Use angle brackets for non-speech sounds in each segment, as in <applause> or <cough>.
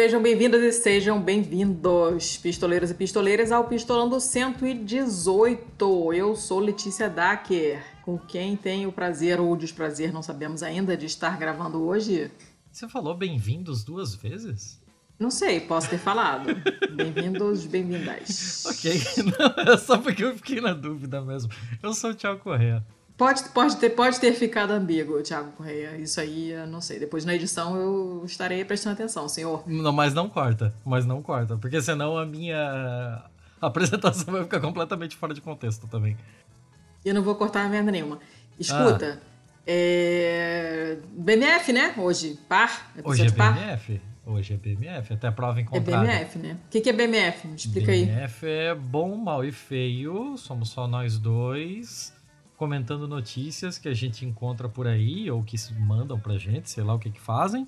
Sejam bem-vindas e sejam bem-vindos, pistoleiros e pistoleiras, ao Pistolando 118. Eu sou Letícia Dacker, com quem tenho o prazer ou o desprazer, não sabemos ainda, de estar gravando hoje. Você falou bem-vindos duas vezes? Não sei, posso ter falado. <laughs> Bem-vindos, bem-vindas. ok, <laughs> não, é só porque eu fiquei na dúvida mesmo. Eu sou o Thiago Correa. Pode, pode, ter, pode ter ficado ambíguo, Thiago Correia. Isso aí, eu não sei. Depois na edição eu estarei prestando atenção, senhor. Não, mas não corta. Mas não corta. Porque senão a minha <laughs> apresentação vai ficar completamente fora de contexto também. Eu não vou cortar merda nenhuma. Escuta, ah. é... BMF, né? Hoje, par? Hoje é BMF? Hoje é BMF, até prova em contrário. É BMF, né? O que, que é BMF? Me explica BMF aí. BMF é bom, mal e feio. Somos só nós dois comentando notícias que a gente encontra por aí ou que mandam pra gente, sei lá o que que fazem.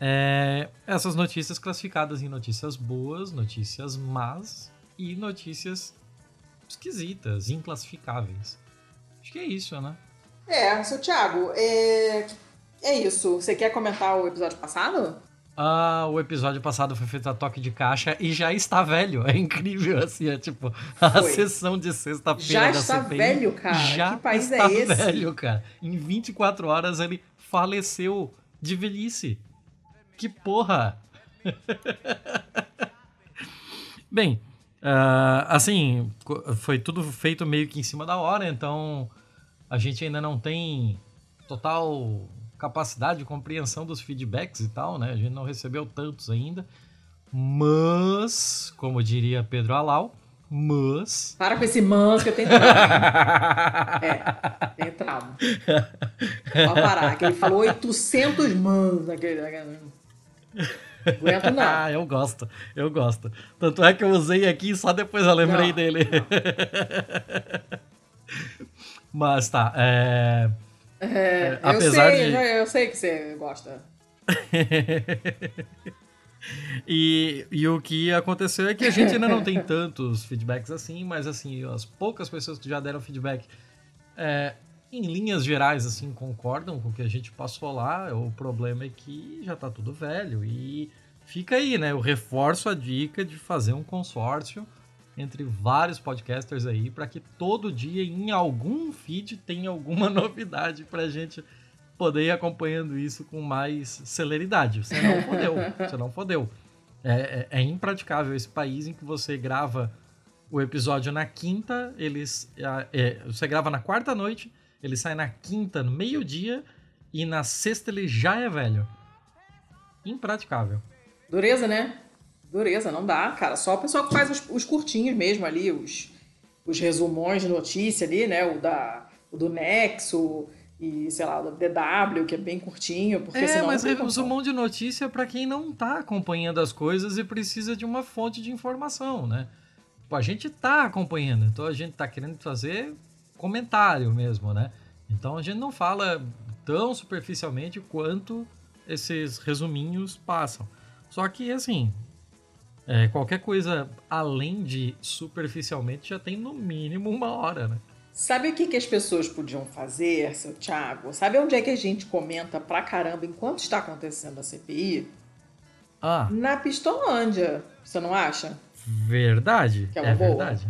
É, essas notícias classificadas em notícias boas, notícias más e notícias esquisitas, inclassificáveis. Acho que é isso, né? É, seu Thiago, é, é isso. Você quer comentar o episódio passado? Ah, o episódio passado foi feito a toque de caixa e já está velho. É incrível, assim, é tipo, a foi. sessão de sexta-feira da está CPI. velho, cara. Já que país está é esse? velho, cara. Em 24 horas ele faleceu de velhice. Que porra! <laughs> Bem, uh, assim, foi tudo feito meio que em cima da hora, então a gente ainda não tem total capacidade de compreensão dos feedbacks e tal, né? A gente não recebeu tantos ainda. Mas, como diria Pedro Alau, mas. Para com esse mas que eu tenho trauma. <laughs> é, tenho trauma. Pode parar, que ele falou 800 mans naquele. Aguento não. Ah, eu gosto, eu gosto. Tanto é que eu usei aqui só depois eu lembrei não, dele. Não. <laughs> Mas tá, é. É, Apesar eu sei, de... eu sei que você gosta. <laughs> e, e o que aconteceu é que a gente ainda não tem tantos feedbacks assim, mas assim, as poucas pessoas que já deram feedback, é, em linhas gerais, assim, concordam com o que a gente passou lá. O problema é que já tá tudo velho. E fica aí, né? Eu reforço a dica de fazer um consórcio entre vários podcasters aí para que todo dia em algum feed tenha alguma <laughs> novidade para a gente poder ir acompanhando isso com mais celeridade. Você não fodeu, <laughs> você não fodeu. É, é, é, impraticável esse país em que você grava o episódio na quinta, eles é, você grava na quarta noite, ele sai na quinta no meio-dia e na sexta ele já é velho. Impraticável. Dureza, né? Dureza, não dá, cara. Só o pessoal que faz os, os curtinhos mesmo ali, os, os resumões de notícia ali, né? O, da, o do Nexo e, sei lá, o do DW, que é bem curtinho, porque é, senão... mas resumão de notícia para quem não tá acompanhando as coisas e precisa de uma fonte de informação, né? a gente tá acompanhando, então a gente tá querendo fazer comentário mesmo, né? Então a gente não fala tão superficialmente quanto esses resuminhos passam. Só que, assim, é, qualquer coisa além de superficialmente já tem no mínimo uma hora, né? Sabe o que, que as pessoas podiam fazer, seu Thiago? Sabe onde é que a gente comenta pra caramba enquanto está acontecendo a CPI? Ah. Na Pistolândia, você não acha? Verdade. Que é, uma é boa. verdade.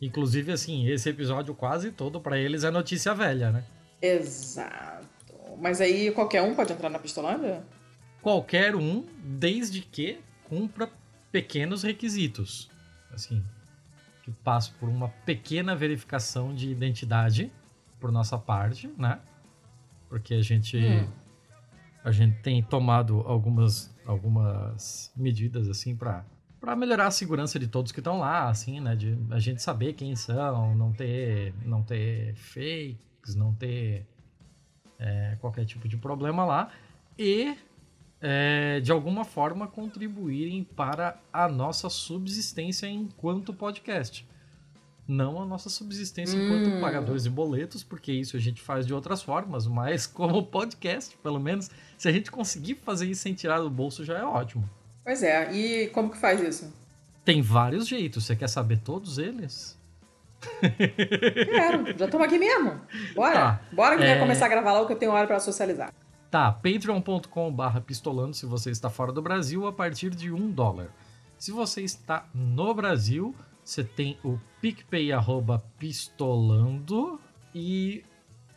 Inclusive, assim, esse episódio quase todo para eles é notícia velha, né? Exato. Mas aí qualquer um pode entrar na Pistolândia? Qualquer um, desde que cumpra pequenos requisitos, assim, que passam por uma pequena verificação de identidade por nossa parte, né? Porque a gente hum. a gente tem tomado algumas algumas medidas assim para para melhorar a segurança de todos que estão lá, assim, né? De a gente saber quem são, não ter não ter fakes, não ter é, qualquer tipo de problema lá e é, de alguma forma contribuírem para a nossa subsistência enquanto podcast. Não a nossa subsistência hum. enquanto pagadores de boletos, porque isso a gente faz de outras formas, mas <laughs> como podcast, pelo menos, se a gente conseguir fazer isso sem tirar do bolso, já é ótimo. Pois é, e como que faz isso? Tem vários jeitos, você quer saber todos eles? Quero, já estamos aqui mesmo. Bora, tá. bora que é... vai começar a gravar logo que eu tenho hora para socializar. Tá, patreon.com.br pistolando se você está fora do Brasil a partir de um dólar. Se você está no Brasil, você tem o PicPay arroba pistolando e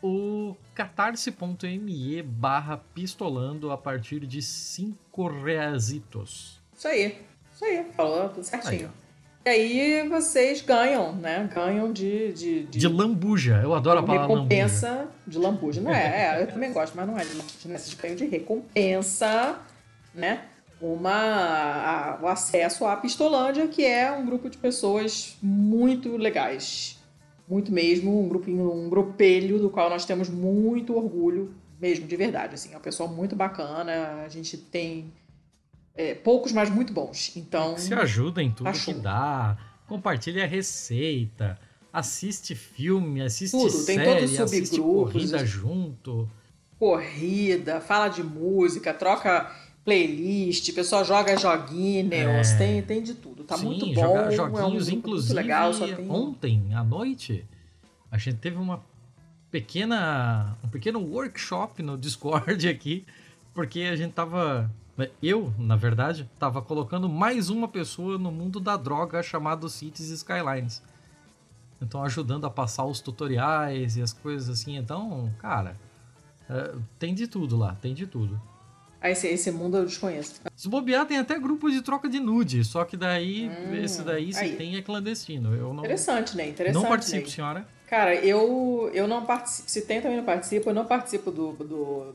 o catarse.me barra pistolando a partir de 5 reasitos. Isso aí, isso aí, falou tudo certinho. Aí, e aí vocês ganham, né? Ganham de. De, de, de lambuja. Eu adoro a palavra recompensa lambuja. de lambuja. Não é, é, eu também gosto, mas não é de lambuja, né? Vocês ganham de recompensa, né? Uma, a, o acesso à Pistolândia, que é um grupo de pessoas muito legais. Muito mesmo, um grupinho, um grupelho do qual nós temos muito orgulho, mesmo de verdade. Assim, é um pessoal muito bacana. A gente tem é, poucos, mas muito bons. Então. Se ajuda em tudo tá que dá. Compartilha a receita. Assiste filme, assiste tudo, série, tem todos os assiste corrida junto. Corrida, fala de música, troca playlist, o pessoal joga joguinhos, é. tem, tem de tudo. Tá Sim, muito bom. Jogar joguinhos, é um inclusive, legal, tem... ontem à noite, a gente teve uma pequena, um pequeno workshop no Discord <laughs> aqui, porque a gente tava eu, na verdade, estava colocando mais uma pessoa no mundo da droga chamado Cities Skylines. Então, ajudando a passar os tutoriais e as coisas assim. Então, cara, é, tem de tudo lá, tem de tudo. Ah, esse, esse mundo eu desconheço. Se bobear, tem até grupo de troca de nude, só que daí, hum, esse daí, se tem, é clandestino. Eu não, Interessante, né? Interessante. Não participo, né? senhora. Cara, eu, eu não participo. Se tem, também não participo. Eu não participo do, do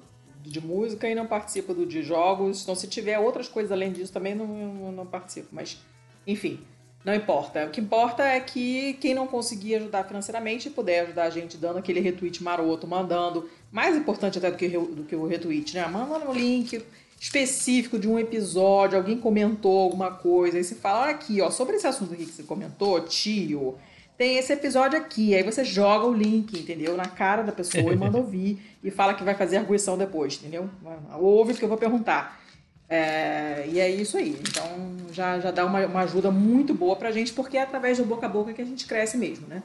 de música e não participo do de jogos. Então, se tiver outras coisas além disso, também não, não, participo. Mas, enfim, não importa. O que importa é que quem não conseguir ajudar financeiramente puder ajudar a gente dando aquele retweet maroto, mandando. Mais importante até do que, do que o retweet, né? Mandando um link específico de um episódio, alguém comentou alguma coisa, aí você fala, aqui, ó, sobre esse assunto aqui que você comentou, tio, tem esse episódio aqui. Aí você joga o link, entendeu? Na cara da pessoa e manda ouvir <laughs> e fala que vai fazer arguição depois, entendeu? Ouve o que eu vou perguntar. É, e é isso aí. Então já, já dá uma, uma ajuda muito boa pra gente, porque é através do boca a boca que a gente cresce mesmo, né?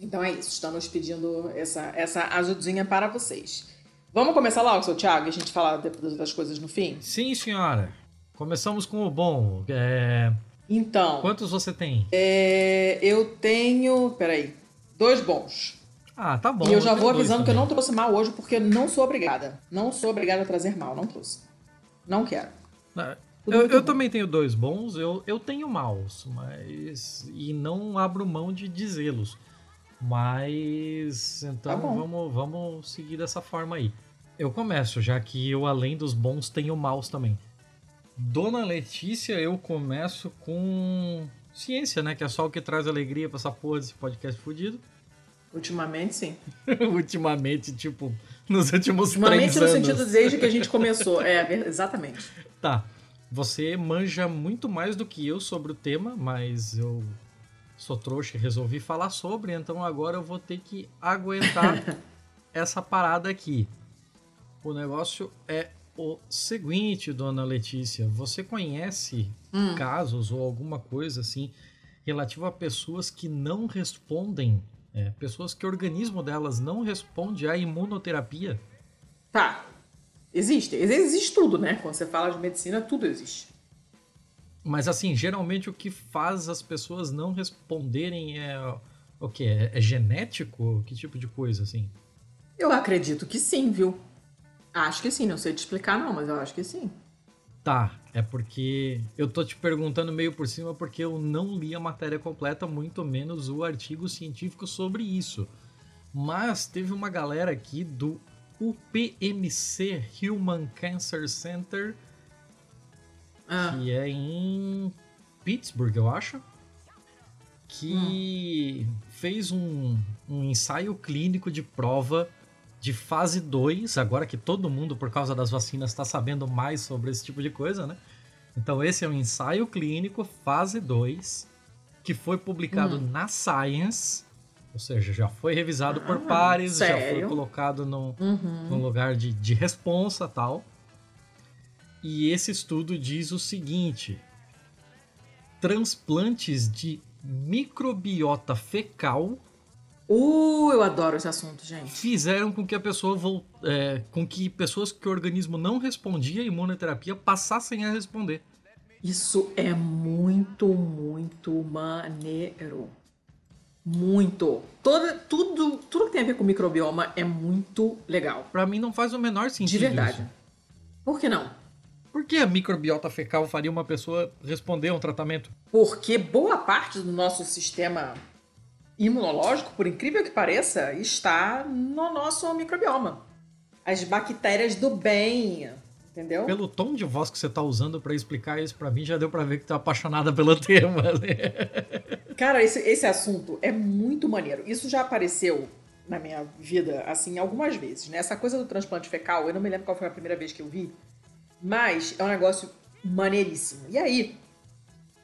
Então é isso. Estamos pedindo essa, essa ajudinha para vocês. Vamos começar logo, seu Thiago, e a gente falar das coisas no fim? Sim, senhora. Começamos com o bom. É... Então. Quantos você tem? É, eu tenho. Peraí. Dois bons. Ah, tá bom. E eu já vou avisando que eu não trouxe mal hoje porque não sou obrigada. Não sou obrigada a trazer mal, não trouxe. Não quero. É, eu, eu também tenho dois bons, eu, eu tenho maus, mas. E não abro mão de dizê-los. Mas. Então tá vamos, vamos seguir dessa forma aí. Eu começo, já que eu, além dos bons, tenho maus também. Dona Letícia, eu começo com ciência, né? Que é só o que traz alegria pra essa porra desse podcast fudido. Ultimamente, sim. <laughs> Ultimamente, tipo, nos últimos Ultimamente, três anos. Ultimamente, no sentido desde que a gente <laughs> começou. É, exatamente. Tá. Você manja muito mais do que eu sobre o tema, mas eu sou trouxa e resolvi falar sobre, então agora eu vou ter que aguentar <laughs> essa parada aqui. O negócio é o seguinte, dona Letícia, você conhece hum. casos ou alguma coisa assim relativo a pessoas que não respondem, é, pessoas que o organismo delas não responde à imunoterapia? Tá. Existe. Existe tudo, né? Quando você fala de medicina, tudo existe. Mas assim, geralmente o que faz as pessoas não responderem é o que? É, é genético? Que tipo de coisa, assim? Eu acredito que sim, viu? Acho que sim, não sei te explicar não, mas eu acho que sim. Tá, é porque eu tô te perguntando meio por cima porque eu não li a matéria completa, muito menos o artigo científico sobre isso. Mas teve uma galera aqui do UPMC Human Cancer Center, ah. que é em Pittsburgh, eu acho, que hum. fez um, um ensaio clínico de prova de fase 2, agora que todo mundo, por causa das vacinas, está sabendo mais sobre esse tipo de coisa, né? Então, esse é um ensaio clínico, fase 2, que foi publicado hum. na Science, ou seja, já foi revisado ah, por pares, sério? já foi colocado no, uhum. num lugar de, de responsa tal. E esse estudo diz o seguinte: transplantes de microbiota fecal Uh, eu adoro esse assunto, gente. Fizeram com que a pessoa vol... É, com que pessoas que o organismo não respondia à imunoterapia passassem a responder. Isso é muito, muito maneiro. Muito. Toda, tudo, tudo que tem a ver com microbioma é muito legal. Para mim não faz o menor sentido. De verdade. Isso. Por que não? Por que a microbiota fecal faria uma pessoa responder a um tratamento? Porque boa parte do nosso sistema imunológico, por incrível que pareça, está no nosso microbioma. As bactérias do bem, entendeu? Pelo tom de voz que você está usando para explicar isso para mim, já deu para ver que tá apaixonada pelo <laughs> tema. Cara, esse, esse assunto é muito maneiro. Isso já apareceu na minha vida, assim, algumas vezes, né? Essa coisa do transplante fecal, eu não me lembro qual foi a primeira vez que eu vi, mas é um negócio maneiríssimo. E aí,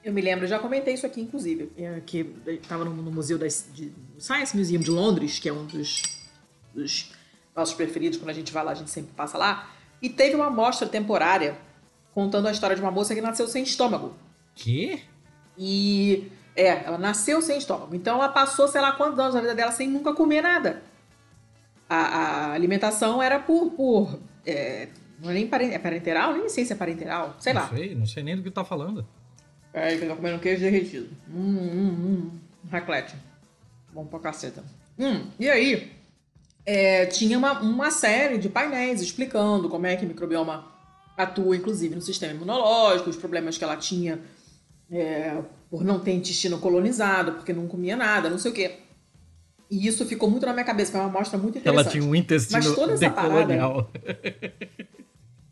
eu me lembro, eu já comentei isso aqui, inclusive, é, que estava no, no, Museu da de, Science Museum de Londres, que é um dos, dos, nossos preferidos, quando a gente vai lá, a gente sempre passa lá, e teve uma mostra temporária contando a história de uma moça que nasceu sem estômago. Que? E é, ela nasceu sem estômago. Então ela passou, sei lá quantos anos da vida dela sem nunca comer nada. A, a alimentação era por. por é, não é nem é parenteral? Nem sei se é parenteral. Sei não lá. Não sei, não sei nem do que tá falando. É, ele tá comendo queijo derretido. Hum, hum, hum. Raclete. Bom pra caceta. Hum, e aí, é, tinha uma, uma série de painéis explicando como é que o microbioma atua, inclusive, no sistema imunológico, os problemas que ela tinha é, por não ter intestino colonizado, porque não comia nada, não sei o quê. E isso ficou muito na minha cabeça, foi uma amostra muito interessante. Ela tinha um intestino Mas toda essa decolonial.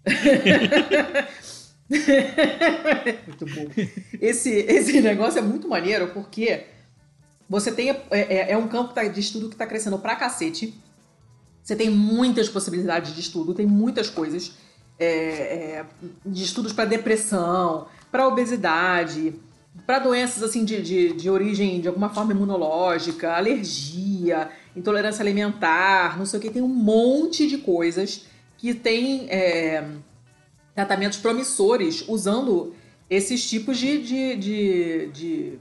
Parada... <laughs> <laughs> muito bom. Esse, esse <laughs> negócio é muito maneiro porque você tem. É, é, é um campo tá, de estudo que está crescendo pra cacete. Você tem muitas possibilidades de estudo, tem muitas coisas. É, é, de estudos para depressão, para obesidade, para doenças assim de, de, de, origem de alguma forma imunológica, alergia, intolerância alimentar, não sei o que, tem um monte de coisas que tem é, tratamentos promissores usando esses tipos de, de, de, de,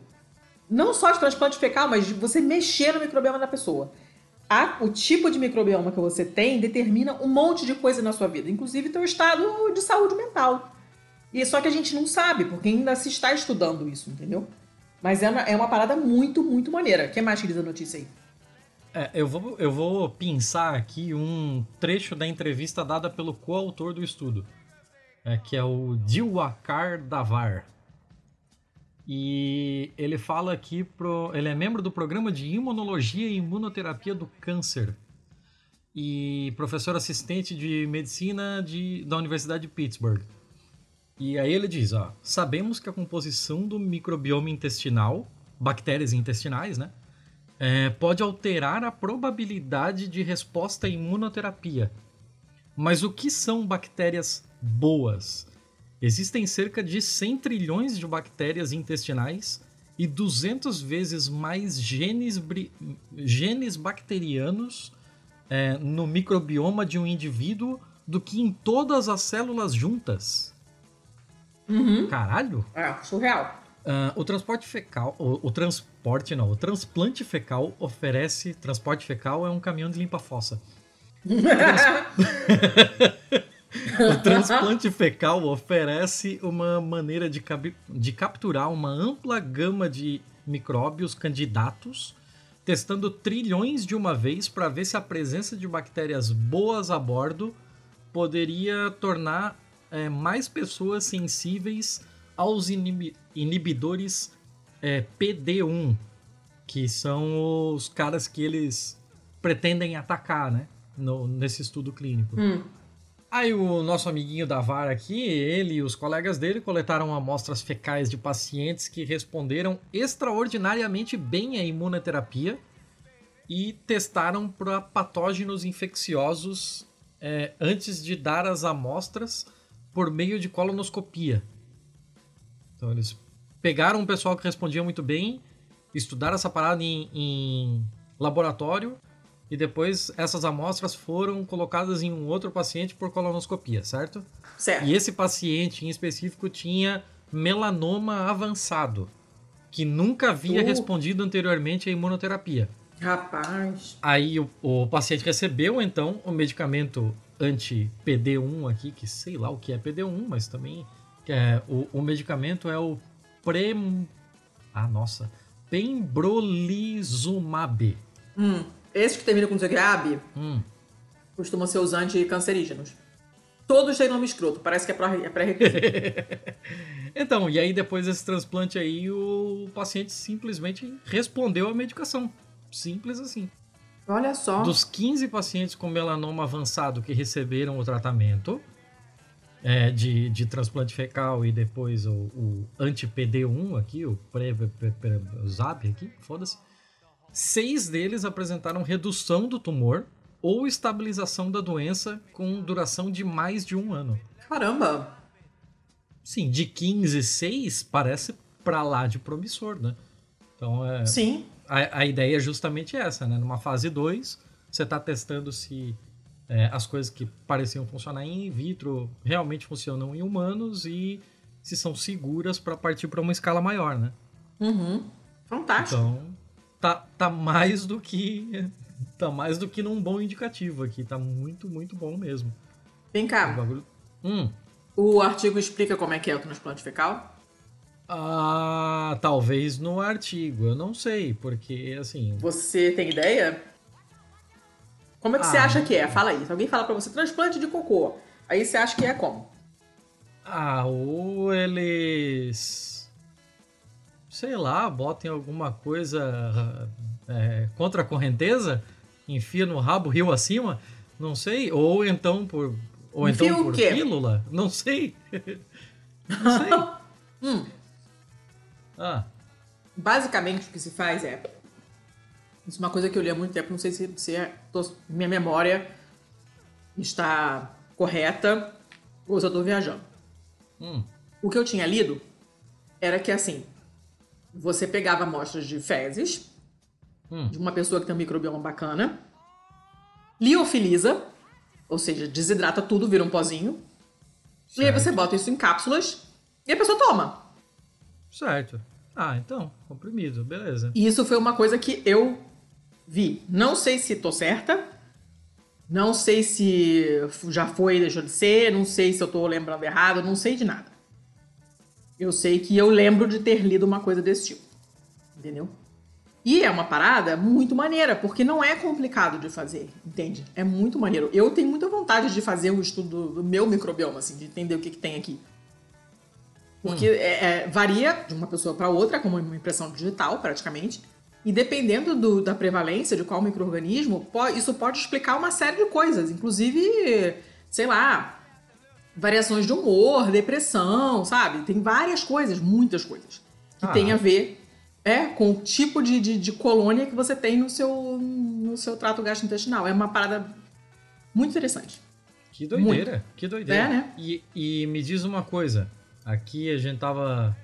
Não só de transplante fecal, mas de você mexer no microbioma da pessoa. A, o tipo de microbioma que você tem determina um monte de coisa na sua vida, inclusive teu estado de saúde mental. E só que a gente não sabe, porque ainda se está estudando isso, entendeu? Mas é uma, é uma parada muito, muito maneira. O que mais que diz a notícia aí? É, eu, vou, eu vou pensar aqui um trecho da entrevista dada pelo coautor do estudo é, que é o Diwakar Davar. E ele fala aqui pro. Ele é membro do programa de imunologia e imunoterapia do câncer. E professor assistente de medicina de, da Universidade de Pittsburgh. E aí ele diz: ó, sabemos que a composição do microbioma intestinal, bactérias intestinais, né? É, pode alterar a probabilidade de resposta à imunoterapia. Mas o que são bactérias boas. Existem cerca de 100 trilhões de bactérias intestinais e 200 vezes mais genes, genes bacterianos é, no microbioma de um indivíduo do que em todas as células juntas. Uhum. Caralho! É, surreal. Uh, o transporte fecal, o, o, transporte não, o transplante fecal oferece, transporte fecal é um caminhão de limpa fossa. <laughs> <laughs> o transplante fecal oferece uma maneira de, de capturar uma ampla gama de micróbios candidatos, testando trilhões de uma vez para ver se a presença de bactérias boas a bordo poderia tornar é, mais pessoas sensíveis aos inib inibidores é, PD1, que são os caras que eles pretendem atacar, né? No, nesse estudo clínico. Hum. Aí o nosso amiguinho da VAR aqui, ele e os colegas dele coletaram amostras fecais de pacientes que responderam extraordinariamente bem à imunoterapia e testaram para patógenos infecciosos é, antes de dar as amostras por meio de colonoscopia. Então eles pegaram um pessoal que respondia muito bem, estudaram essa parada em, em laboratório e depois essas amostras foram colocadas em um outro paciente por colonoscopia, certo? Certo. E esse paciente em específico tinha melanoma avançado, que nunca havia uh. respondido anteriormente à imunoterapia. Rapaz. Aí o, o paciente recebeu, então, o medicamento anti-PD1 aqui, que sei lá o que é PD1, mas também é, o, o medicamento é o Prem... Ah, nossa. Pembrolizumab. Hum, esses que terminam com Zegrab Hum. costumam ser os anticancerígenos. Todos têm nome escroto, parece que é é pré-requisito. <laughs> Então, e aí depois desse transplante aí, o paciente simplesmente respondeu à medicação. Simples assim. Olha só. Dos 15 pacientes com melanoma avançado que receberam o tratamento é, de, de transplante fecal e depois o, o anti-PD1 aqui, o Prevzab aqui, foda-se, seis deles apresentaram redução do tumor ou estabilização da doença com duração de mais de um ano. Caramba. Sim, de 15, 6 parece pra lá de promissor, né? Então, é, Sim. a, a ideia é justamente essa, né? Numa fase 2, você está testando se é, as coisas que pareciam funcionar em vitro realmente funcionam em humanos e se são seguras para partir para uma escala maior, né? Uhum. Fantástico. Então, tá, tá mais do que tá mais do que num bom indicativo aqui, tá muito, muito bom mesmo. Vem O cá, bagulho... Hum. o artigo explica como é que é o transplante fecal? Ah, talvez no artigo, eu não sei, porque assim, Você tem ideia? Como é que você Ah. acha que é? Fala aí. Se alguém fala pra você transplante de cocô, aí você acha que é como? Ah, ou eles. Sei lá, botem alguma coisa é, contra a correnteza, enfia no rabo rio acima, não sei. Ou então por. Ou Enfia então por pílula, não sei. <laughs> não sei. Hum, Ah, basicamente o que se faz é. Isso é uma coisa que eu li há muito tempo, não sei se, se é- tô- minha memória está correta ou se eu viajando. hum, O que eu tinha lido era que assim, você pegava amostras de fezes hum. de uma pessoa que tem um microbioma bacana, liofiliza, ou seja, desidrata tudo, vira um pozinho, e aí Certo. você bota isso em cápsulas e a pessoa toma. Certo. Ah, então, comprimido, beleza. E isso foi uma coisa que eu vi. Não sei se tô certa, não sei se já foi, deixou de ser, não sei se eu tô lembrando errado, não sei de nada. Eu sei que eu lembro de ter lido uma coisa desse tipo. Entendeu? E é uma parada muito maneira, porque não é complicado de fazer, entende? É muito maneiro. Eu tenho muita vontade de fazer um estudo do meu microbioma, assim, de entender o que, que tem aqui. Porque é- é, varia de uma pessoa para outra, como uma impressão digital, praticamente. E dependendo do- da prevalência de qual microorganismo, isso pode explicar uma série de coisas, inclusive, sei lá, variações de humor, depressão, sabe? Tem várias coisas, muitas coisas, que Ah. tem a ver é, com o tipo de, de, de colônia que você tem no seu, no seu trato gastrointestinal. É uma parada muito interessante. Que doideira, que doideira. É, né? E, e me diz uma coisa, aqui a gente tava,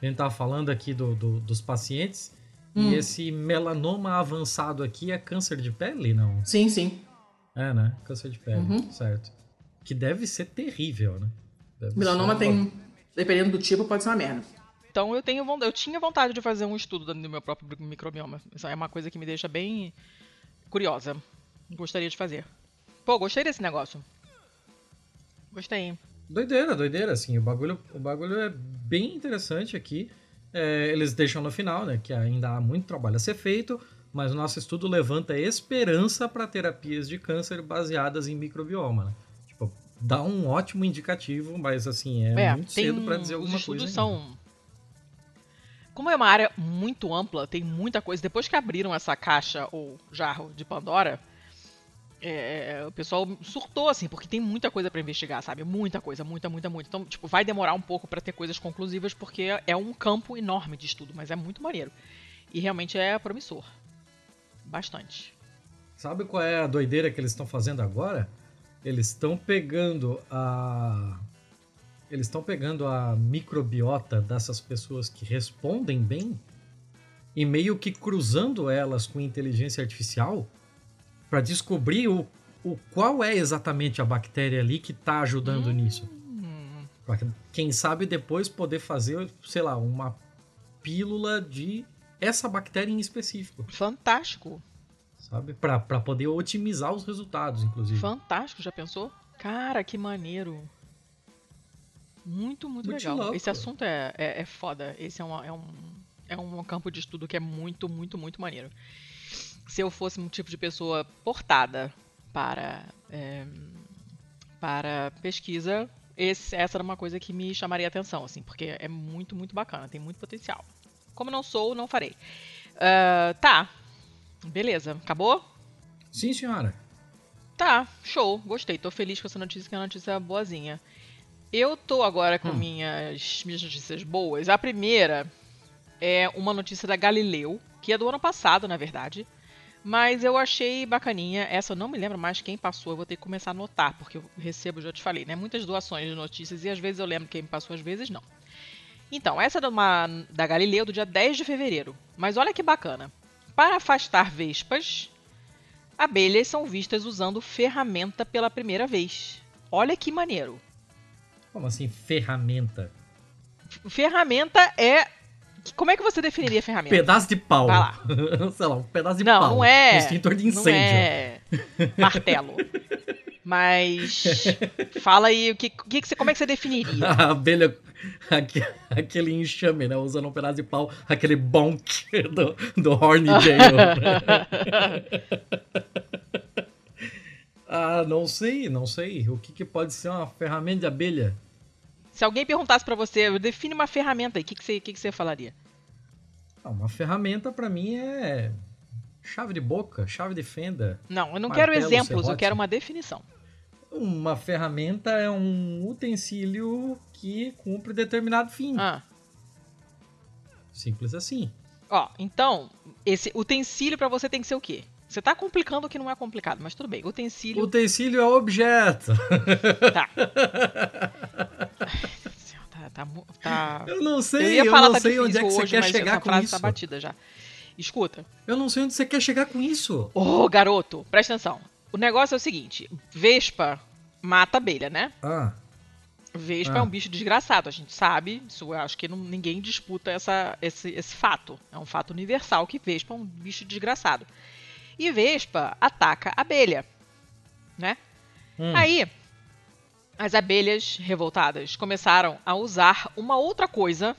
a gente tava falando aqui do, do- dos pacientes, Hum. e esse melanoma avançado aqui é câncer de pele, não? Sim, sim. É, né? Câncer de pele, Uhum. certo. Que deve ser terrível, né? Deve Melanoma ser tem, dependendo do tipo, pode ser uma merda. Então eu tenho eu tinha vontade de fazer um estudo do meu próprio microbioma. Isso é uma coisa que me deixa bem curiosa. Gostaria de fazer. Pô, gostei desse negócio. Gostei. Doideira, doideira, assim, o bagulho, o bagulho é bem interessante aqui. É, eles deixam no final, né, que ainda há muito trabalho a ser feito, mas o nosso estudo levanta esperança para terapias de câncer baseadas em microbioma, né? Dá um ótimo indicativo, mas assim, é, muito cedo para dizer alguma os coisa. ainda. são como é uma área muito ampla, tem muita coisa. Depois que abriram essa caixa ou jarro de Pandora, é, o pessoal surtou, assim, porque tem muita coisa pra investigar, sabe? Muita coisa, muita, muita, muita. Então, tipo, vai demorar um pouco pra ter coisas conclusivas, porque é um campo enorme de estudo, mas é muito maneiro. E realmente é promissor. Bastante. Sabe qual é a doideira que eles estão fazendo agora? Eles estão pegando a. Eles estão pegando a microbiota dessas pessoas que respondem bem e meio que cruzando elas com inteligência artificial para descobrir o, o qual é exatamente a bactéria ali que está ajudando nisso. Hum, Pra quem sabe depois poder fazer, sei lá, uma pílula de essa bactéria em específico, Fantástico. Sabe? Pra pra poder otimizar os resultados, inclusive. Fantástico, já pensou? Cara, que maneiro. Muito, muito, Muito legal. louco. Esse assunto é, é, é foda. Esse é, uma- é um, é um campo de estudo que é muito, muito, muito maneiro. Se eu fosse um tipo de pessoa portada para, é, para pesquisa, esse- essa era uma coisa que me chamaria atenção, assim, porque é muito, muito bacana, tem muito potencial. Como não sou, não farei. Ah, tá. Beleza. Acabou? Sim, senhora. Tá, show, gostei. Tô feliz com essa notícia, que é uma notícia boazinha. Eu tô agora com Hum. minhas, minhas notícias boas. A primeira é uma notícia da Galileu, que é do ano passado, na verdade. Mas eu achei bacaninha. Essa eu não me lembro mais quem passou. Eu vou ter que começar a anotar, porque eu recebo, já te falei, né? Muitas doações de notícias e às vezes eu lembro quem me passou, às vezes não. Então, essa é uma, da Galileu do dia 10 de fevereiro. Mas olha que bacana. Para afastar vespas, abelhas são vistas usando ferramenta pela primeira vez. Olha que maneiro. Como assim, ferramenta? Ferramenta é. Como é que você definiria ferramenta? Pedaço de pau. Vai lá. <laughs> Sei lá, um pedaço de Não, pau. não é. Um extintor de Não incêndio. é martelo. <laughs> Mas fala aí o que, que que você, como é que você definiria? <laughs> A abelha, <laughs> aquele enxame, né? Usando um pedaço de pau, aquele bonk do, do Hornidale. <laughs> ah, não sei, não sei. O que, que pode ser uma ferramenta de abelha? Se alguém perguntasse pra você, define uma ferramenta aí, o que, que, você, o que, que você falaria? Ah, uma ferramenta pra mim é chave de boca, chave de fenda. Não, eu não Martelo, quero exemplos, eu serrote. quero uma definição. Uma ferramenta é um utensílio que cumpre determinado fim. Ah, Simples assim. ó, então, esse utensílio pra você tem que ser o quê? Você tá complicando o que não é complicado, mas tudo bem. Utensílio. Utensílio é objeto. <laughs> Tá. <laughs> Tá, tá, mu- tá- Eu não Eu sei, ia eu, falar não tá sei onde é que você hoje, quer chegar com frase isso. tá batida já. Escuta. Eu não sei onde você quer chegar com isso. Ô, garoto, presta atenção. O negócio é o seguinte: Vespa mata abelha, né? Ah, Vespa Ah. é um bicho desgraçado, a gente sabe. Isso eu acho que não- ninguém disputa essa, esse, esse fato. É um fato universal que Vespa é um bicho desgraçado. E Vespa ataca abelha, né? hum. Aí, as abelhas revoltadas começaram a usar uma outra coisa,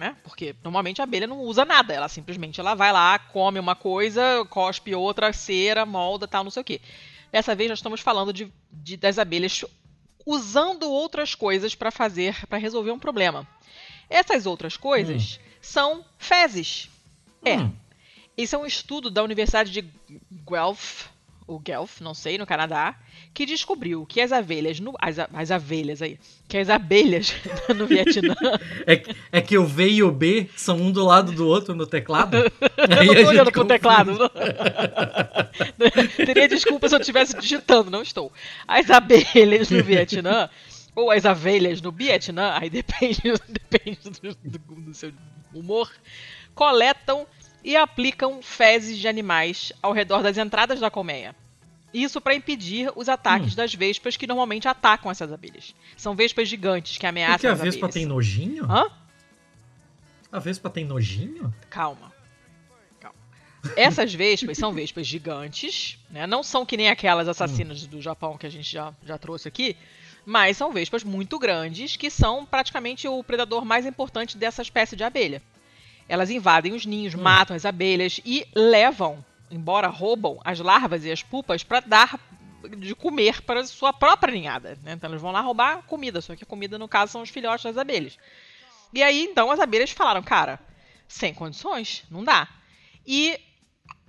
né? Porque normalmente a abelha não usa nada, ela simplesmente ela vai lá, come uma coisa, cospe outra, cera, molda, tal, não sei o quê. Dessa vez nós estamos falando de, de- das abelhas usando outras coisas para fazer, para resolver um problema. Essas outras coisas são fezes. É. Hum. Esse é um estudo da Universidade de Guelph, ou Guelph, não sei, no Canadá, que descobriu que as abelhas, no, as, as abelhas aí, que as abelhas <laughs> no Vietnã, É, que- é que o V e o B são um do lado do outro no teclado. <laughs> eu não tô olhando pro teclado. não. <laughs> Teria desculpa se eu estivesse digitando, não estou. As abelhas no Vietnã, ou as abelhas no Vietnã, aí depende, depende do, do- do seu humor, coletam e aplicam fezes de animais ao redor das entradas da colmeia. Isso para impedir os ataques Hum. das vespas que normalmente atacam essas abelhas. São vespas gigantes que ameaçam Porque a as Vespa abelhas. tem nojinho? Hã? A Vespa tem nojinho? Calma. Calma. Essas vespas são vespas gigantes, né? Não são que nem aquelas assassinas do Japão que a gente já, já trouxe aqui, mas são vespas muito grandes que são praticamente o predador mais importante dessa espécie de abelha. Elas invadem os ninhos, Hum. matam as abelhas e levam, embora roubam, as larvas e as pupas para dar de comer para sua própria ninhada. né? Então elas vão lá roubar comida, só que a comida no caso são os filhotes das abelhas. E aí, então, as abelhas falaram, cara, sem condições, não dá. E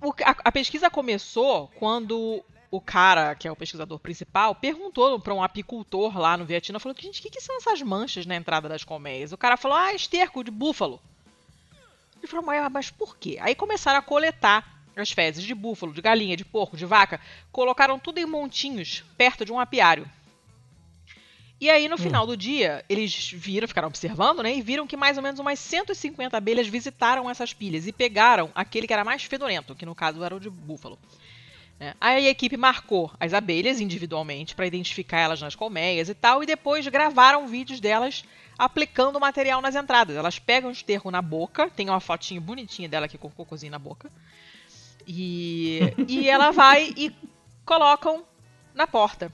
o- a, a pesquisa começou quando o cara, que é o pesquisador principal, perguntou para um apicultor lá no Vietnã, falou, gente, o que, que são essas manchas na entrada das colmeias? O cara falou, ah, esterco de búfalo. Ele falou, mas, por quê? Aí começaram a coletar as fezes de búfalo, de galinha, de porco, de vaca, colocaram tudo em montinhos perto de um apiário. E aí, no final do dia, eles viram, ficaram observando, né? E viram que mais ou menos umas 150 abelhas visitaram essas pilhas e pegaram aquele que era mais fedorento, que no caso era o de búfalo. Né? Aí a equipe marcou as abelhas individualmente para identificar elas nas colmeias e tal, e depois gravaram vídeos delas aplicando o material nas entradas. Elas pegam o esterco na boca, tem uma fotinha bonitinha dela aqui com o cocôzinho na boca, e, <laughs> e ela vai e colocam na porta.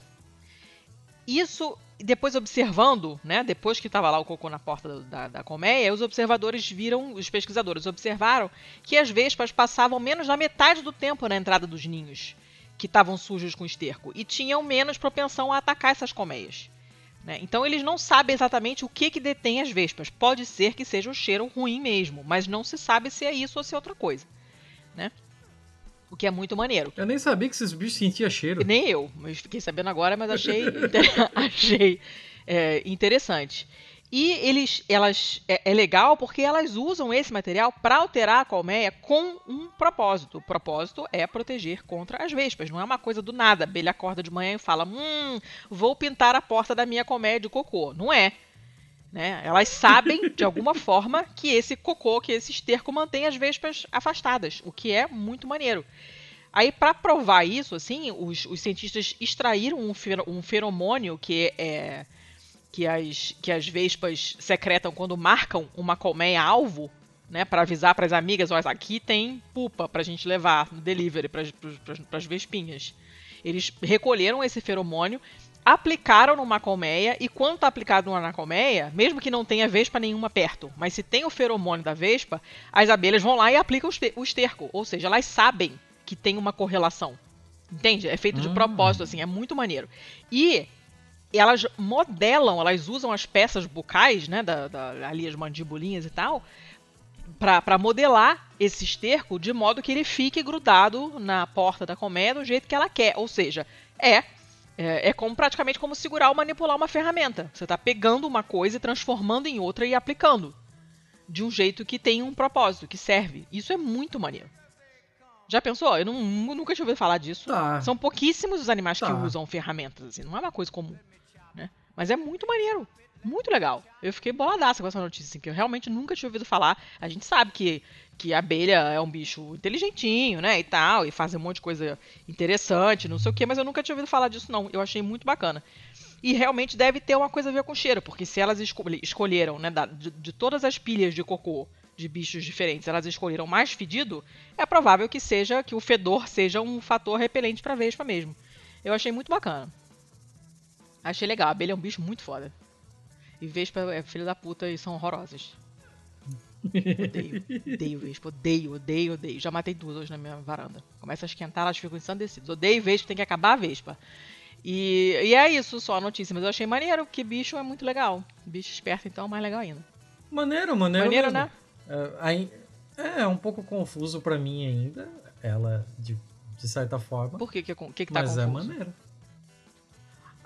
Isso, depois observando, né, depois que estava lá o cocô na porta da, da colmeia, os observadores viram, os pesquisadores observaram que as vespas passavam menos da metade do tempo na entrada dos ninhos que estavam sujos com esterco e tinham menos propensão a atacar essas colmeias. Né? Então eles não sabem exatamente o que, que detém as vespas. Pode ser que seja o cheiro ruim mesmo, mas não se sabe se é isso ou se é outra coisa. Né? O que é muito maneiro. Eu nem sabia que esses bichos sentiam cheiro. Nem eu, mas fiquei sabendo agora, mas achei, <laughs> achei é, interessante. E eles, elas, é, é, legal porque elas usam esse material para alterar a colmeia com um propósito. O propósito é proteger contra as vespas. Não é uma coisa do nada. A abelha acorda de manhã e fala: Hum, vou pintar a porta da minha colmeia de cocô. Não é. Né? Elas sabem, de alguma <laughs> forma, que esse cocô, que esse esterco mantém as vespas afastadas, o que é muito maneiro. Aí, para provar isso, assim, os, os cientistas extraíram um, um feromônio que é que as, que as vespas secretam quando marcam uma colmeia alvo, né, para avisar para as amigas, olha, aqui tem pupa para a gente levar no delivery para as vespinhas. Eles recolheram esse feromônio, aplicaram numa colmeia e quando está aplicado na colmeia, mesmo que não tenha vespa nenhuma perto, mas se tem o feromônio da vespa, as abelhas vão lá e aplicam o esterco, ou seja, elas sabem que tem uma correlação. Entende? É feito de hum. propósito, assim, é muito maneiro. E elas modelam, elas usam as peças bucais, né, da, da, ali as mandibulinhas e tal, para modelar esse esterco de modo que ele fique grudado na porta da colmeia do jeito que ela quer. Ou seja, é, é, é como praticamente como segurar ou manipular uma ferramenta. Você está pegando uma coisa e transformando em outra e aplicando de um jeito que tem um propósito, que serve. Isso é muito maneiro. Já pensou? Eu não, nunca tinha ouvido falar disso. Tá. São pouquíssimos os animais tá. que usam ferramentas, assim. Não é uma coisa comum. Mas é muito maneiro. Muito legal. Eu fiquei boladaça com essa notícia, assim, que eu realmente nunca tinha ouvido falar. A gente sabe que, que a abelha é um bicho inteligentinho, né, e tal, e faz um monte de coisa interessante, não sei o quê, mas eu nunca tinha ouvido falar disso, não. Eu achei muito bacana. E realmente deve ter uma coisa a ver com cheiro, porque se elas escolheram, né, de, de todas as pilhas de cocô de bichos diferentes, elas escolheram mais fedido, é provável que seja que o fedor seja um fator repelente para vespa mesmo. Eu achei muito bacana. Achei legal. A abelha é um bicho muito foda. E Vespa é filho da puta e são horrorosas. Odeio, odeio Vespa, odeio, odeio, odeio. Já matei duas hoje na minha varanda. Começa a esquentar, elas ficam ensandecidas. Odeio Vespa, tem que acabar a Vespa. E, e é isso só a notícia, mas eu achei maneiro, porque bicho é muito legal. Bicho esperto, então, mais legal ainda. Maneiro, maneiro. Maneiro, mesmo. né? É, é um pouco confuso para mim ainda, ela, de, de certa forma. Por que que, que, que tá mas é confuso? Mas é maneiro.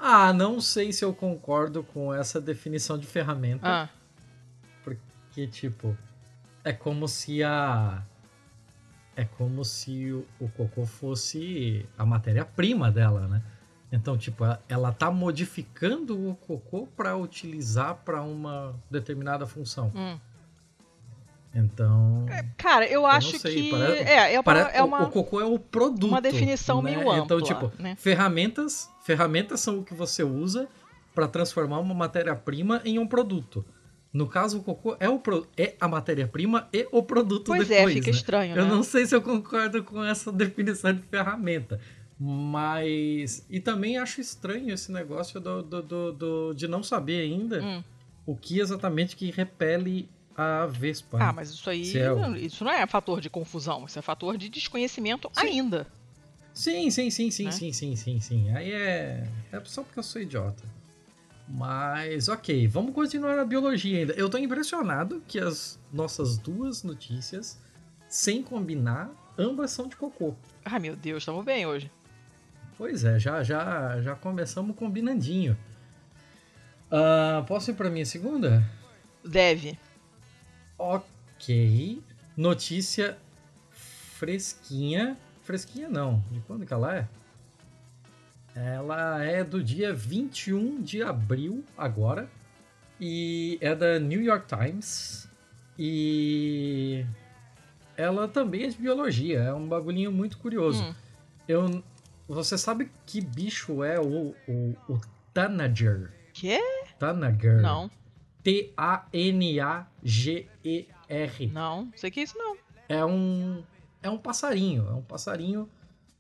Ah, não sei se eu concordo com essa definição de ferramenta. Ah. Porque, tipo, é como se a. É como se o, o cocô fosse a matéria-prima dela, né? Então, tipo, ela tá modificando o cocô para utilizar para uma determinada função. Hum. Então. É, cara, eu, eu acho que. Parece, é, é, parece, é uma, o, cocô é o produto. Uma definição né? meio ampla. Então, tipo, né? ferramentas, ferramentas são o que você usa para transformar uma matéria-prima em um produto. No caso, o cocô é, o pro, é a matéria-prima e o produto pois depois. Pois é, fica né? estranho, né? Eu não sei se eu concordo com essa <laughs> definição de ferramenta. Mas. E também acho estranho esse negócio do, do, do, do de não saber ainda hum. o que exatamente que repele a Vespa. Ah, mas isso aí é o... isso não é fator de confusão, isso é fator de desconhecimento sim. ainda. Sim, sim, sim, sim, né? sim, sim, sim, sim. Aí é... é só porque eu sou idiota. Mas ok, vamos continuar a biologia ainda. Eu tô impressionado que as nossas duas notícias, sem combinar, ambas são de cocô. Ah, meu Deus, estamos bem hoje. Pois é, já já já começamos combinandinho. Uh, posso ir para minha segunda? Deve. Ok. Notícia fresquinha. Fresquinha não. De quando que ela é? Ela é do dia 21 de abril agora. E é da New York Times. E ela também é de biologia. É um bagulhinho muito curioso. Hum. Eu, você sabe que bicho é o, o, o Tanager? Quê? Tanager. Não, T-A-N-A-G-E-R. não. Sei que é isso não. É um, é um passarinho. É um passarinho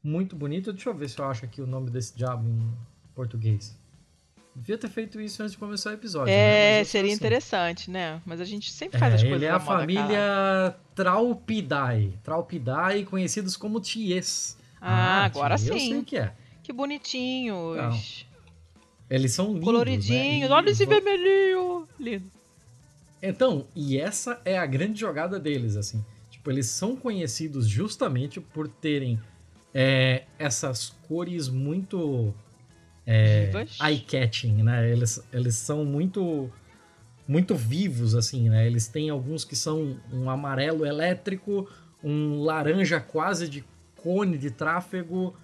muito bonito. Deixa eu ver se eu acho aqui o nome desse diabo em português. Devia ter feito isso antes de começar o episódio. né? É, sou seria assim. interessante, né? Mas a gente sempre É, faz as coisas ele é a família Traupidae. Traupidae, conhecidos como Ties. Ah, agora ties Eu sei sim. que é. Que bonitinhos. Eles são lindos, Coloridinhos. né? Olha esse vermelhinho. Lindo. Então, e essa é a grande jogada deles, assim. Tipo, eles são conhecidos justamente por terem é, essas cores muito é, eye-catching, né? Eles, eles são muito muito vivos, assim, né? Eles têm alguns que são um amarelo elétrico, um laranja quase de cone de tráfego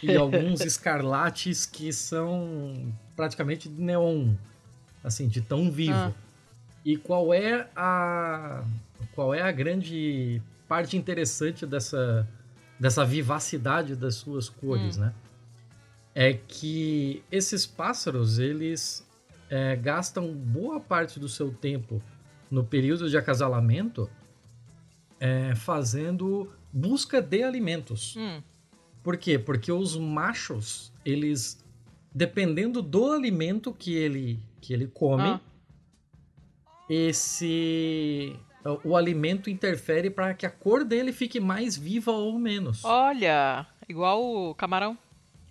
e <laughs> alguns escarlates que são praticamente neon, assim, de tão vivo. Ah. E qual é a qual é a grande parte interessante dessa dessa vivacidade das suas cores, né? É que esses pássaros eles é, gastam boa parte do seu tempo no período de acasalamento é, fazendo busca de alimentos. Hum. Por quê? Porque os machos, eles, dependendo do alimento que ele, que ele come, Ah. esse o alimento interfere para que a cor dele fique mais viva ou menos. Olha, igual o camarão.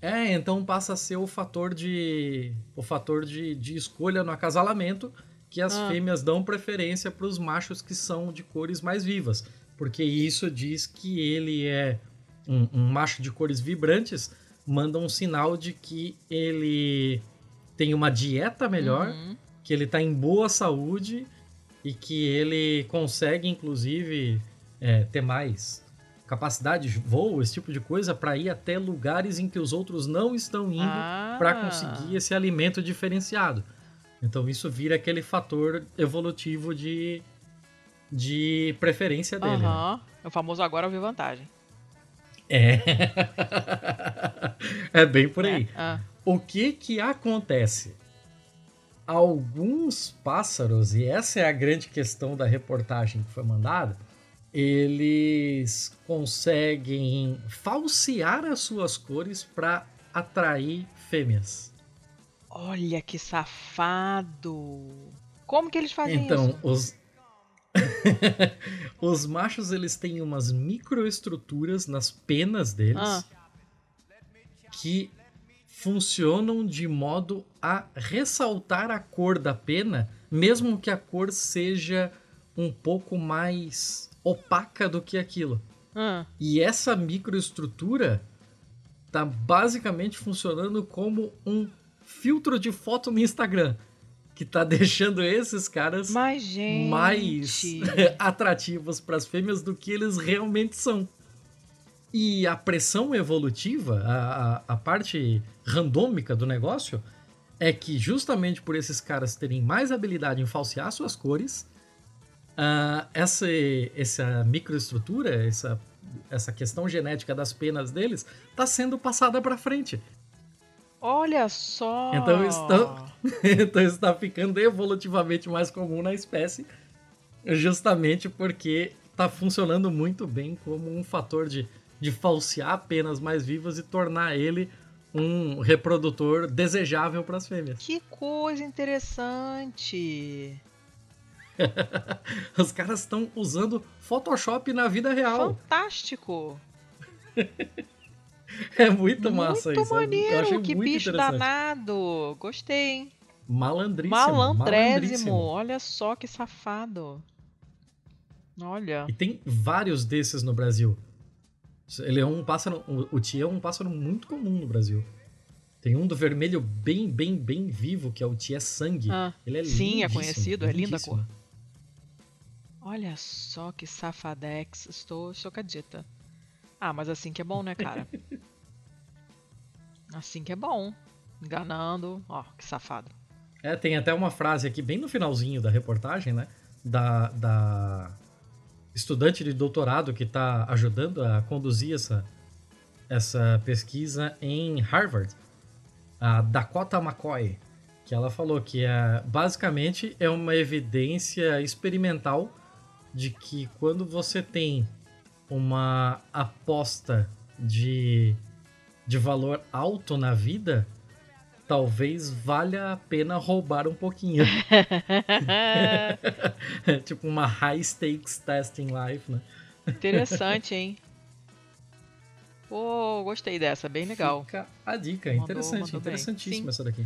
É, então passa a ser o fator de o fator de, de escolha no acasalamento que as Ah. fêmeas dão preferência para os machos que são de cores mais vivas, porque isso diz que ele é um, um macho de cores vibrantes, manda um sinal de que ele tem uma dieta melhor, Uhum. que ele está em boa saúde e que ele consegue, inclusive, é, ter mais capacidade de voo, esse tipo de coisa, para ir até lugares em que os outros não estão indo Ah. para conseguir esse alimento diferenciado. Então isso vira aquele fator evolutivo de, de preferência dele. né? Aham. O famoso agora vi vantagem. É. <laughs> é bem por aí. né? Ah. O que que acontece? Alguns pássaros, e essa é a grande questão da reportagem que foi mandada, eles conseguem falsear as suas cores para atrair fêmeas. Olha que safado. Como que eles fazem Então, isso? os <laughs> os machos eles têm umas microestruturas nas penas deles Ah. que funcionam de modo a ressaltar a cor da pena, mesmo que a cor seja um pouco mais opaca do que aquilo. Ah. E essa microestrutura tá basicamente funcionando como um filtro de foto no Instagram, que tá <laughs> deixando esses caras Mas, mais <laughs> atrativos para as fêmeas do que eles realmente são. E a pressão evolutiva, a, a, a parte randômica do negócio, é que justamente por esses caras terem mais habilidade em falsear suas cores, ah, essa, essa microestrutura, essa, essa questão genética das penas deles, está sendo passada para frente. Olha só. Então estão- <laughs> então está ficando evolutivamente mais comum na espécie, justamente porque está funcionando muito bem como um fator de, de falsear penas mais vivas e tornar ele um reprodutor desejável para as fêmeas. Que coisa interessante. <laughs> Os caras estão usando Photoshop na vida real. Fantástico. <laughs> <laughs> É muito massa Muito isso. Eu achei maneiro. Que muito bicho danado. Gostei, hein? Malandríssimo. Malandrésimo. Olha só que safado. Olha. E tem vários desses no Brasil. Ele é um pássaro. O Tia é um pássaro muito comum no Brasil. Tem um do vermelho bem, bem, bem vivo, que é o Tia Sangue. Ah, Ele é sim, é conhecido, é linda a cor. Olha só que safadex. Estou chocadita. Ah, mas assim que é bom, né, cara? <laughs> assim que é bom. Enganando. Ó, que safado. É, tem até uma frase aqui bem no finalzinho da reportagem, né? Da, da estudante de doutorado que está ajudando a conduzir essa, essa pesquisa em Harvard, a Dakota McCoy, que ela falou que é, basicamente é uma evidência experimental de que quando você tem uma aposta de, de valor alto na vida, talvez valha a pena roubar um pouquinho. <laughs> <laughs> tipo uma high stakes testing life, né? Interessante, hein? <laughs> Pô, gostei dessa, bem legal. Fica a dica, mandou, interessante, mandou interessantíssima essa daqui.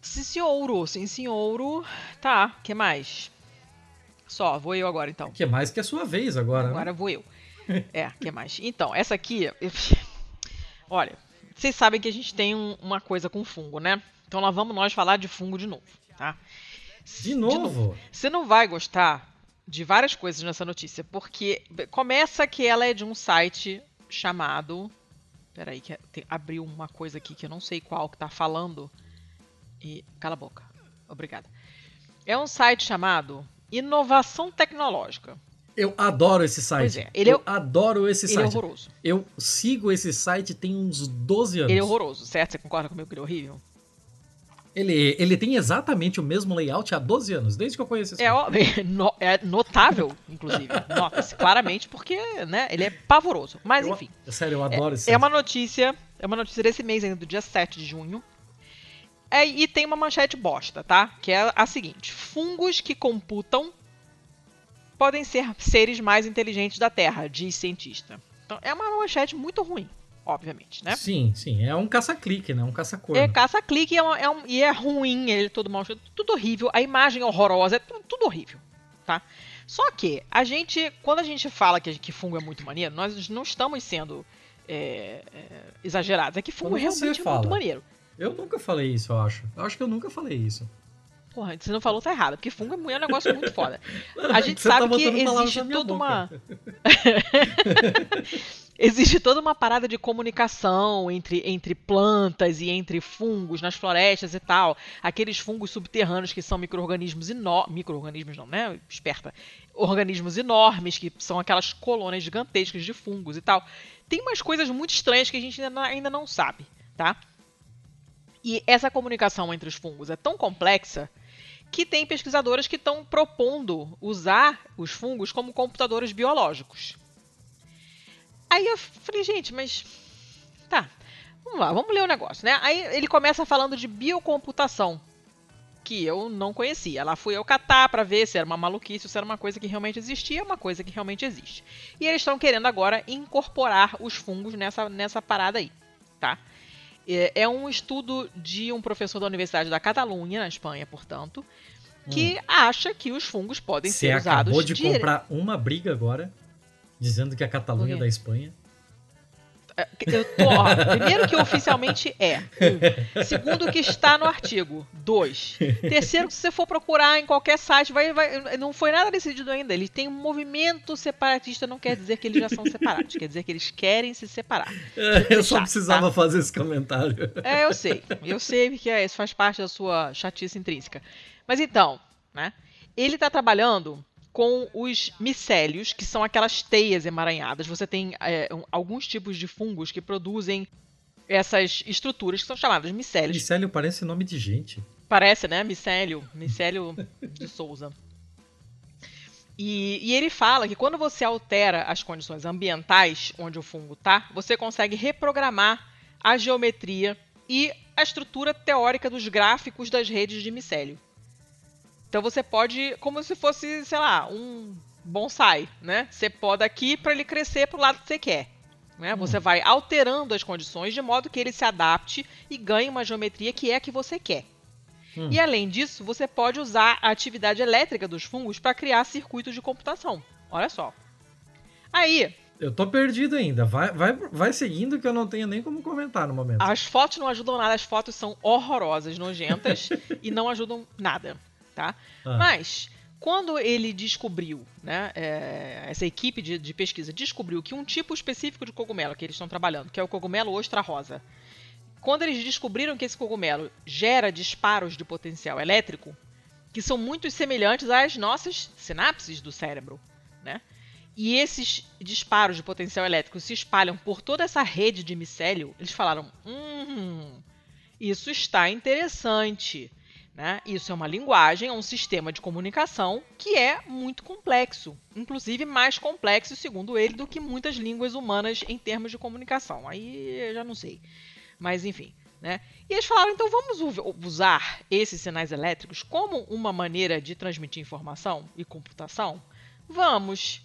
Sim, senhor, sim, senhor. Tá, que mais? Só, vou eu agora então. Que mais que é a sua vez agora, Agora né? vou eu. É, que mais? Então, essa aqui. Olha, vocês sabem que a gente tem um, uma coisa com fungo, né? Então lá vamos nós falar de fungo de novo, tá? De novo? De novo. Você não vai gostar de várias coisas nessa notícia, porque começa que ela é de um site chamado. Peraí, que tem, abriu uma coisa aqui que eu não sei qual que tá falando. E. Cala a boca. Obrigada. É um site chamado Inovação Tecnológica. Eu adoro esse site. É, ele eu é, adoro esse ele site. Ele é horroroso. Eu sigo esse site tem uns 12 anos. Ele é horroroso, certo? Você concorda comigo que ele é horrível? Ele, ele tem exatamente o mesmo layout há 12 anos, desde que eu conheço esse é, é notável, inclusive. <laughs> Nota-se claramente, porque né, ele é pavoroso. Mas, eu, enfim. Sério, eu adoro é, esse É uma notícia. É uma notícia desse mês ainda, do dia 7 de junho. É, e tem uma manchete bosta, tá? Que é a seguinte: fungos que computam podem ser seres mais inteligentes da Terra, diz cientista. Então é uma manchete muito ruim, obviamente, né? Sim, sim. É um caça-clique, né? Um caça-cor. É caça-clique é, um, é um, e é ruim, ele é todo mal tudo horrível, a imagem é horrorosa, é tudo, tudo, horrível, tá? Só que a gente, quando a gente fala que, que fungo é muito maneiro, nós não estamos sendo é, é, exagerados. É que fungo realmente é muito maneiro. Eu nunca falei isso, eu acho. Eu acho que eu nunca falei isso. Porra, você não falou, tá errado, porque fungo é um negócio muito foda. <laughs> A gente você sabe tá que existe toda uma. <laughs> existe toda uma parada de comunicação entre, entre plantas e entre fungos nas florestas e tal. Aqueles fungos subterrâneos que são micro-organismos enormes. Micro-organismos não, né? Esperta. Organismos enormes, que são aquelas colônias gigantescas de fungos e tal. Tem umas coisas muito estranhas que a gente ainda não sabe, tá? E essa comunicação entre os fungos é tão complexa que tem pesquisadores que estão propondo usar os fungos como computadores biológicos. Aí eu falei, gente, mas. Tá, vamos lá, vamos ler o negócio, né? Aí ele começa falando de biocomputação, que eu não conhecia. Lá fui eu catar para ver se era uma maluquice, se era uma coisa que realmente existia, uma coisa que realmente existe. E eles estão querendo agora incorporar os fungos nessa, nessa parada aí, tá? É, é um estudo de um professor da Universidade da Catalunha, na Espanha, portanto, que hum. acha que os fungos podem Você ser usados... Você acabou de dire... comprar uma briga agora, dizendo que a Catalunha é da Espanha. É, eu tô, ó, primeiro que oficialmente é. Um. Segundo que está no artigo. Dois. Terceiro que se você for procurar em qualquer site, vai, vai, não foi nada decidido ainda. Ele tem um movimento separatista, não quer dizer que eles já são separados. Quer dizer que eles querem se separar. <laughs> Eu só precisava tá? fazer esse comentário. É, eu sei. Eu sei que é, isso faz parte da sua chatice intrínseca. Mas então, né? Ele está trabalhando com os micélios, que são aquelas teias emaranhadas. Você tem é, alguns tipos de fungos que produzem essas estruturas que são chamadas micélios. Micélio parece nome de gente. Parece, né? Micélio. Micélio de Souza. E, e, ele fala que quando você altera as condições ambientais onde o fungo está, você consegue reprogramar a geometria e a estrutura teórica dos gráficos das redes de micélio. Então você pode, como se fosse, sei lá, um bonsai, né? Você poda aqui para ele crescer para o lado que você quer. Né? Hum. Você vai alterando as condições de modo que ele se adapte e ganhe uma geometria que é a que você quer. Hum. E além disso, você pode usar a atividade elétrica dos fungos para criar circuitos de computação. Olha só. Aí. Eu tô perdido ainda. Vai, vai, vai seguindo que eu não tenho nem como comentar no momento. As fotos não ajudam nada. As fotos são horrorosas, nojentas <laughs> e não ajudam nada tá? Ah. Mas quando ele descobriu, né, é, essa equipe de, de, pesquisa descobriu que um tipo específico de cogumelo que eles estão trabalhando, que é o cogumelo ostra rosa, quando eles descobriram que esse cogumelo gera disparos de potencial elétrico, que são muito semelhantes às nossas sinapses do cérebro, né? e esses disparos de potencial elétrico se espalham por toda essa rede de micélio, eles falaram: hum, isso está interessante. Né? Isso é uma linguagem, é um sistema de comunicação que é muito complexo, inclusive mais complexo, segundo ele, do que muitas línguas humanas em termos de comunicação. Aí eu já não sei. Mas enfim. Né? E eles falaram: então vamos usar esses sinais elétricos como uma maneira de transmitir informação e computação? Vamos.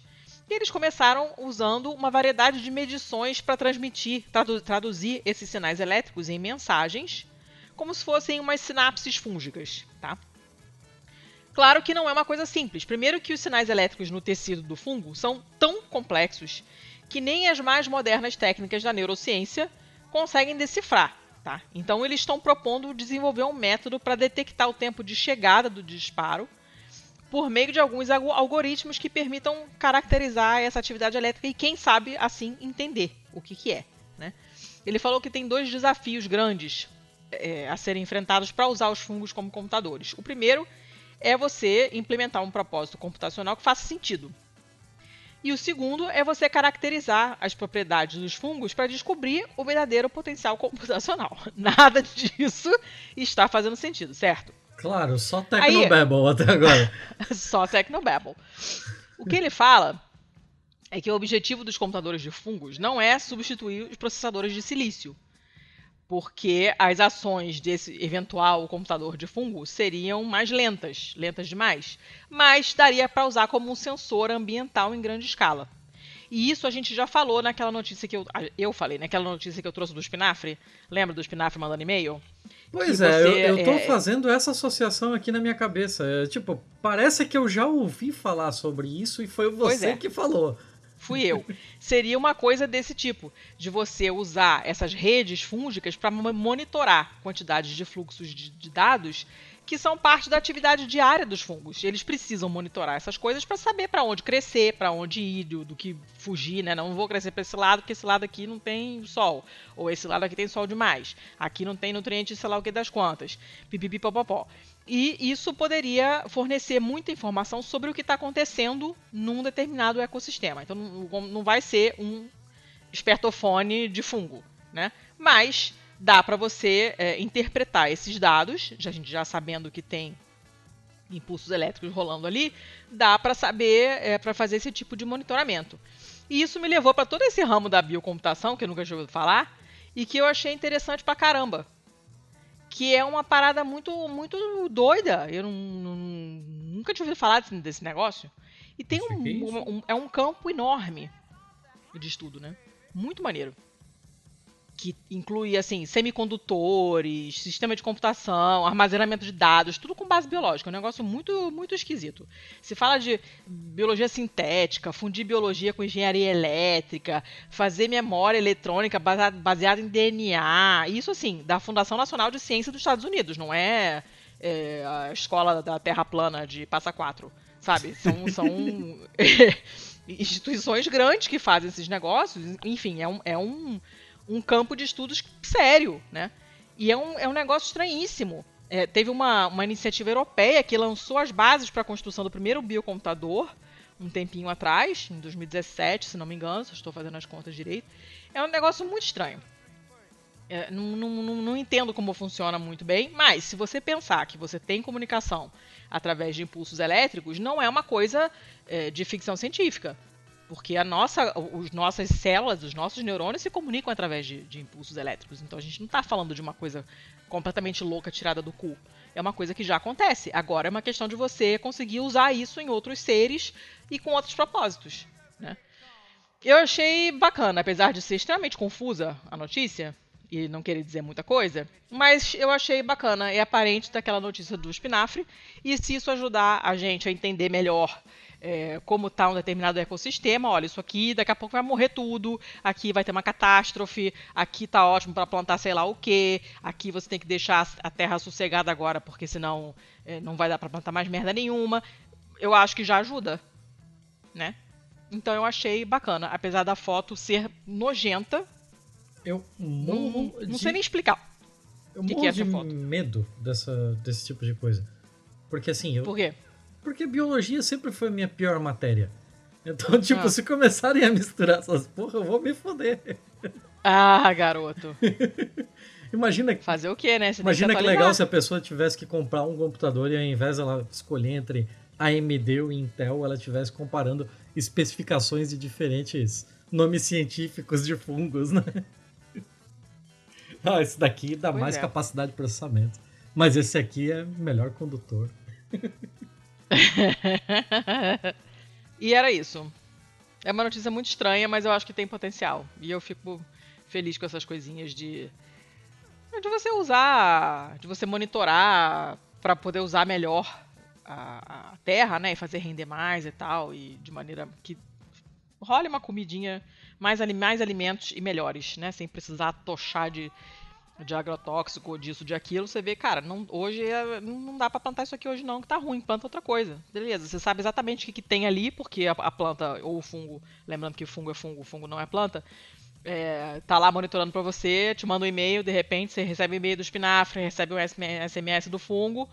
E eles começaram usando uma variedade de medições para transmitir, tradu traduzir esses sinais elétricos em mensagens, como se fossem umas sinapses fúngicas, tá? Claro que não é uma coisa simples. Primeiro que os sinais elétricos no tecido do fungo são tão complexos que nem as mais modernas técnicas da neurociência conseguem decifrar. Tá? Então eles estão propondo desenvolver um método para detectar o tempo de chegada do disparo por meio de alguns algoritmos que permitam caracterizar essa atividade elétrica e, quem sabe, assim entender o que, que é. Né? Ele falou que tem dois desafios grandes é, a serem enfrentados para usar os fungos como computadores. O primeiro é você implementar um propósito computacional que faça sentido. E o segundo é você caracterizar as propriedades dos fungos para descobrir o verdadeiro potencial computacional. <laughs> Nada disso está fazendo sentido, certo? Claro, só Tecnobabble até agora. <laughs> só Tecnobabble. O que ele fala é que o objetivo dos computadores de fungos não é substituir os processadores de silício, porque as ações desse eventual computador de fungo seriam mais lentas, lentas demais, mas daria para usar como um sensor ambiental em grande escala. E isso a gente já falou naquela notícia que eu, eu falei, naquela notícia que eu trouxe do Espinafre. Lembra do Espinafre mandando e-mail? Pois é, eu, eu tô é... fazendo essa associação aqui na minha cabeça. É, tipo, parece que eu já ouvi falar sobre isso e foi você é. que falou. Fui eu. Seria uma coisa desse tipo, de você usar essas redes fúngicas para monitorar quantidades de fluxos de, de dados que são parte da atividade diária dos fungos. Eles precisam monitorar essas coisas para saber para onde crescer, para onde ir, do, do, que fugir, né? Não vou crescer para esse lado, porque esse lado aqui não tem sol, ou esse lado aqui tem sol demais. Aqui não tem nutriente, sei lá o que das quantas. Pipipi popopó. E isso poderia fornecer muita informação sobre o que está acontecendo num determinado ecossistema. Então não, vai ser um espertofone de fungo, né? Mas dá para você é, interpretar esses dados, já, a gente já sabendo que tem impulsos elétricos rolando ali, dá para saber, é, para fazer esse tipo de monitoramento. E isso me levou para todo esse ramo da biocomputação, que eu nunca tinha ouvido falar, e que eu achei interessante pra caramba. Que é uma parada muito muito doida. Eu não, não, nunca tinha ouvido falar desse, desse negócio. E tem um, um, um, é um campo enorme de estudo, né? Muito maneiro que inclui assim semicondutores, sistema de computação, armazenamento de dados, tudo com base biológica, é um negócio muito muito esquisito. Se fala de biologia sintética, fundir biologia com engenharia elétrica, fazer memória eletrônica baseada em DNA, isso assim da Fundação Nacional de Ciência dos Estados Unidos, não é, é a escola da Terra plana de Passa Quatro, sabe? São, <laughs> são <laughs> instituições grandes que fazem esses negócios, enfim, é um, é um um campo de estudos sério, né? E é um, é um negócio estranhíssimo. É, teve uma, uma iniciativa europeia que lançou as bases para a construção do primeiro biocomputador um tempinho atrás, em 2017, se não me engano, se estou fazendo as contas direito. É um negócio muito estranho. É, não, não, não, entendo como funciona muito bem, mas se você pensar que você tem comunicação através de impulsos elétricos, não é uma coisa é, de ficção científica. Porque a nossa, os nossas células, os nossos neurônios se comunicam através de, de impulsos elétricos. Então a gente não está falando de uma coisa completamente louca tirada do cu. É uma coisa que já acontece. Agora é uma questão de você conseguir usar isso em outros seres e com outros propósitos. Né? Eu achei bacana, apesar de ser extremamente confusa a notícia e não querer dizer muita coisa, mas eu achei bacana e aparente daquela notícia do espinafre. E se isso ajudar a gente a entender melhor é, como está um determinado ecossistema, olha, isso aqui daqui a pouco vai morrer tudo, aqui vai ter uma catástrofe, aqui está ótimo para plantar sei lá o que, aqui você tem que deixar a terra sossegada agora, porque senão é, não vai dar para plantar mais merda nenhuma. Eu acho que já ajuda, né? Então eu achei bacana, apesar da foto ser nojenta. Eu não, não, não sei nem explicar. Eu que morro que é de foto. medo dessa, desse tipo de coisa. Porque assim, eu, Por quê? Porque biologia sempre foi a minha pior matéria. Então, <laughs> tipo, Ah. se começarem a misturar essas porra, eu vou me foder. Ah, garoto. <laughs> Imagina, Fazer o quê, né? Você imagina que legal se a pessoa tivesse que comprar um computador e ao invés dela escolher entre AMD ou Intel, ela estivesse comparando especificações de diferentes nomes científicos de fungos, né? <laughs> Ah, esse daqui dá Pois mais é. capacidade de processamento. Mas esse aqui é melhor condutor. <laughs> e era isso. É uma notícia muito estranha, mas eu acho que tem potencial. E eu fico feliz com essas coisinhas de. de você usar. de você monitorar para poder usar melhor a, a terra, né? E fazer render mais e tal. E de maneira que role uma comidinha, mais, mais alimentos e melhores, né? Sem precisar tochar de, de agrotóxico, disso, de aquilo. Você vê, cara, não, hoje é- não dá pra plantar isso aqui hoje não, que tá ruim, planta outra coisa. Beleza, você sabe exatamente o que, que tem ali, porque a, a planta ou o fungo, lembrando que fungo é fungo, fungo não é planta, é, tá lá monitorando pra você, te manda um e-mail, de repente você recebe um e-mail do espinafre, recebe um SMS do fungo,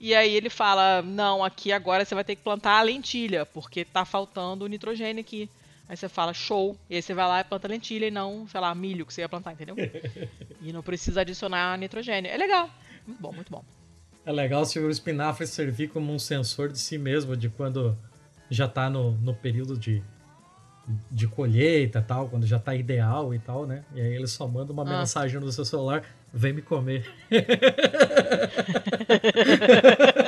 e aí ele fala, não, aqui agora você vai ter que plantar a lentilha, porque tá faltando nitrogênio aqui. Aí você fala, show, e aí você vai lá e planta lentilha e não, sei lá, milho que você ia plantar, entendeu? <laughs> e não precisa adicionar nitrogênio. É legal, muito bom, muito bom. É legal se o espinafre servir como um sensor de si mesmo, de quando já tá no, no período de, de colheita e tal, quando já tá ideal e tal, né? E aí ele só manda uma Ah. mensagem no seu celular, vem me comer. <laughs>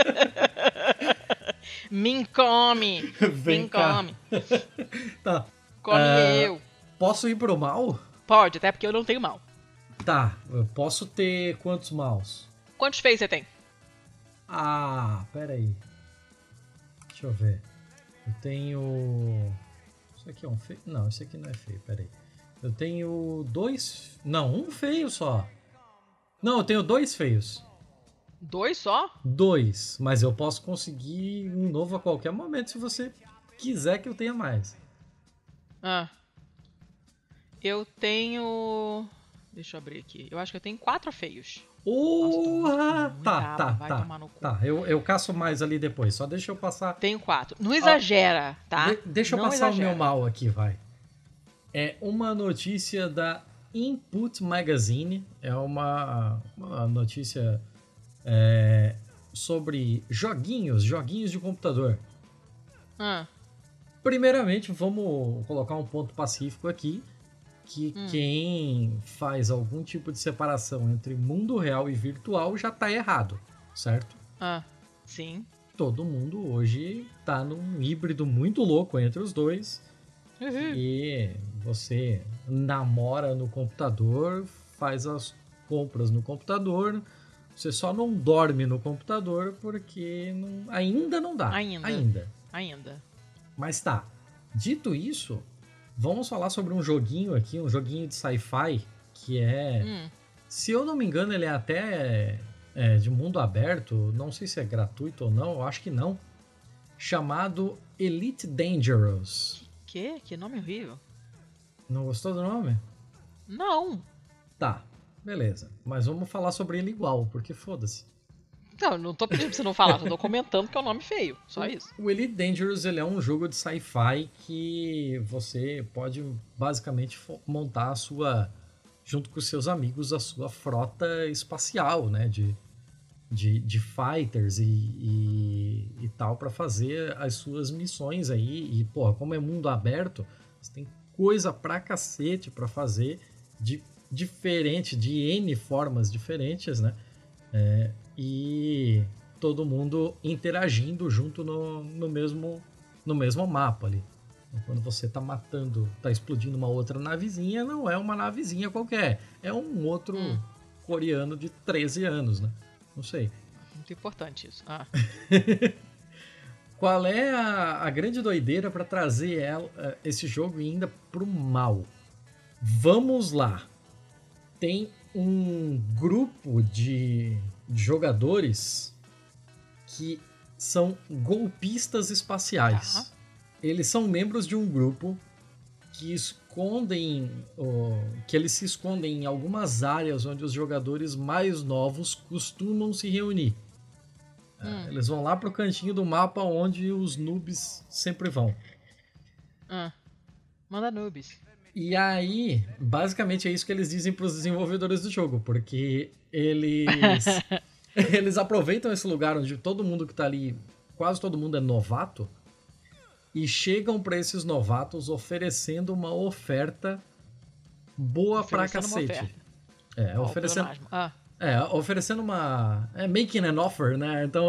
Me come, <laughs> Vem me come, <laughs> Tá. come Ah. eu. Posso ir pro mal? Pode, até porque eu não tenho mal. Tá. Eu posso ter quantos maus? Quantos feios você tem? Ah, pera aí. Deixa eu ver. Eu tenho. Isso aqui é um feio? Não, isso aqui não é feio, pera aí. Eu tenho dois. Não, um feio só. Não, eu tenho dois feios. Dois só? Dois. Mas eu posso conseguir um novo a qualquer momento se você quiser que eu tenha mais. Ah. Eu tenho. Deixa eu abrir aqui. Eu acho que eu tenho quatro feios. Porra! muito Tá, aba, tá, vai tá. Tá, eu, eu caço mais ali depois. Só deixa eu passar. Tenho quatro. Não exagera, tá? De- deixa eu Não passar o exagera. meu mal aqui, vai. É uma notícia da Input Magazine. É uma, uma notícia é, sobre joguinhos, joguinhos de computador. Ah, Primeiramente, vamos colocar um ponto pacífico aqui. Que Hum. quem faz algum tipo de separação entre mundo real e virtual já tá errado, certo? ah. Sim. Todo mundo hoje tá num híbrido muito louco entre os dois. Uhum. E você namora no computador, faz as compras no computador. Você só não dorme no computador porque não- ainda não dá. Ainda. Ainda. Ainda. Mas tá. Dito isso, vamos falar sobre um joguinho aqui, um joguinho de sci-fi que é, Hum. se eu não me engano, ele é até é, de mundo aberto. Não sei se é gratuito ou não. Eu acho que não. Chamado Elite Dangerous. Que? Que nome horrível. Não gostou do nome? Não. Tá, beleza. Mas vamos falar sobre ele igual, porque foda-se. Não, não tô pedindo pra você não falar, só tô comentando que é um nome feio. Só isso. O Elite Dangerous ele é um jogo de sci-fi que você pode basicamente montar a sua, junto com seus amigos, a sua frota espacial, né? De, de, de fighters e, e, e tal, para fazer as suas missões aí. E, porra, como é mundo aberto, você tem coisa pra cacete pra fazer de diferente, de N formas diferentes, né? É, e todo mundo interagindo junto no, no, mesmo, no mesmo mapa ali. Então, quando você tá matando, tá explodindo uma outra navezinha, não é uma navezinha qualquer. É um outro Hum. coreano de 13 anos, né? Não sei. Muito importante isso. Ah. <laughs> Qual é a, a grande doideira para trazer ela, eh, esse jogo ainda pro mal? Vamos lá. Tem um grupo de jogadores que são golpistas espaciais. Tá. Eles são membros de um grupo que escondem, que eles se escondem em algumas áreas onde os jogadores mais novos costumam se reunir. Hum. Eles vão lá pro cantinho do mapa onde os noobs sempre vão. Ah. Manda noobs. E aí, basicamente é isso que eles dizem para os desenvolvedores do jogo, porque eles <laughs> eles aproveitam esse lugar onde todo mundo que tá ali, quase todo mundo é novato, e chegam para esses novatos oferecendo uma oferta boa pra Oferecendo uma cacete. É, Ó, o oferecendo. Ah, é, oferecendo uma. É making an offer, né? Então.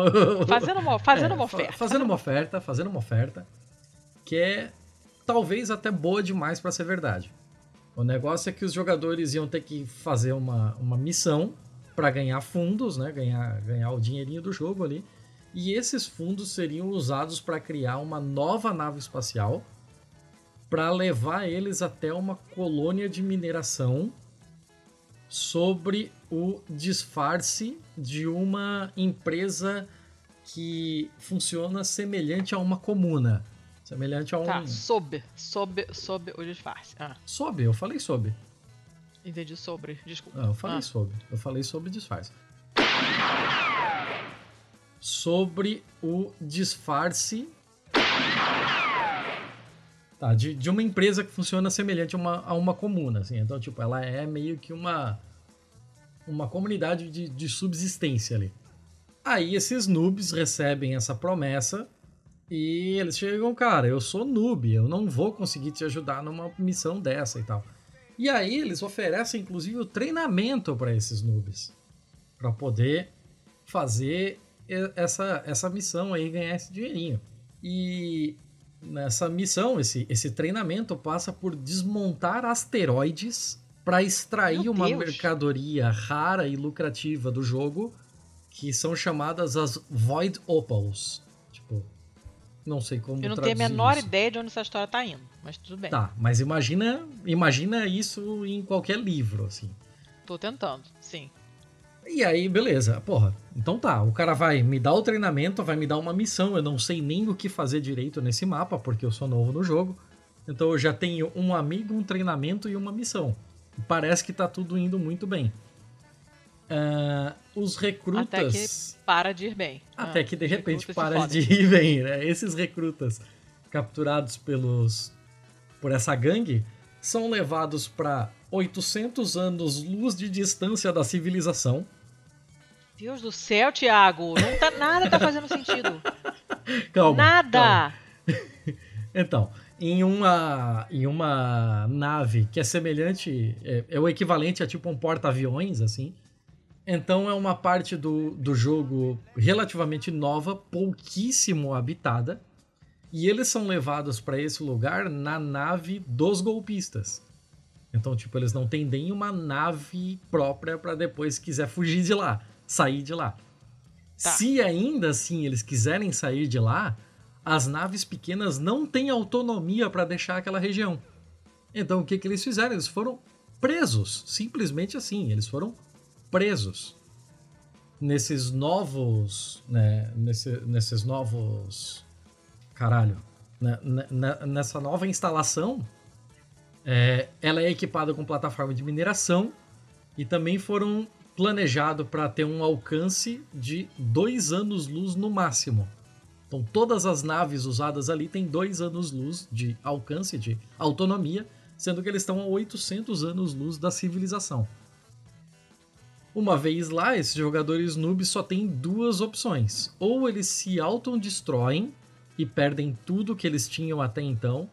fazendo uma, fazendo <laughs> É, uma oferta. Fazendo uma oferta, fazendo uma oferta. Que é talvez até boa demais pra ser verdade. O negócio é que os jogadores iam ter que fazer uma, uma missão pra ganhar fundos, né? Ganhar, ganhar o dinheirinho do jogo ali. E esses fundos seriam usados pra criar uma nova nave espacial para levar eles até uma colônia de mineração sobre o disfarce de uma empresa que funciona semelhante a uma comuna. Semelhante a um. Tá, sob, sob, sob o disfarce. Ah, Sob, eu falei sob. entendi sobre, desculpa. Ah, eu falei Ah. sobre. Eu falei sobre disfarce. Sobre o disfarce. Tá, de, de uma empresa que funciona semelhante a uma, a uma comuna, assim. Então, tipo, ela é meio que uma. Uma comunidade de, de subsistência ali. Aí esses noobs recebem essa promessa e eles chegam, cara, eu sou noob, eu não vou conseguir te ajudar numa missão dessa e tal. E aí eles oferecem inclusive o treinamento para esses noobs, para poder fazer essa, essa missão aí, ganhar esse dinheirinho. E nessa missão, esse, esse treinamento passa por desmontar asteroides para extrair uma mercadoria rara e lucrativa do jogo, que são chamadas as Void Opals. Não sei como Eu não tenho a menor isso. ideia de onde essa história tá indo, mas tudo bem. Tá, mas imagina, imagina isso em qualquer livro, assim. Tô tentando, sim. E aí, beleza. Porra, então tá. O cara vai me dar o treinamento, vai me dar uma missão. Eu não sei nem o que fazer direito nesse mapa, porque eu sou novo no jogo. Então eu já tenho um amigo, um treinamento e uma missão. Parece que tá tudo indo muito bem. Ah, os recrutas. Até que para de ir bem. Até Ah, que de repente para de ir bem, né? Esses recrutas capturados pelos por essa gangue são levados para 800 anos luz de distância da civilização. Deus do céu, Thiago! Não tá, nada tá fazendo sentido. Calma. <laughs> calma. nada! <laughs> Então, em uma em uma nave que é semelhante, é, é o equivalente a tipo um porta-aviões assim. Então é uma parte do, do jogo relativamente nova, pouquíssimo habitada, e eles são levados para esse lugar na nave dos golpistas. Então, tipo, eles não têm nem uma nave própria para depois quiser fugir de lá, sair de lá. Tá. Se ainda assim eles quiserem sair de lá, as naves pequenas não têm autonomia para deixar aquela região. Então, o que, que eles fizeram? Eles foram presos, simplesmente assim, eles foram presos nesses novos, né, nesse- nesses novos, caralho, né, né, nessa nova instalação, é, ela é equipada com plataforma de mineração e também foram planejados para ter um alcance de dois anos-luz no máximo. Então todas as naves usadas ali têm dois anos-luz de alcance, de autonomia, sendo que eles estão a 800 anos-luz da civilização. Uma vez lá, esses jogadores noobs só têm duas opções. Ou eles se autodestroem e perdem tudo que eles tinham até então.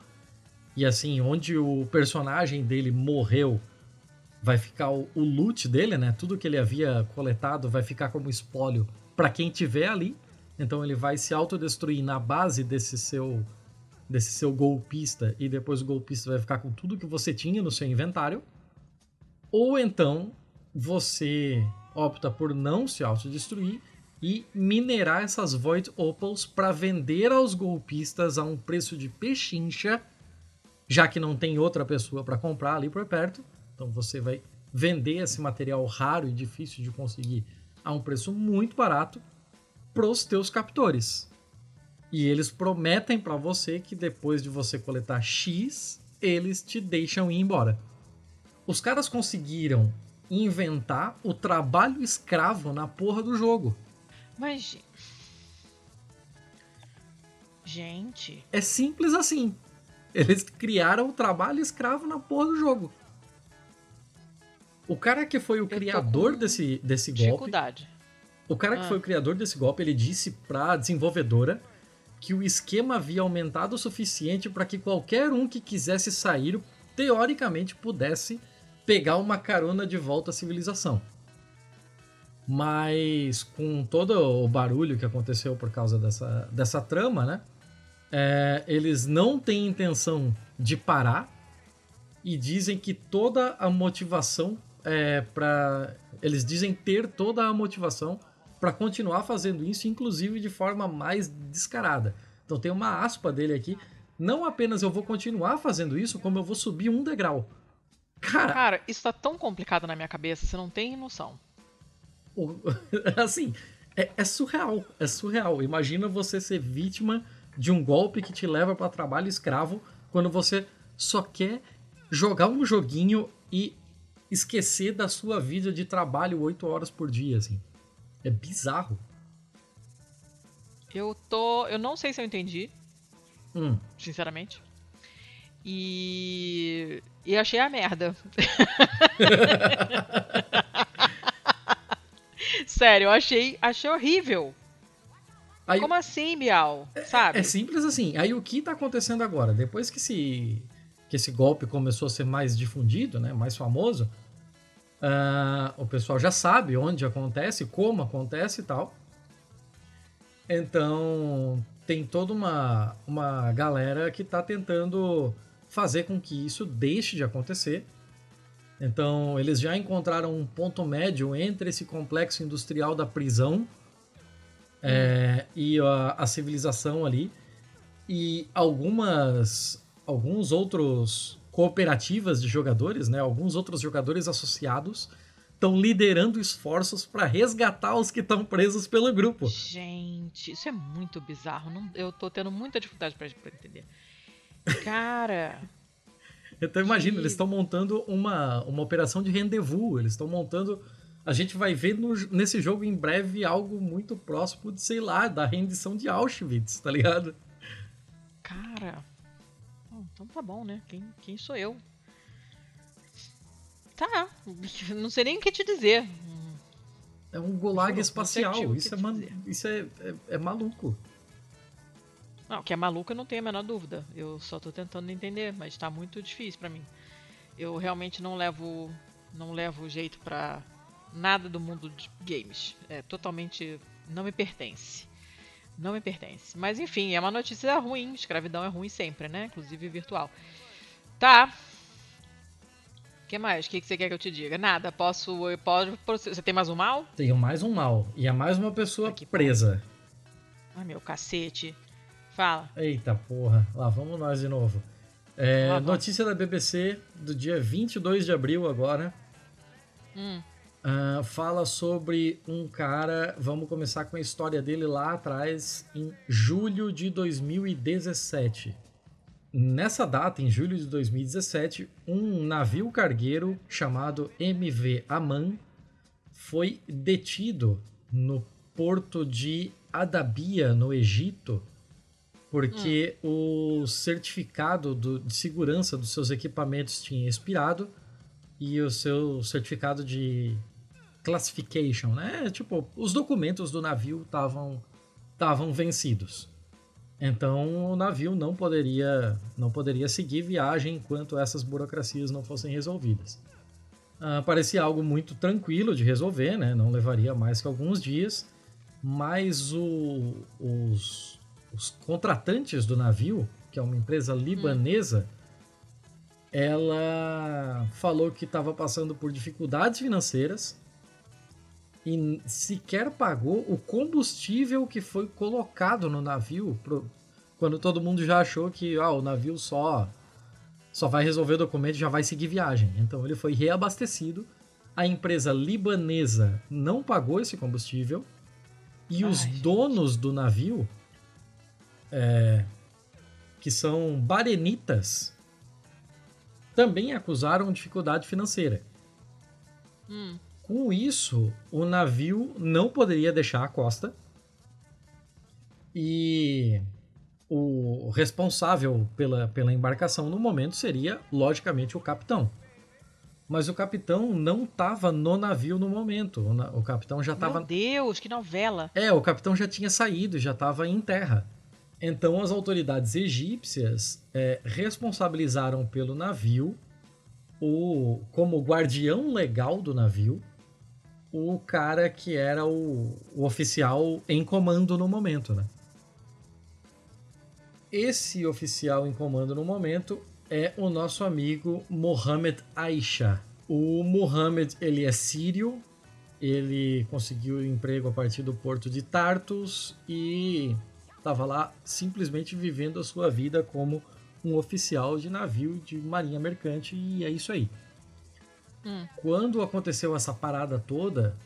E assim, onde o personagem dele morreu, vai ficar o, o loot dele, né? Tudo que ele havia coletado vai ficar como espólio para quem tiver ali. Então ele vai se autodestruir na base desse seu desse seu golpista e depois o golpista vai ficar com tudo que você tinha no seu inventário. Ou então você opta por não se autodestruir e minerar essas Void Opals para vender aos golpistas a um preço de pechincha, já que não tem outra pessoa para comprar ali por perto. Então você vai vender esse material raro e difícil de conseguir a um preço muito barato pros teus captores. E eles prometem para você que depois de você coletar X, eles te deixam ir embora. Os caras conseguiram inventar o trabalho escravo na porra do jogo. Mas. Gente. É simples assim. Eles criaram o trabalho escravo na porra do jogo. O cara que foi o tô criador desse, desse golpe. Dificuldade. O cara que Ah. foi o criador desse golpe, ele disse pra desenvolvedora que o esquema havia aumentado o suficiente para que qualquer um que quisesse sair, teoricamente, pudesse pegar uma carona de volta à civilização. Mas com todo o barulho que aconteceu por causa dessa, dessa trama, né? é, eles não têm intenção de parar e dizem que toda a motivação é para eles dizem ter toda a motivação para continuar fazendo isso, inclusive de forma mais descarada. Então tem uma aspa dele aqui. Não apenas eu vou continuar fazendo isso, como eu vou subir um degrau. Cara, Cara, isso tá tão complicado na minha cabeça, você não tem noção. <laughs> assim, é, é surreal. É surreal. Imagina você ser vítima de um golpe que te leva para trabalho escravo quando você só quer jogar um joguinho e esquecer da sua vida de trabalho oito horas por dia, assim. É bizarro. Eu tô. Eu não sei se eu entendi, Hum. sinceramente. E. E achei a merda. <laughs> Sério, eu achei, achei horrível. Aí, Como assim, Miau? Sabe? É simples assim. Aí o que tá acontecendo agora? Depois que esse, que esse golpe começou a ser mais difundido, né, mais famoso, ah, o pessoal já sabe onde acontece, como acontece e tal. Então tem toda uma, uma galera que tá tentando fazer com que isso deixe de acontecer. Então eles já encontraram um ponto médio entre esse complexo industrial da prisão é, e a, a civilização ali e algumas alguns outros cooperativas de jogadores, né? Alguns outros jogadores associados estão liderando esforços para resgatar os que estão presos pelo grupo. Gente, isso é muito bizarro. não- eu tô tendo muita dificuldade pra entender. Cara, Então imagina, Que- eles estão montando uma, uma operação de rendezvous, eles estão montando. A gente vai ver no- nesse jogo em breve algo muito próximo de, sei lá, da rendição de Auschwitz, tá ligado? cara. Bom, então tá bom, né? Quem, quem sou eu? Tá, <laughs> não sei nem o que te dizer. É um gulag espacial. Isso, é, te ma- dizer. isso é, é, é maluco. Não, que é maluco eu não tenho a menor dúvida. Eu só tô tentando entender, mas tá muito difícil pra mim. Eu realmente não levo não levo jeito pra nada do mundo de games. É totalmente não me pertence. Não me pertence. Mas enfim, é uma notícia ruim. Escravidão é ruim sempre, né? Inclusive virtual. Tá. O que mais? O que você quer que eu te diga? Nada. Posso. Eu posso você tem mais um mal? Tenho mais um mal. E é mais uma pessoa que presa. Ai, meu cacete. Fala. Eita porra, lá vamos nós de novo. É, notícia da BBC do dia 22 de abril agora. Hum. ah, fala sobre um cara. Vamos começar com a história dele lá atrás, em julho de 2017. Nessa data, em julho de 2017, um navio cargueiro chamado MV Aman foi detido no porto de Adabia, no Egito, porque o certificado do- de segurança dos seus equipamentos tinha expirado e o seu certificado de classification, né? Tipo, os documentos do navio estavam estavam vencidos. Então o navio não poderia não poderia seguir viagem enquanto essas burocracias não fossem resolvidas. Ah, parecia algo muito tranquilo de resolver, né? Não levaria mais que alguns dias, mas o- os, os contratantes do navio, que é uma empresa libanesa, ela falou que estava passando por dificuldades financeiras e sequer pagou o combustível que foi colocado no navio pro- quando todo mundo já achou que ah, o navio só só vai resolver o documento e já vai seguir viagem. Então ele foi reabastecido. A empresa libanesa não pagou esse combustível e os Ai, gente. donos do navio, é, que são barenitas, também acusaram dificuldade financeira. Hum. Com isso, o navio não poderia deixar a costa e o responsável pela, pela embarcação no momento seria, logicamente, o capitão. Mas o capitão não estava no navio no momento. O, na, o capitão já estava. Meu Deus, que novela! É, o capitão já tinha saído, já estava em terra. Então as autoridades egípcias é, responsabilizaram pelo navio, o, como guardião legal do navio, o cara que era o, o oficial em comando no momento, né? Esse oficial em comando no momento é o nosso amigo Mohamed Aisha. O Mohamed, ele é sírio, ele conseguiu emprego a partir do porto de Tartus e estava lá simplesmente vivendo a sua vida como um oficial de navio de marinha mercante e é isso aí. Hum. Quando aconteceu essa parada toda,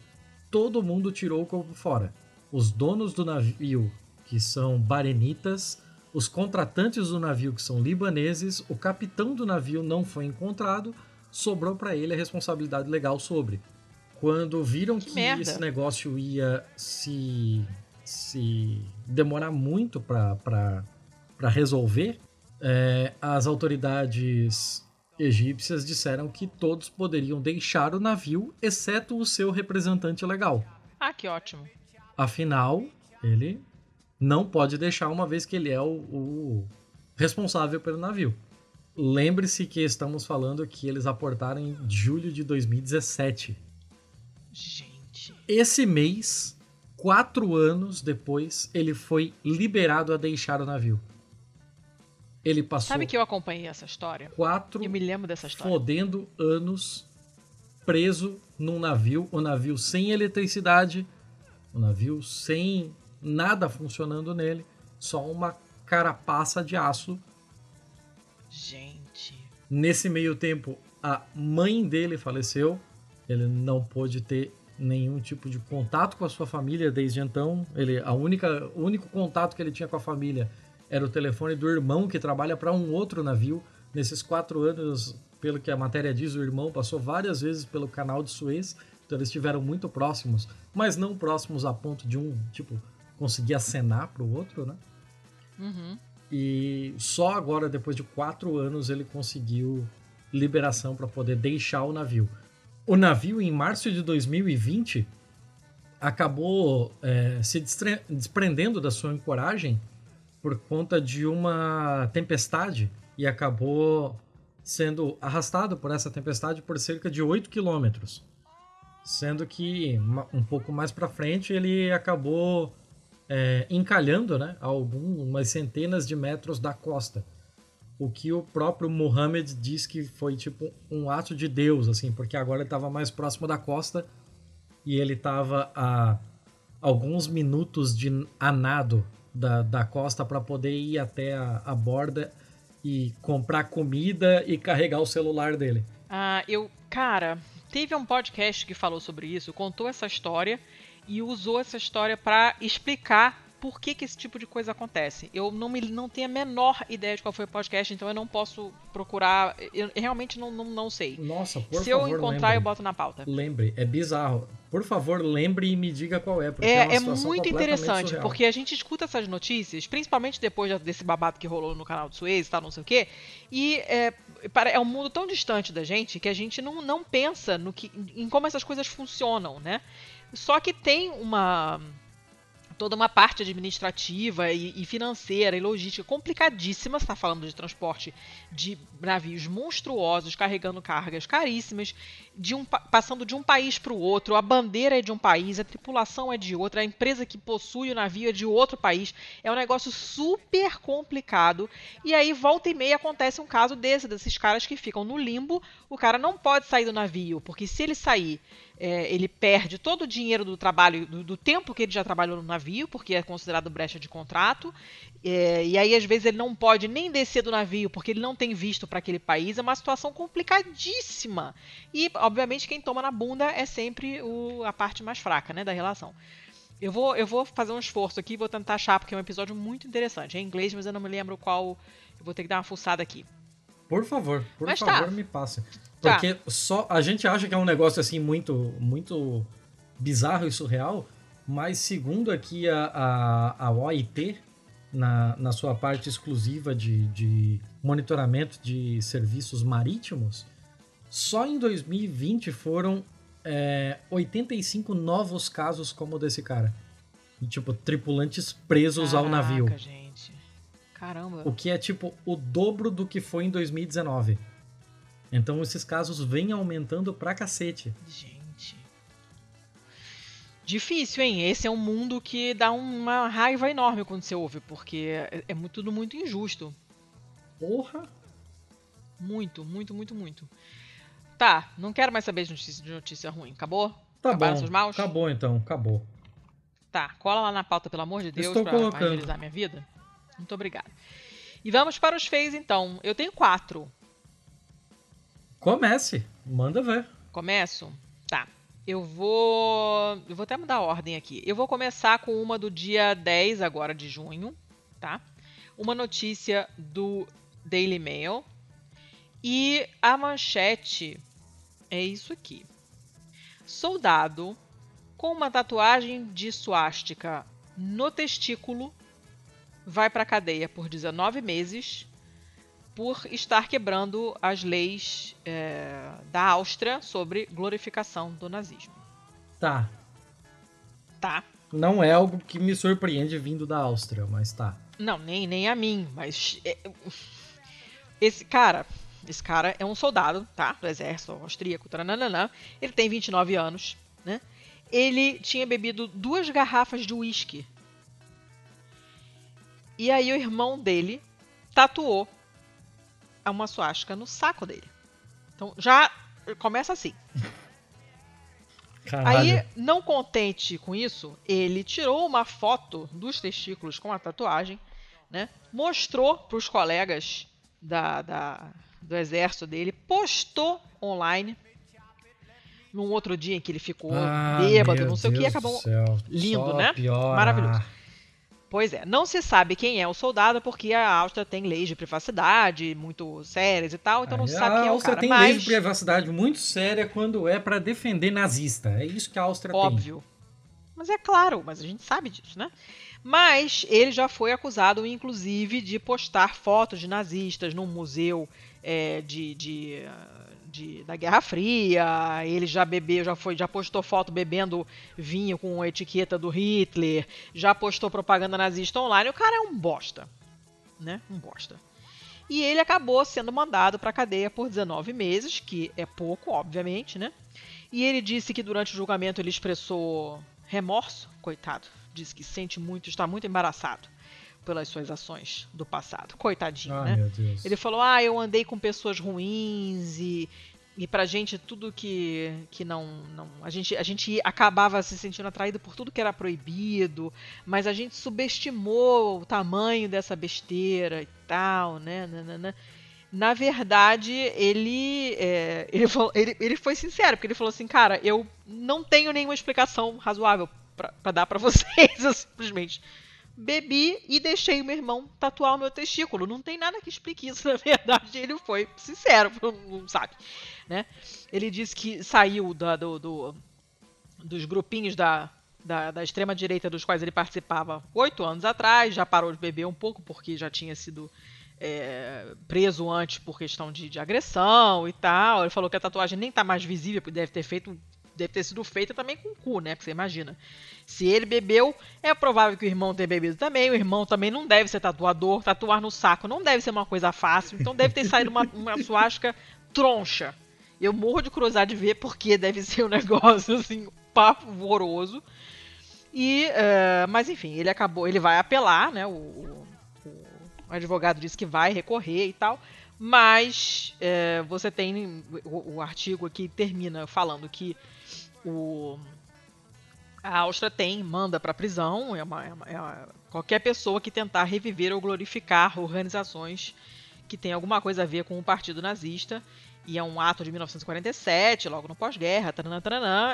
todo mundo tirou o corpo fora. Os donos do navio, que são barenitas, os contratantes do navio, que são libaneses, o capitão do navio não foi encontrado, sobrou para ele a responsabilidade legal sobre. Quando viram que, que esse negócio ia se, se demorar muito para resolver, é, as autoridades egípcias disseram que todos poderiam deixar o navio, exceto o seu representante legal. Ah, que ótimo. Afinal, ele não pode deixar uma vez que ele é o, o responsável pelo navio. Lembre-se que estamos falando que eles aportaram em julho de 2017. Gente. Esse mês, quatro anos depois, ele foi liberado a deixar o navio. Ele passou. Sabe que eu acompanhei essa história? Quatro. Eu me lembro dessa história. Fodendo anos preso num navio, o um navio sem eletricidade, o um navio sem nada funcionando nele, só uma carapaça de aço. Gente. Nesse meio tempo, a mãe dele faleceu. Ele não pôde ter nenhum tipo de contato com a sua família desde então. Ele, a única, o único contato que ele tinha com a família era o telefone do irmão que trabalha para um outro navio. Nesses quatro anos, pelo que a matéria diz, o irmão passou várias vezes pelo canal de Suez, então eles estiveram muito próximos, mas não próximos a ponto de um, tipo, conseguir acenar para o outro, né? Uhum. E só agora, depois de quatro anos, ele conseguiu liberação para poder deixar o navio. O navio, em março de 2020, acabou é, se desprendendo da sua ancoragem por conta de uma tempestade e acabou sendo arrastado por essa tempestade por cerca de 8 quilômetros. Sendo que um pouco mais para frente ele acabou é, encalhando né, algumas centenas de metros da costa. O que o próprio Muhammad diz que foi tipo um ato de Deus, assim, porque agora ele estava mais próximo da costa e ele estava a alguns minutos de a nado da, da costa para poder ir até a, a borda e comprar comida e carregar o celular dele. Ah, eu, cara, teve um podcast que falou sobre isso, contou essa história e usou essa história para explicar por que, que esse tipo de coisa acontece. Eu não, me, não tenho a menor ideia de qual foi o podcast, então eu não posso procurar. Eu realmente não, não, não sei. Nossa, por Se favor. Eu encontrar, lembre. eu boto na pauta. Lembre, é bizarro. Por favor, lembre e me diga qual é. Porque é, é, é muito interessante, surreal. porque a gente escuta essas notícias, principalmente depois desse babado que rolou no canal do Suez e tal, não sei o quê, e é, é um mundo tão distante da gente que a gente não, não pensa no que, em como essas coisas funcionam, né? Só que tem uma toda uma parte administrativa e, e financeira e logística complicadíssima. Você está falando de transporte de navios monstruosos carregando cargas caríssimas, de um, passando de um país para o outro. A bandeira é de um país, a tripulação é de outro, a empresa que possui o navio é de outro país. É um negócio super complicado. E aí, volta e meia, acontece um caso desse, desses caras que ficam no limbo. O cara não pode sair do navio, porque se ele sair é, ele perde todo o dinheiro do trabalho, do, do, tempo que ele já trabalhou no navio, porque é considerado brecha de contrato. É, e aí, às vezes, ele não pode nem descer do navio, porque ele não tem visto para aquele país. É uma situação complicadíssima. E, obviamente, quem toma na bunda é sempre o, a parte mais fraca né, da relação. Eu vou, eu vou fazer um esforço aqui, vou tentar achar, porque é um episódio muito interessante. É em inglês, mas eu não me lembro qual. Eu vou ter que dar uma fuçada aqui. Por favor, por mas favor, tá. me passe. Tá. Porque tá. só a gente acha que é um negócio assim muito muito bizarro e surreal, mas segundo aqui a, a, a OIT, na, na sua parte exclusiva de, de monitoramento de serviços marítimos, só em 2020 foram é, 85 novos casos como o desse cara. E, tipo, tripulantes presos Caraca, ao navio. gente. Caramba. O que é, tipo, o dobro do que foi em 2019. Então esses casos vêm aumentando pra cacete. Gente. Difícil, hein? Esse é um mundo que dá uma raiva enorme quando você ouve, porque é, é muito, tudo muito injusto. Porra! Muito, muito, muito, muito. Tá, não quero mais saber de notícia, de notícia ruim. Acabou? Tá Acabaram bom. seus maus? Acabou então, acabou. Tá, cola lá na pauta, pelo amor de Deus, Estou pra colocando. agilizar minha vida. Muito obrigada. E vamos para os feios, então. Eu tenho quatro. Comece, manda ver. Começo? Tá. Eu vou. Eu vou até mudar a ordem aqui. Eu vou começar com uma do dia 10 agora de junho, tá? Uma notícia do Daily Mail. E a manchete é isso aqui. Soldado com uma tatuagem de suástica no testículo vai para cadeia por 19 meses por estar quebrando as leis é, da Áustria sobre glorificação do nazismo. Tá. Tá? Não é algo que me surpreende vindo da Áustria, mas tá. Não, nem, nem a mim, mas. é, esse cara. Esse cara é um soldado, tá? Do exército austríaco. Taranana, ele tem 29 anos, né? Ele tinha bebido duas garrafas de uísque. E aí o irmão dele tatuou uma suástica no saco dele. Então já começa assim. Caralho. Aí, não contente com isso, ele tirou uma foto dos testículos com a tatuagem, né? Mostrou para os colegas da, da- do exército dele, postou online. Num outro dia em que ele ficou Ah, bêbado, não sei o que, Deus acabou. lindo, Só né? piora. Maravilhoso. Pois é, não se sabe quem é o soldado porque a Áustria tem leis de privacidade muito sérias e tal, então não se sabe quem é o Áustria tem Mas, lei de privacidade muito séria quando é pra defender nazista. É isso que a Áustria tem. óbvio. Mas é claro, mas a gente sabe disso, né? Mas ele já foi acusado, inclusive, de postar fotos de nazistas num museu é, de, de, de- da Guerra Fria. Ele já bebeu, já foi, já postou foto bebendo vinho com a etiqueta do Hitler. Já postou propaganda nazista online. O cara é um bosta, né? Um bosta. E ele acabou sendo mandado para cadeia por 19 meses, que é pouco, obviamente, né? E ele disse que durante o julgamento ele expressou remorso, coitado. Disse que sente muito, está muito embaraçado pelas suas ações do passado. Coitadinho, né? Ele falou: Ah, eu andei com pessoas ruins e, e pra gente tudo que, que não. não a, gente, a gente acabava se sentindo atraído por tudo que era proibido, mas a gente subestimou o tamanho dessa besteira e tal, né? nananã. Na verdade, ele, é, ele, falou- ele, ele foi sincero, porque ele falou assim: Cara, eu não tenho nenhuma explicação razoável pra dar pra <laughs> vocês, eu simplesmente bebi e deixei o meu irmão tatuar o meu testículo. Não tem nada que explique isso, <laughs> na verdade. Ele foi sincero, <laughs> não sabe, né? Ele disse que saiu da- do, do- dos grupinhos da, da, da extrema-direita dos quais ele participava oito anos atrás, já parou de beber um pouco porque já tinha sido é, preso antes por questão de, de agressão e tal. Ele falou que a tatuagem nem tá mais visível, porque deve ter feito deve ter sido feita também com cu, né? Porque você imagina. Se ele bebeu, é provável que o irmão tenha bebido também. O irmão também não deve ser tatuador. Tatuar no saco não deve ser uma coisa fácil. Então deve ter saído uma, uma suástica troncha. Eu morro de curiosidade de ver porque deve ser um negócio assim pavoroso. E, eh, mas enfim, ele acabou, ele vai apelar, né? O, o- o advogado disse que vai recorrer e tal. Mas eh, você tem o, o artigo aqui termina falando que o a Áustria tem, manda para prisão, é uma, é uma- é uma- qualquer pessoa que tentar reviver ou glorificar organizações que tem alguma coisa a ver com o partido nazista. E é um ato de 1947, logo no pós-guerra,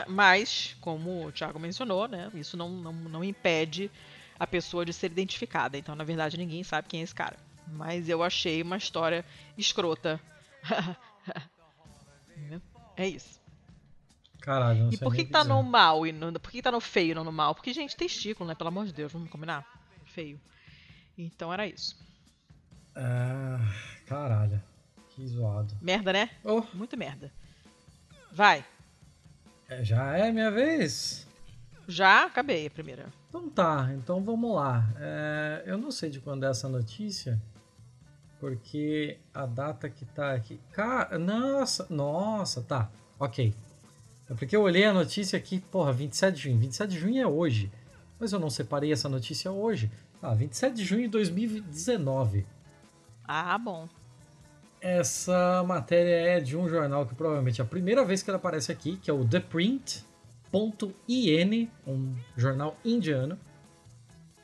mas, como o Thiago mencionou, né, isso não, não, não impede a pessoa de ser identificada. Então, na verdade, ninguém sabe quem é esse cara. Mas eu achei uma história escrota. <laughs> é isso. Caralho, não E sei por que, que tá dizer. no mal e no, por que, que tá no feio e não no mal? Porque, gente, testículo, né? Pelo amor de Deus, vamos combinar? Feio. Então era isso. Ah, caralho. Que zoado. Merda, né? Oh, Muita merda. Vai. é, já é minha vez? Já acabei a primeira. Então tá, então vamos lá. É, eu não sei de quando é essa notícia, porque a data que tá aqui. Cara, nossa, nossa, tá, ok. É porque eu olhei a notícia aqui, porra, 27 de junho. 27 de junho é hoje. Mas eu não separei essa notícia hoje. Ah, 27 de junho de 2019. Ah, bom. Essa matéria é de um jornal que provavelmente é a primeira vez que ela aparece aqui, que é o ThePrint.in, um jornal indiano.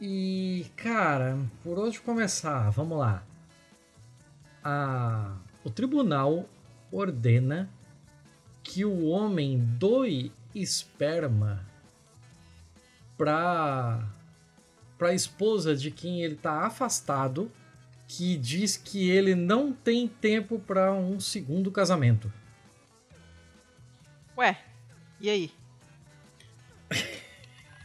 E, cara, por onde começar? Vamos lá. A, o tribunal ordena que o homem doe esperma para para a esposa de quem ele está afastado, que diz que ele não tem tempo para um segundo casamento. Ué, e aí?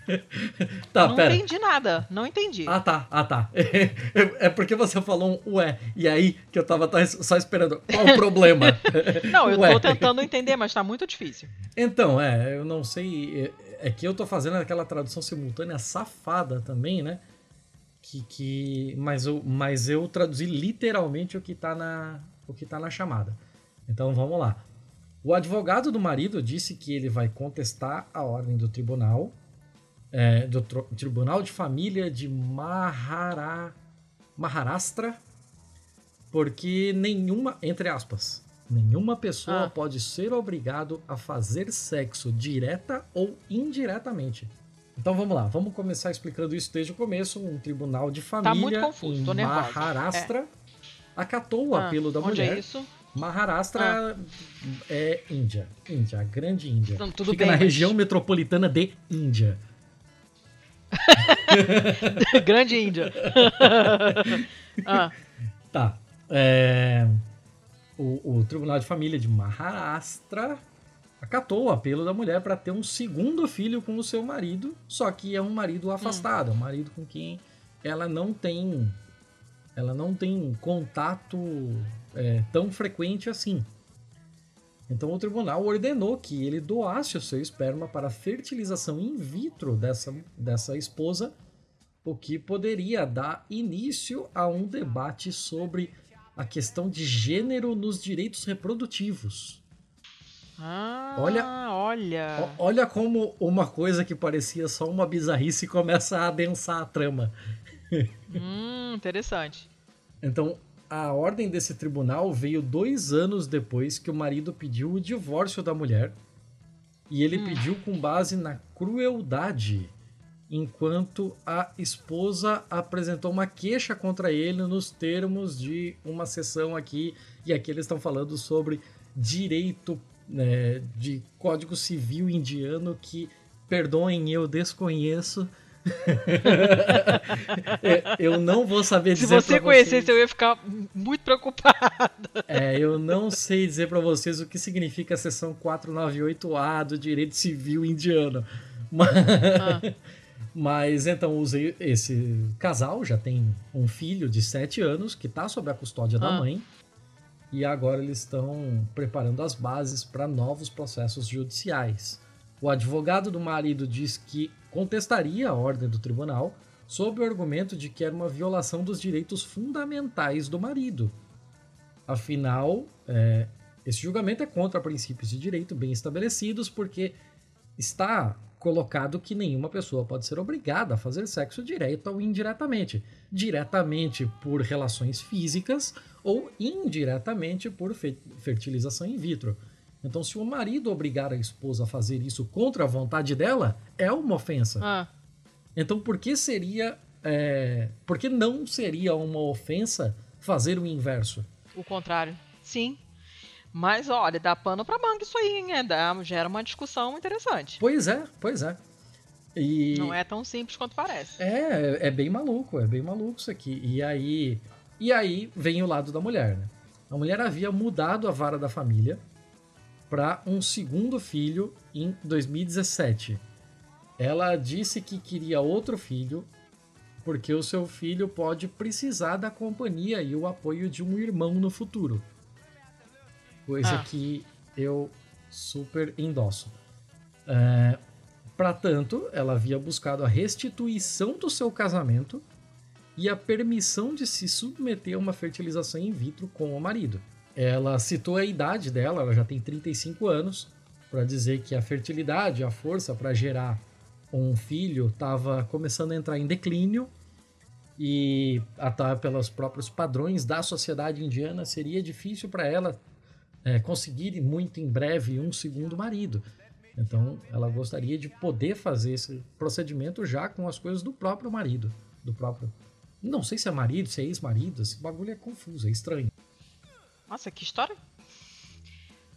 <laughs> Tá, não pera. entendi nada. Não entendi. Ah, tá, ah, tá. <laughs> É porque você falou um ué, e aí que eu tava só esperando. Qual o problema? <laughs> não, eu Ué. tô tentando entender, mas tá muito difícil. Então, é, eu não sei. É, é que eu tô fazendo aquela tradução simultânea safada também, né? Que, que, mas, eu, mas eu traduzi literalmente o que, tá na, o que tá na chamada. Então vamos lá. O advogado do marido disse que ele vai contestar a ordem do tribunal, é, do Tribunal de Família de Mahara, Maharashtra, porque nenhuma, entre aspas, nenhuma pessoa Ah. pode ser obrigado a fazer sexo direta ou indiretamente. Então vamos lá, vamos começar explicando isso desde o começo. Um tribunal de família Tá muito confuso, em tô nervosa. Maharashtra acatou o Ah, apelo da onde mulher. é isso? Maharashtra é Índia, Índia, a grande Índia. Não, tudo Fica bem, na mas- região metropolitana de Índia. <laughs> Grande Índia. <laughs> ah, Tá. É, O, o Tribunal de Família de Maharashtra acatou o apelo da mulher para ter um segundo filho com o seu marido, só que é um marido afastado, é um marido com quem ela não tem ela não tem contato é, tão frequente assim. Então o tribunal ordenou que ele doasse o seu esperma para a fertilização in vitro dessa, dessa esposa, o que poderia dar início a um debate sobre a questão de gênero nos direitos reprodutivos. ah, Olha- olha. O- Olha como uma coisa que parecia só uma bizarrice começa a adensar a trama. Hum, interessante. Então, a ordem desse tribunal veio dois anos depois que o marido pediu o divórcio da mulher. E ele pediu com base na crueldade, enquanto a esposa apresentou uma queixa contra ele nos termos de uma sessão aqui. E aqui eles estão falando sobre direito né, de Código Civil indiano que, perdoem, eu desconheço. Eu não vou saber Se dizer você pra conhecesse, vocês. eu ia ficar muito preocupado. É, eu não sei dizer pra vocês o que significa a seção 498A do direito civil indiano. Mas, Ah. mas então usei esse casal já tem um filho de 7 anos que está sob a custódia da Ah. mãe e agora eles estão preparando as bases para novos processos judiciais. O advogado do marido diz que contestaria a ordem do tribunal sob o argumento de que era uma violação dos direitos fundamentais do marido. Afinal, é, esse julgamento é contra princípios de direito bem estabelecidos, porque está colocado que nenhuma pessoa pode ser obrigada a fazer sexo direto ou indiretamente. Diretamente por relações físicas ou indiretamente por fe- fertilização in vitro. Então, se o marido obrigar a esposa a fazer isso contra a vontade dela, é uma ofensa. Ah, Então, por que seria. É, por que não seria uma ofensa fazer o inverso? o contrário. Sim. Mas, olha, dá pano pra manga isso aí, hein? É, dá, gera uma discussão interessante. Pois é, pois é. E Não é tão simples quanto parece. é, é bem maluco, é bem maluco isso aqui. E aí, e aí vem o lado da mulher, né? A mulher havia mudado a vara da família para um segundo filho em 2017. Ela disse que queria outro filho porque o seu filho pode precisar da companhia e o apoio de um irmão no futuro. Coisa Ah. que eu super endosso. É, Para tanto, ela havia buscado a restituição do seu casamento e a permissão de se submeter a uma fertilização in vitro com o marido. Ela citou a idade dela, ela já tem 35 anos, para dizer que a fertilidade, a força para gerar um filho estava começando a entrar em declínio e até pelos próprios padrões da sociedade indiana seria difícil para ela é, conseguir muito em breve um segundo marido. Então ela gostaria de poder fazer esse procedimento já com as coisas do próprio marido, do próprio. Não sei se é marido, se é ex-marido, esse bagulho é confuso, é estranho. Nossa, que história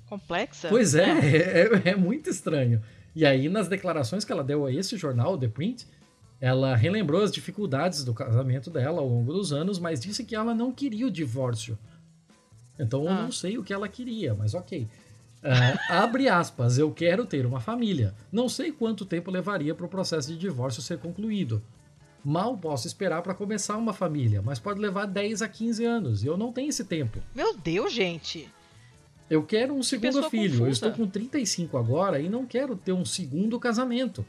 complexa. Pois <laughs> é, é, é muito estranho. E aí, nas declarações que ela deu a esse jornal, The Print, ela relembrou as dificuldades do casamento dela ao longo dos anos, mas disse que ela não queria o divórcio. Então eu Ah. não sei o que ela queria, mas ok. Ah, <laughs> abre aspas, eu quero ter uma família. Não sei quanto tempo levaria para o processo de divórcio ser concluído. Mal posso esperar para começar uma família, mas pode levar 10 a 15 anos e eu não tenho esse tempo. Meu Deus, gente. Eu quero um segundo pessoa filho. Eu confusa. estou com 35 agora e não quero ter um segundo casamento.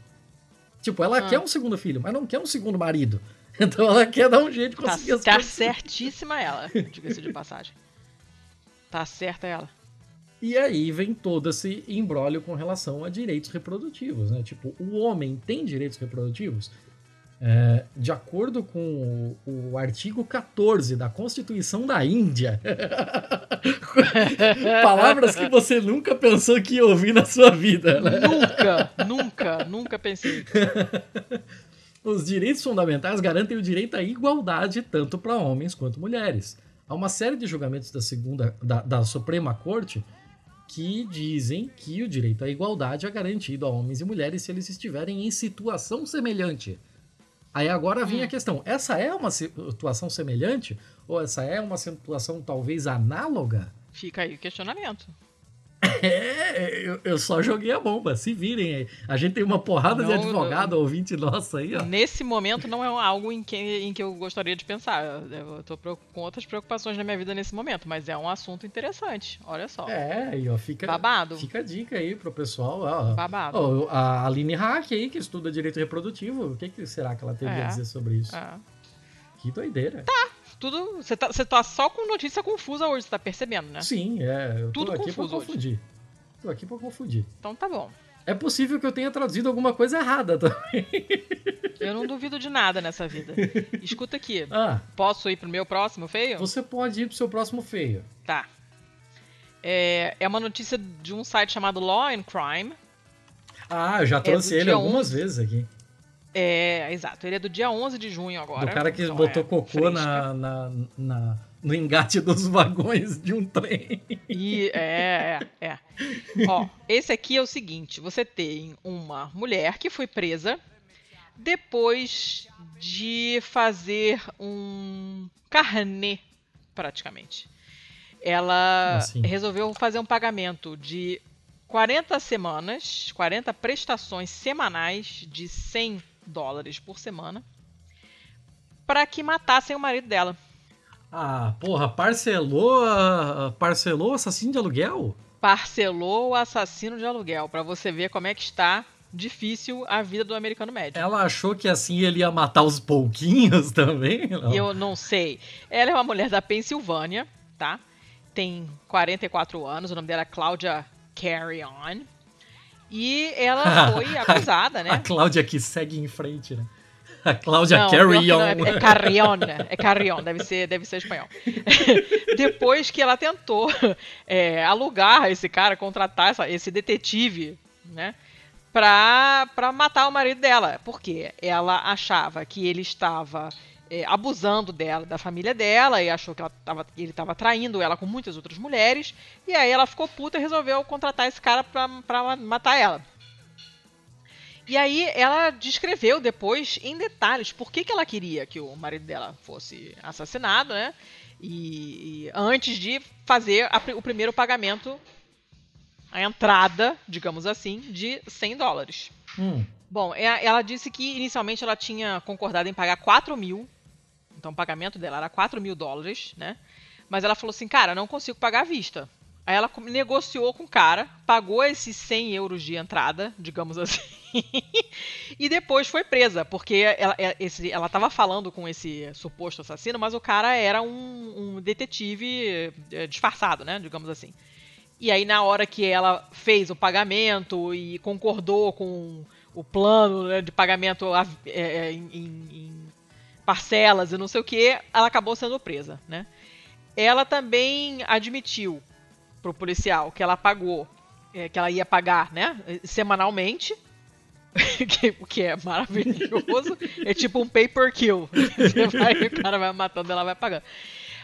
Tipo, ela Ah. quer um segundo filho, mas não quer um segundo marido. <laughs> Então ela quer dar um jeito de Tá, conseguir as tá coisas. certíssima ela, <laughs> diga-se de passagem. Tá certa ela. E aí vem todo esse embrólio com relação a direitos reprodutivos, né? Tipo, o homem tem direitos reprodutivos? É, de acordo com o, o artigo 14 da Constituição da Índia, <laughs> palavras que você nunca pensou que ia ouvir na sua vida, né? Nunca, nunca, nunca pensei. <laughs> Os direitos fundamentais garantem o direito à igualdade tanto para homens quanto mulheres. Há uma série de julgamentos da, segunda, da, da Suprema Corte que dizem que o direito à igualdade é garantido a homens e mulheres se eles estiverem em situação semelhante. Aí agora vem a questão: essa é uma situação semelhante? Ou essa é uma situação talvez análoga? Fica aí o questionamento. É, <laughs> eu, eu só joguei a bomba, se virem. A gente tem uma porrada de Não, advogado ouvinte nossa aí, ó. Nesse momento não é algo em que, em que eu gostaria de pensar. Eu eu tô com outras preocupações na minha vida nesse momento, mas é um assunto interessante. Olha só. É, aí, ó, fica, Babado. fica a dica aí pro pessoal. Ó, Babado. Ó, a Aline Hack aí, que estuda direito reprodutivo, o que, que será que ela teria É. a dizer sobre isso? É. Que doideira. Tudo. Você tá, você tá só com notícia confusa hoje, você tá percebendo, né? Sim, é, eu tô Tudo aqui confuso pra hoje. confundir. Tô aqui pra confundir. Então tá bom. É possível que eu tenha traduzido alguma coisa errada também. Eu não duvido de nada nessa vida. <laughs> Escuta aqui. Ah, Posso ir pro meu próximo feio? você pode ir pro seu próximo feio. Tá. É, é uma notícia de um site chamado Law and Crime. Ah, eu já trouxe do ele algumas 11. vezes aqui. É, exato. Ele é do dia 11 de junho agora. do cara que então botou é cocô na, na, na- no engate dos vagões de um trem. E, é, é, é. Ó, esse aqui é o seguinte: você tem uma mulher que foi presa depois de fazer um carnê, praticamente. Ela Assim. resolveu fazer um pagamento de 40 semanas, 40 prestações semanais de 100 dólares por semana, para que matassem o marido dela. Ah, porra, parcelou, parcelou o assassino de aluguel? parcelou o assassino de aluguel, pra você ver como é que está difícil a vida do americano médio. Ela achou que assim ele ia matar os pouquinhos <laughs> também? Não. Eu não sei. Ela é uma mulher da Pensilvânia, tá? Tem 44 anos, o nome dela é Claudia Carrion. E ela <laughs> foi acusada, A né? Cláudia que segue em frente, né? A Cláudia Não, que Carry não, é, é Carrion, é Carrion, deve ser, deve ser espanhol. <laughs> Depois que ela tentou é, alugar esse cara, contratar essa- esse detetive, né? Pra, pra matar o marido dela. Porque ela achava que ele estava é, abusando dela, da família dela, e achou que ela tava, ele estava traindo ela com muitas outras mulheres. E aí ela ficou puta e resolveu contratar esse cara pra matar ela. E aí ela descreveu depois em detalhes por que, que ela queria que o marido dela fosse assassinado, né? E, e antes de fazer a o primeiro pagamento a entrada, digamos assim, de 100 dólares. Hum. Bom, é- ela disse que inicialmente ela tinha concordado em pagar 4 mil. Então o pagamento dela era 4 mil dólares, né? Mas ela falou assim, cara, não consigo pagar à vista. Aí ela negociou com o cara, pagou esses 100 euros de entrada, digamos assim, <laughs> e depois foi presa, porque ela, é- esse, ela tava falando com esse suposto assassino, mas o cara era um, um detetive é, disfarçado, né? Digamos assim. E aí, na hora que ela fez o pagamento e concordou com o plano né, de pagamento é, em- em parcelas e não sei o que, ela acabou sendo presa, né? Ela também admitiu pro policial que ela pagou, é, que ela ia pagar, né, semanalmente, <laughs> o que é maravilhoso. É tipo um pay per kill. <laughs> Você vai, o cara vai matando, ela vai pagando.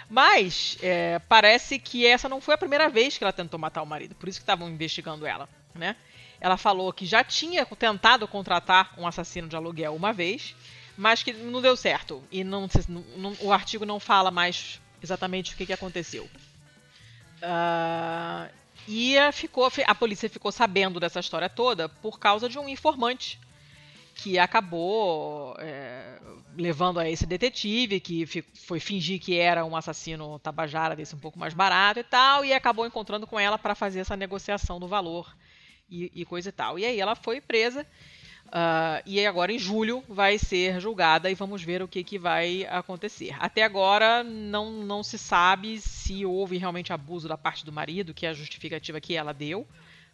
Mas é, parece que essa não foi a primeira vez que ela tentou matar o marido, por isso que estavam investigando ela, né? Ela falou que já tinha tentado contratar um assassino de aluguel uma vez, mas que não deu certo. E não, não- o artigo não fala mais exatamente o que, que aconteceu. Ah, e a, ficou, a polícia ficou sabendo dessa história toda por causa de um informante que acabou é, levando a esse detetive que foi fingir que era um assassino tabajara desse um pouco mais barato e tal e acabou encontrando com ela para fazer essa negociação do valor e, e coisa e tal. E aí ela foi presa ah, e agora em julho vai ser julgada e vamos ver o que, que vai acontecer. Até agora não, não se sabe se houve realmente abuso da parte do marido, que é a justificativa que ela deu,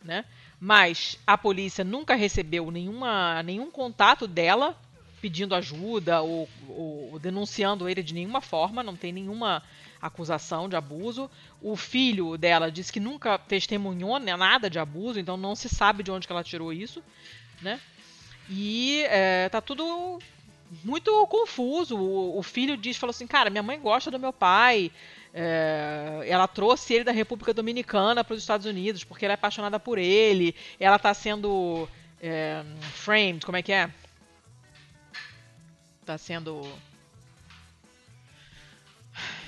né? Mas a polícia nunca recebeu nenhuma, nenhum contato dela pedindo ajuda ou, ou- ou denunciando ele de nenhuma forma, não tem nenhuma acusação de abuso. O filho dela disse que nunca testemunhou né, nada de abuso, então não se sabe de onde que ela tirou isso, né? E é, tá tudo muito confuso. O, o filho diz, falou assim, cara, minha mãe gosta do meu pai. é, ela trouxe ele da República Dominicana para os Estados Unidos porque ela é apaixonada por ele. Ela tá sendo é, framed, como é que é? Tá sendo.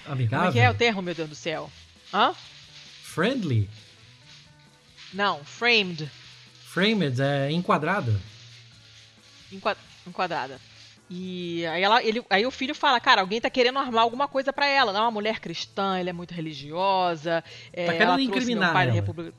Como Amigável? é que é o termo, meu Deus do céu? Hã? Friendly? Não, framed. Framed é enquadrada? Enqua- enquadrada. E aí, ela, ele, aí o filho fala, cara, alguém tá querendo armar alguma coisa pra ela. Ela é uma mulher cristã, ela é muito religiosa. é, Tá querendo ela trouxe incriminar pai da ela. República.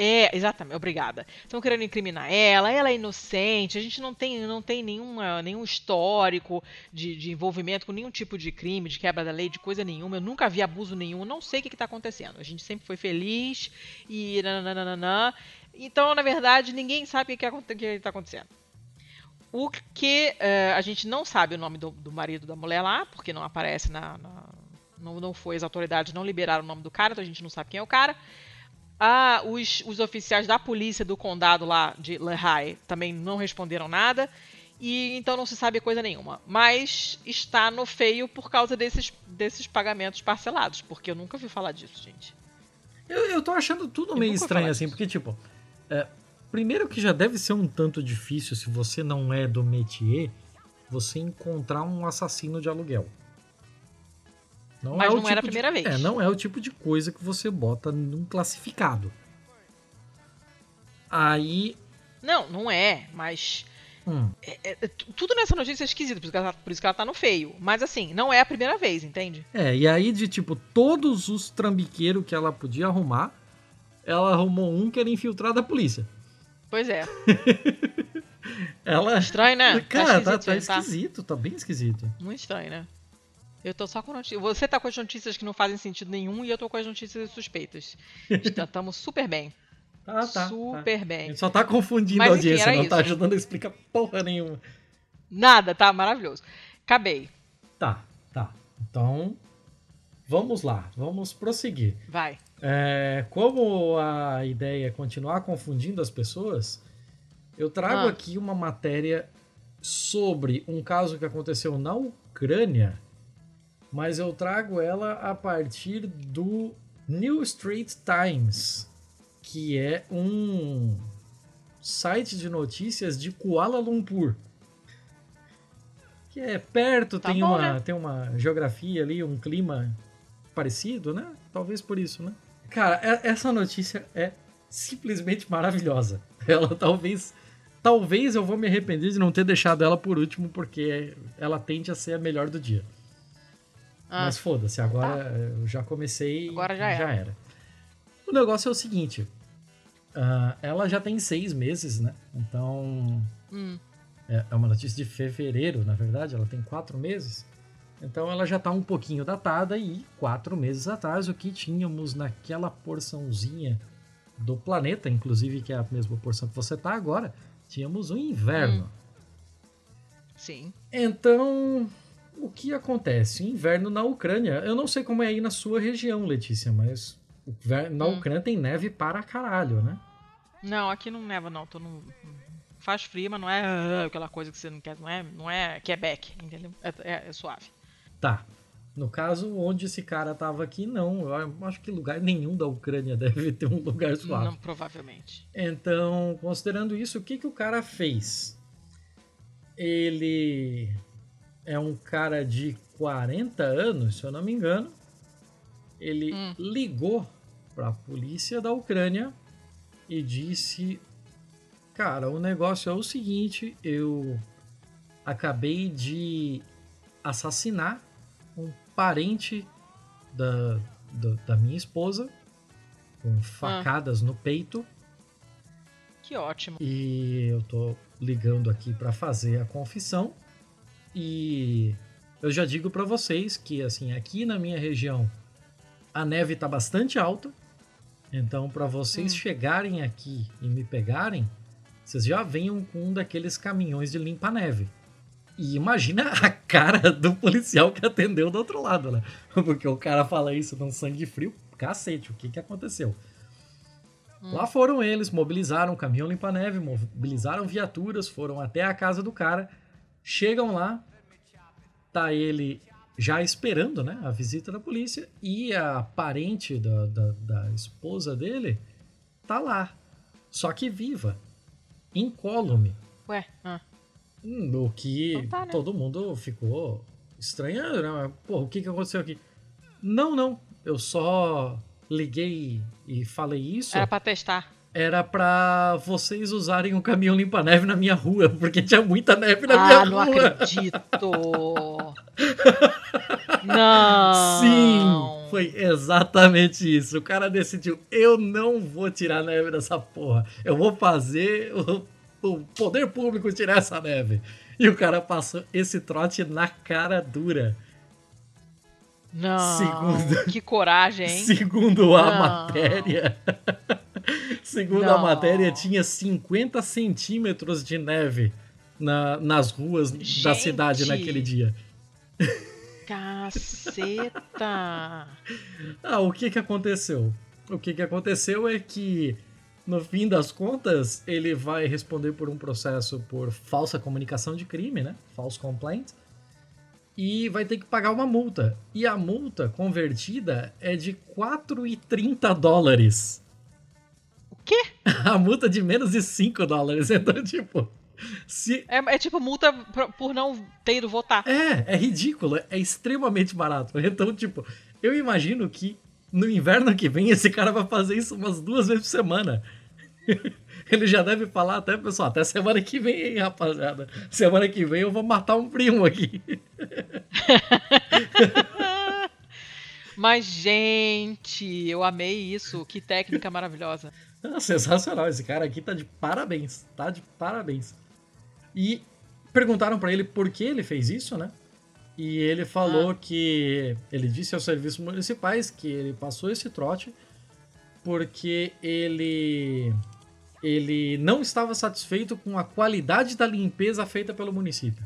É, exatamente, obrigada. Estão querendo incriminar ela, ela é inocente, a gente não tem, não tem nenhuma, nenhum histórico de, de envolvimento com nenhum tipo de crime, de quebra da lei, de coisa nenhuma. Eu nunca vi abuso nenhum, não sei o que, está acontecendo. A gente sempre foi feliz e nananana. Então, na verdade, ninguém sabe o que está acontecendo. O que eh, a gente não sabe o nome do, do marido da mulher lá, porque não aparece na. na- não, não foi, as autoridades não liberaram o nome do cara, então a gente não sabe quem é o cara. Ah, os, os oficiais da polícia do condado lá de Lehigh também não responderam nada. E então não se sabe coisa nenhuma. Mas está no feio por causa desses, desses pagamentos parcelados, porque eu nunca ouvi falar disso, gente. Eu, eu tô achando tudo Eu meio estranho assim, disso. porque, tipo, é, primeiro que já deve ser um tanto difícil se você não é do métier, você encontrar um assassino de aluguel. Mas é não era a tipo de- primeira vez. É, não é o tipo de coisa que você bota num classificado. Aí. Não, não é, mas hum, é- é- t- tudo nessa notícia é esquisito, por isso, que ela, por isso que ela tá no feio. Mas assim, não é a primeira vez, entende? é, e aí de tipo, todos os trambiqueiros que ela podia arrumar, ela arrumou um que era infiltrado da polícia. Pois é. <laughs> Ela. Estranho, né? Cara, tá, esquisito, tá gente, tá? esquisito, tá bem esquisito. Muito estranho, né? Eu tô só com notícias. Você tá com as notícias que não fazem sentido nenhum e eu tô com as notícias suspeitas. Estamos <laughs> super bem. Tá, tá. tá. super A bem. gente só tá confundindo Mas, a enfim, audiência, era não tá isso. ajudando a explicar porra nenhuma. Nada, tá maravilhoso. Acabei. Tá, tá. Então, vamos lá, vamos prosseguir. Vai. É, como a ideia é continuar confundindo as pessoas, eu trago Ah. aqui uma matéria sobre um caso que aconteceu na Ucrânia, mas eu trago ela a partir do New Street Times, que é um site de notícias de Kuala Lumpur. Que é perto, Tá tem, bom, uma, né? tem uma geografia ali, um clima parecido, né? Talvez por isso, né? Cara, e- essa notícia é simplesmente maravilhosa. <laughs> Ela talvez. Talvez eu vou me arrepender de não ter deixado ela por último, porque ela tende a ser a melhor do dia. Ah, Mas foda-se, agora Tá. eu já comecei Agora já já era. O negócio é o seguinte: ah, ela já tem seis meses, né? Então. hum, É é uma notícia de fevereiro, na verdade, ela tem quatro meses. Então ela já está um pouquinho datada e quatro meses atrás o que tínhamos naquela porçãozinha do planeta, inclusive que é a mesma porção que você está agora, tínhamos o inverno. sim. Então, o que acontece? Inverno na Ucrânia. Eu não sei como é aí na sua região, Letícia, mas na Hum. Ucrânia tem neve para caralho, né? Não, aqui não neva, não. Tô no... Faz frio, mas não é ah, aquela coisa que você não quer. Não é, não é Quebec, entendeu? É, é- é suave. Tá. No caso, onde esse cara tava aqui, não. Eu acho que lugar nenhum da Ucrânia <laughs> deve ter um lugar suave. Não, provavelmente. Então, considerando isso, o que, que o cara fez? Ele é um cara de 40 anos, se eu não me engano. Ele Hum. ligou para a polícia da Ucrânia e disse: Cara, o negócio é o seguinte, eu acabei de assassinar um parente da, da, da minha esposa com facadas no peito. Que ótimo. E eu tô ligando aqui para fazer a confissão. E eu já digo para vocês que assim, aqui na minha região a neve tá bastante alta. Então, para vocês Hum. chegarem aqui e me pegarem, vocês já venham com um daqueles caminhões de limpa-neve. E imagina a cara do policial que atendeu do outro lado, né? Porque o cara fala isso num sangue frio. Cacete, o que que aconteceu? Lá foram eles, mobilizaram o caminhão limpa-neve, mobilizaram viaturas, foram até a casa do cara. Chegam lá, tá ele já esperando né, a visita da polícia e a parente da, da, da esposa dele tá lá, só que viva, incólume. Ué, ah, Hum, O que Então tá, né? todo mundo ficou estranhando, né? Pô, o que, que aconteceu aqui? Não, não, eu só liguei e falei isso era pra testar. era pra vocês usarem o caminhão limpa-neve na minha rua, <laughs> porque tinha muita neve na ah, minha não rua. acredito! <laughs> não! Sim, foi exatamente isso. O cara decidiu: eu não vou tirar neve dessa porra. Eu vou fazer o, o poder público tirar essa neve. E o cara passou esse trote na cara dura. Não! Segundo- Que coragem, hein? Segundo a Não. matéria. <laughs> Segundo a Não. matéria, tinha 50 centímetros de neve na- nas ruas da Gente. cidade naquele dia. Caceta! Ah, o que que aconteceu? O que que aconteceu é que, no fim das contas, ele vai responder por um processo por falsa comunicação de crime, né? False complaint. E vai ter que pagar uma multa. E a multa convertida é de 4,30 dólares. O quê? <laughs> A multa de menos de 5 dólares. <laughs> Então, tipo, se. É, é tipo multa por, não ter ido votar. É, é ridículo, é extremamente barato. <laughs> Então, tipo, eu imagino que no inverno que vem esse cara vai fazer isso umas duas vezes por semana. <laughs> Ele já deve falar até, pessoal, até semana que vem, hein, rapaziada. Semana que vem eu vou matar um primo aqui. <laughs> Mas, gente, eu amei isso. Que técnica maravilhosa. Ah, sensacional, esse cara aqui tá de parabéns, tá de parabéns. E perguntaram pra ele por que ele fez isso, né? E ele falou que ele disse aos serviços municipais que ele passou esse trote porque ele ele não estava satisfeito com a qualidade da limpeza feita pelo município.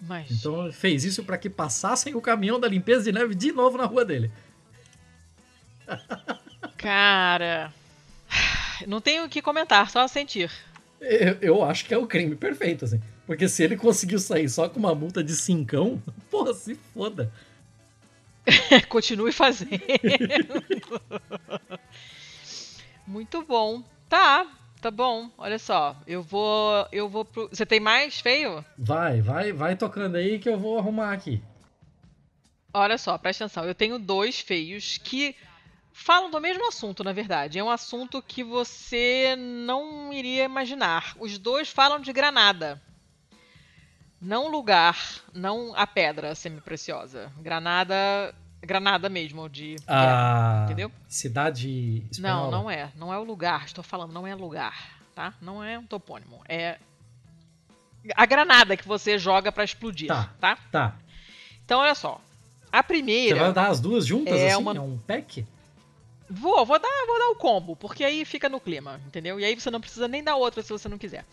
Mas, Então fez isso para que passassem o caminhão da limpeza de neve de novo na rua dele. <laughs> cara. Não tenho o que comentar, só sentir. Eu, eu acho que é o crime perfeito, assim. Porque se ele conseguiu sair só com uma multa de cincão, <laughs> porra, se foda. <laughs> Continue fazendo. Muito bom. Tá, tá bom. Olha só, eu vou, eu vou pro. Você tem mais feio? Vai, vai, vai tocando aí que eu vou arrumar aqui. Olha só, presta atenção. Eu tenho dois feios que falam do mesmo assunto, na verdade. É um assunto que você não iria imaginar. Os dois falam de granada. Não lugar, não a pedra semi-preciosa. Granada, granada mesmo, de guerra, A entendeu? cidade espanhola. Não, não é. Não é o lugar. Estou falando, não é lugar, tá? Não é um topônimo. É a granada que você joga pra explodir, Tá. tá? Tá. Então, olha só. A Você primeira. vai dar as duas juntas É assim? uma- É um pack? Vou, vou dar, vou dar o combo, porque aí fica no clima, entendeu? E aí você não precisa nem dar outra se você não quiser.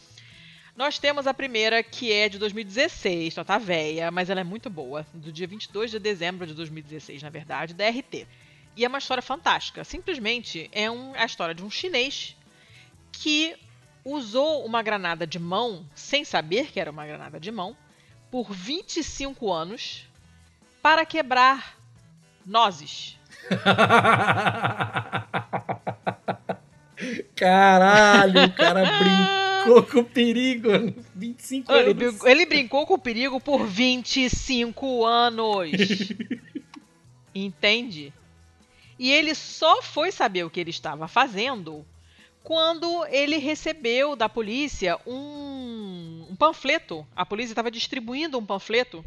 Nós temos a primeira, que é de 2016, ela tá velha, mas ela é muito boa, do dia 22 de dezembro de 2016, na verdade, da RT. E é uma história fantástica. Simplesmente é um- a história de um chinês que usou uma granada de mão, sem saber que era uma granada de mão, por 25 anos para quebrar nozes. <laughs> Caralho, o cara brincou com o perigo. 25 Ele, anos. brin- ele brincou com o perigo por 25 anos. Entende? E ele só foi saber o que ele estava fazendo quando ele recebeu da polícia um, um panfleto. A polícia estava distribuindo um panfleto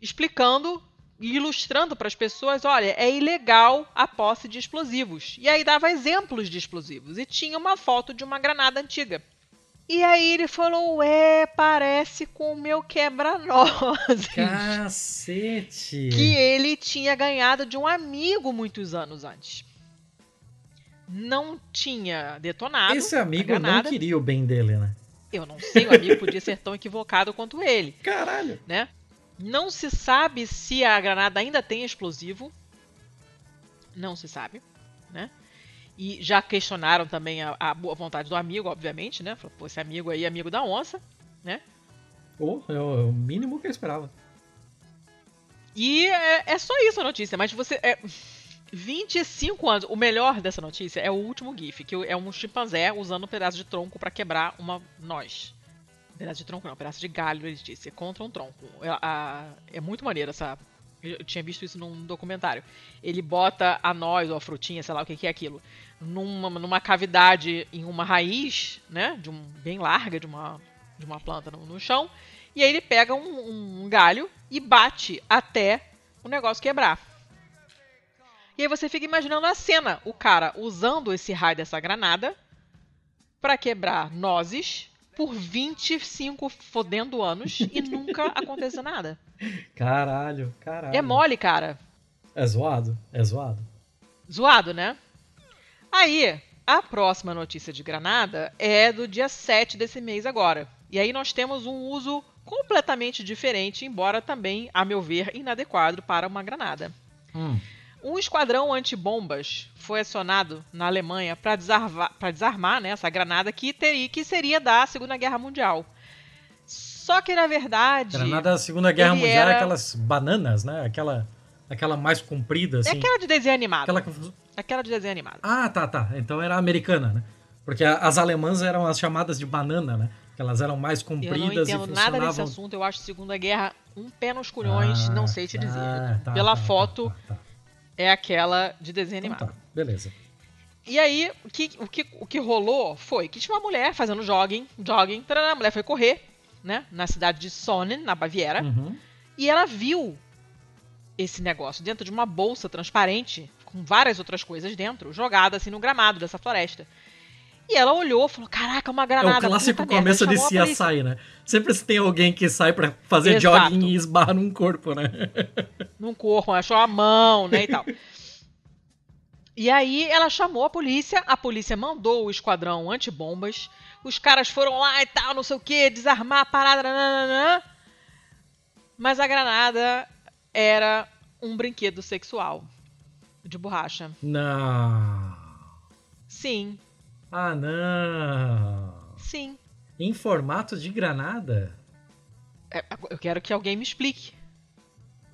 explicando ilustrando para as pessoas: olha, é ilegal a posse de explosivos. E aí dava exemplos de explosivos. E tinha uma foto de uma granada antiga. E aí ele falou: Ué, parece com o meu quebra-nozes. Cacete. Que ele tinha ganhado de um amigo muitos anos antes. Não tinha detonado. Esse amigo não queria o bem dele, né? Eu não sei, o amigo podia ser tão equivocado quanto ele, Caralho. né? Não se sabe se a granada ainda tem explosivo. Não se sabe, né? E já questionaram também a, a boa vontade do amigo, obviamente, né? Falou, pô, esse amigo aí é amigo da onça. Pô, é o é o mínimo que eu esperava. E é, é só isso a notícia, mas você. É, 25 anos. O melhor dessa notícia é o último GIF, que é um chimpanzé usando um pedaço de tronco pra quebrar uma noz. Pedaço de tronco não, pedaço de galho, ele disse, contra um tronco. É, a- é muito maneiro essa. Eu tinha visto isso num documentário. Ele bota a noz ou a frutinha, sei lá o que, que é aquilo, numa, numa cavidade em uma raiz, né? De um, bem larga de uma, de uma planta no, no chão. E aí ele pega um, um galho e bate até o negócio quebrar. E aí você fica imaginando a cena, o cara usando esse raio dessa granada pra quebrar nozes por 25 fodendo anos e nunca <laughs> aconteceu nada. Caralho, caralho. É mole, cara. É zoado? É zoado. Zoado, né? Aí, a próxima notícia de Granada é do dia 7 desse mês agora. E aí nós temos um uso completamente diferente, embora também, a meu ver, inadequado para uma granada. Hum. Um esquadrão antibombas foi acionado na Alemanha para desarvar, pra desarmar né, essa granada que, teria, que seria da Segunda Guerra Mundial. Só que, na verdade, Granada da Segunda Guerra Mundial é era- aquelas bananas, né? Aquela, aquela mais comprida, é assim. aquela de desenho animado. Aquela que- Aquela de desenho animado. Ah, tá, tá. Então era americana, né? Porque as alemãs eram as chamadas de banana, né? Elas eram mais Eu compridas não e entendo funcionavam... nada desse assunto. Eu acho Segunda Guerra um pé nos culhões, Ah, não sei te tá, dizer. tá, Pela tá, foto, tá, tá. É aquela de desenho Então animado. tá, beleza. E aí, o que, o, que, o que rolou foi que tinha uma mulher fazendo jogging, jogging, tarará, a mulher foi correr, né, na cidade de Sonnen, na Baviera, Uhum. e ela viu esse negócio dentro de uma bolsa transparente, com várias outras coisas dentro, jogada assim no gramado dessa floresta. E ela olhou e falou: Caraca, uma É granada. o clássico puta merda", começo de chamou a polícia. CSI, né? Sempre se tem alguém que sai pra fazer Exato. jogging e esbarra num corpo, né? num corpo, achou a mão, né, e tal. E aí ela chamou a polícia, a polícia mandou o esquadrão antibombas, os caras foram lá e tal, não sei o que, desarmar a parada, nananã, mas a granada era um brinquedo sexual de borracha. Não. Sim, Ah, não. sim. Em formato de granada? É, Eu quero que alguém me explique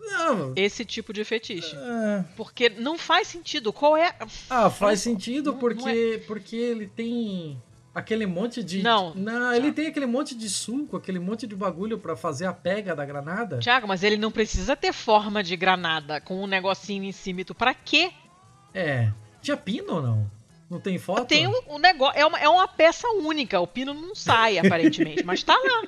Não. esse tipo de fetiche. Ah, Porque não faz sentido. Qual é. Ah, faz sentido não- porque, porque ele tem aquele monte de. Não. Não, ele tem aquele monte de suco, aquele monte de bagulho pra fazer a pega da granada. Tiago, mas ele não precisa ter forma de granada com um negocinho em cima tu. Pra quê? É. Tinha pino ou não? Não tem foto? Tem um, um negócio. É uma, é uma peça única. O pino não sai, aparentemente, mas tá lá.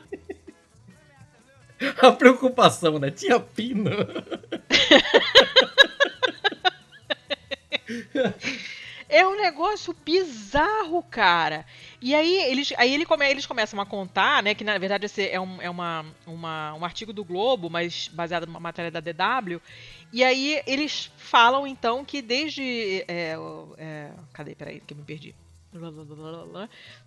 <laughs> A preocupação, né? Tinha pino. <laughs> É um negócio bizarro, cara. E aí eles, aí ele come, eles começam a contar, né? Que na verdade esse é, um, é uma, uma, um artigo do Globo, mas baseado numa matéria da DW. E aí eles falam então que desde. É, é, cadê? Peraí, que eu me perdi.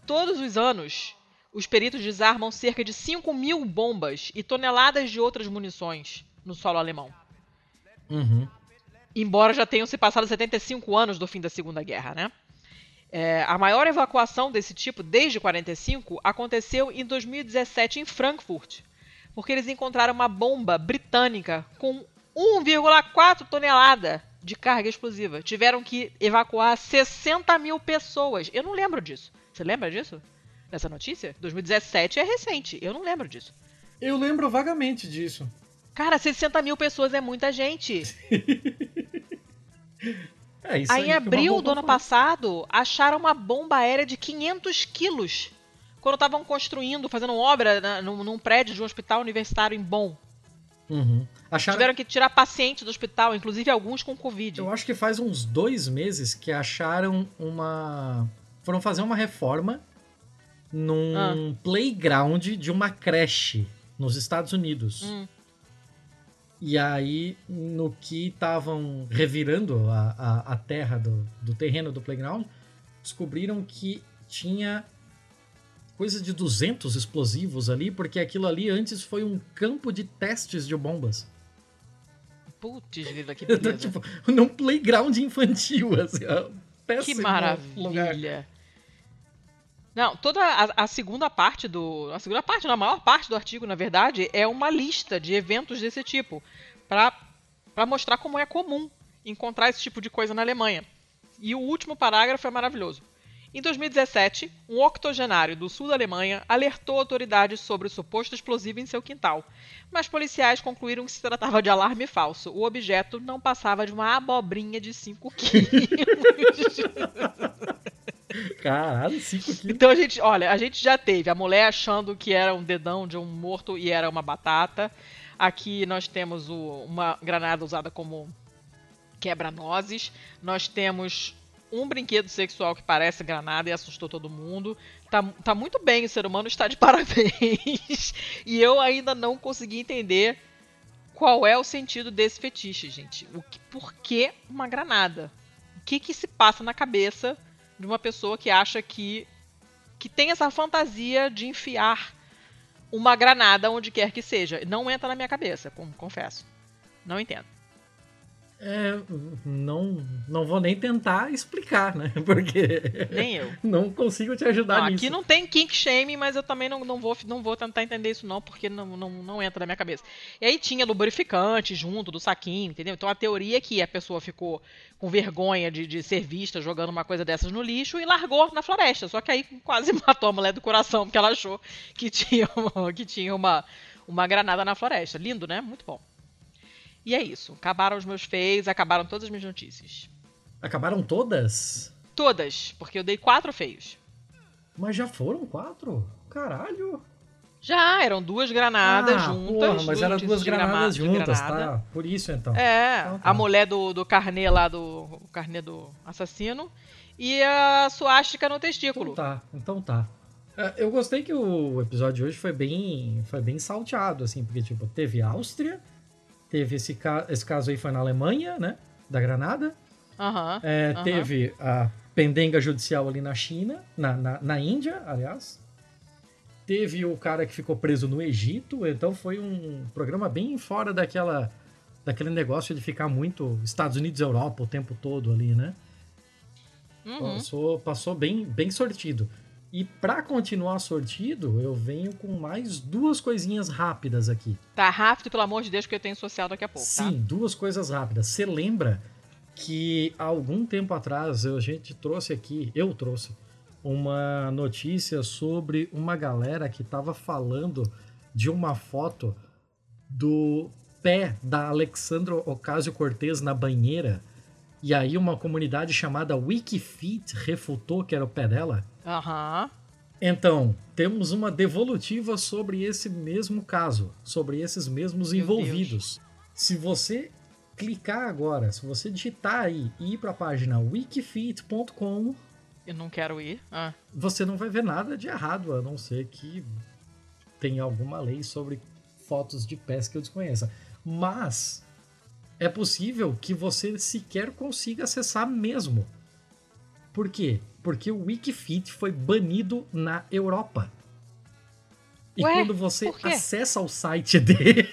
Todos os anos, os peritos desarmam cerca de 5 mil bombas e toneladas de outras munições no solo alemão. Uhum. Embora já tenham se passado 75 anos do fim da Segunda Guerra, né? É, a maior evacuação desse tipo desde 45 aconteceu em 2017 em Frankfurt, porque eles encontraram uma bomba britânica com 1,4 tonelada de carga explosiva. Tiveram que evacuar 60 mil pessoas. Eu não lembro disso. Você lembra disso? Dessa notícia? 2017 é recente. Eu não lembro disso. Eu lembro vagamente disso. Cara, 60 mil pessoas é muita gente. <laughs> É isso aí, em uma abril do ano passado, acharam uma bomba aérea de 500 quilos. Quando estavam construindo, fazendo obra na- num, num prédio de um hospital universitário em Bonn. Uhum. Acharam, Tiveram que tirar pacientes do hospital, inclusive alguns com Covid. Eu acho que faz uns dois meses que acharam uma. Foram fazer uma reforma num Ah. playground de uma creche nos Estados Unidos. Hum. E aí, no que estavam revirando a, a, a terra do, do terreno do playground, descobriram que tinha coisa de 200 explosivos ali, porque aquilo ali antes foi um campo de testes de bombas. Putz, grila, que <laughs> beleza. tipo, num playground infantil, assim, ó. que Péssimo lugar. Não, toda a, a segunda parte do. A segunda parte, não, a maior parte do artigo, na verdade, é uma lista de eventos desse tipo. Pra mostrar como é comum encontrar esse tipo de coisa na Alemanha. E o último parágrafo é maravilhoso. Em 2017, um octogenário do sul da Alemanha alertou autoridades sobre o suposto explosivo em seu quintal. Mas policiais concluíram que se tratava de alarme falso. O objeto não passava de uma abobrinha de 5 <laughs> quilos. Caralho, 5 quilos. Então a gente, olha, a gente já teve a mulher achando que era um dedão de um morto e era uma batata. Aqui nós temos o- uma granada usada como quebra-nozes. Nós temos um brinquedo sexual que parece granada e assustou todo mundo. Tá, tá muito bem, o ser humano está de <laughs> parabéns. e eu ainda não consegui entender qual é o sentido desse fetiche, gente. O que, por que uma granada? O que, que se passa na cabeça de uma pessoa que acha que que tem essa fantasia de enfiar uma granada onde quer que seja. Não entra na minha cabeça, confesso. Não entendo. É, não, não vou nem tentar explicar, né? <laughs> Porque Nem eu. não consigo te ajudar Não, nisso. aqui não tem kink shame, mas eu também não, não, vou, não vou tentar entender isso não, porque não, não, não entra na minha cabeça. E aí tinha lubrificante junto do saquinho, entendeu? Então a teoria é que a pessoa ficou com vergonha de, de ser vista jogando uma coisa dessas no lixo e largou na floresta. Só que aí quase <laughs> matou a mulher do coração, porque ela achou que tinha, uma- que tinha uma, uma granada na floresta. Lindo, né? Muito bom. E é isso. Acabaram os meus feios, acabaram todas as minhas notícias. Acabaram todas? Todas, porque eu dei quatro feios. Mas já foram quatro? Caralho! Já, eram duas granadas ah, juntas. Porra, mas eram duas granadas juntas, granada. tá? Por isso então. É, Então tá. a mulher do, do carnê lá, do o carnê do assassino. E a suástica no testículo. Então tá, então tá. É, Eu gostei que o episódio de hoje foi bem, foi bem salteado, assim, porque, tipo, teve Áustria, teve esse, ca esse caso aí foi na Alemanha, né, da Granada, Aham. É, teve a pendenga judicial ali na China, na, na, na Índia, aliás, teve o cara que ficou preso no Egito, então foi um programa bem fora daquela, daquele negócio de ficar muito Estados Unidos e Europa o tempo todo ali, né? Uhum. Passou, passou bem, bem sortido. E pra continuar sortido, eu venho com mais duas coisinhas rápidas aqui. Tá rápido, pelo amor de Deus, que eu tenho social daqui a pouco, tá? Sim, duas coisas rápidas. Você lembra que há algum tempo atrás a gente trouxe aqui, eu trouxe, uma notícia sobre uma galera que estava falando de uma foto do pé da Alexandra Ocasio-Cortez na banheira E aí uma comunidade chamada Wikifeet refutou que era o pé dela. Aham. Então, temos uma devolutiva sobre esse mesmo caso, sobre esses mesmos Meu envolvidos. Se você clicar agora, se você digitar aí e ir para a página wikifeet.com, Eu não quero ir. Ah. você não vai ver nada de errado, a não ser que tenha alguma lei sobre fotos de pés que eu desconheça. Mas é possível que você sequer consiga acessar mesmo. Por quê? Porque o Wikifeet foi banido na Europa. E Ué, quando você acessa o site <laughs> dele.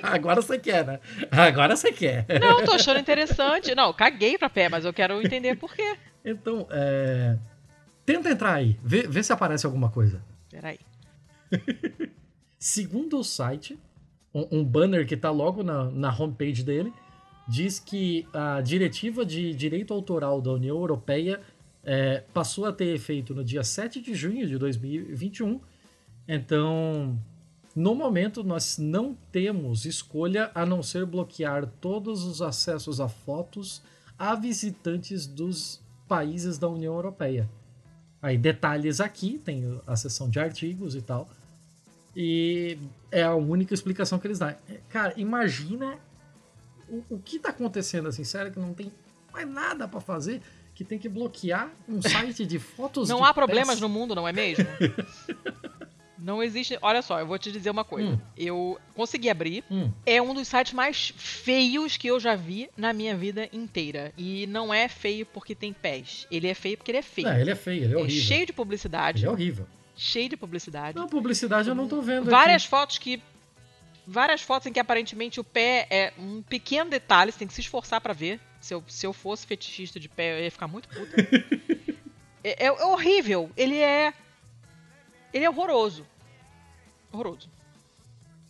Agora você quer, né? Agora você quer. Não, tô achando interessante. Não, caguei pra pé, mas eu quero entender por quê. Então, é... tenta entrar aí, vê, vê se aparece alguma coisa. Peraí. <laughs> Segundo o site, um, um banner que está logo na, na homepage dele, diz que a diretiva de direito autoral da União Europeia é, passou a ter efeito no dia 7 de junho de 2021. Então, no momento, nós não temos escolha a não ser bloquear todos os acessos a fotos a visitantes dos países da União Europeia. Aí, detalhes aqui, tem a seção de artigos e tal. E é a única explicação que eles dão. Cara, imagina o, o que tá acontecendo assim, sério, que não tem mais nada para fazer, que tem que bloquear um <laughs> site de fotos Não de há problemas pés. no mundo, não é mesmo? <laughs> Não existe. Olha só, eu vou te dizer uma coisa. Hum. Eu consegui abrir. Hum, É um dos sites mais feios que eu já vi na minha vida inteira. E não é feio porque tem pés. Ele é feio porque ele é feio. é, ele é feio, ele é É horrível. cheio de publicidade. Ele é horrível. Cheio de publicidade. Não, publicidade eu não tô vendo Várias aqui. fotos que. Várias fotos em que aparentemente o pé é um pequeno detalhe, você tem que se esforçar pra ver. Se eu, se eu fosse fetichista de pé, eu ia ficar muito puta. <laughs> é, é horrível. Ele é. Ele é horroroso. Horroroso.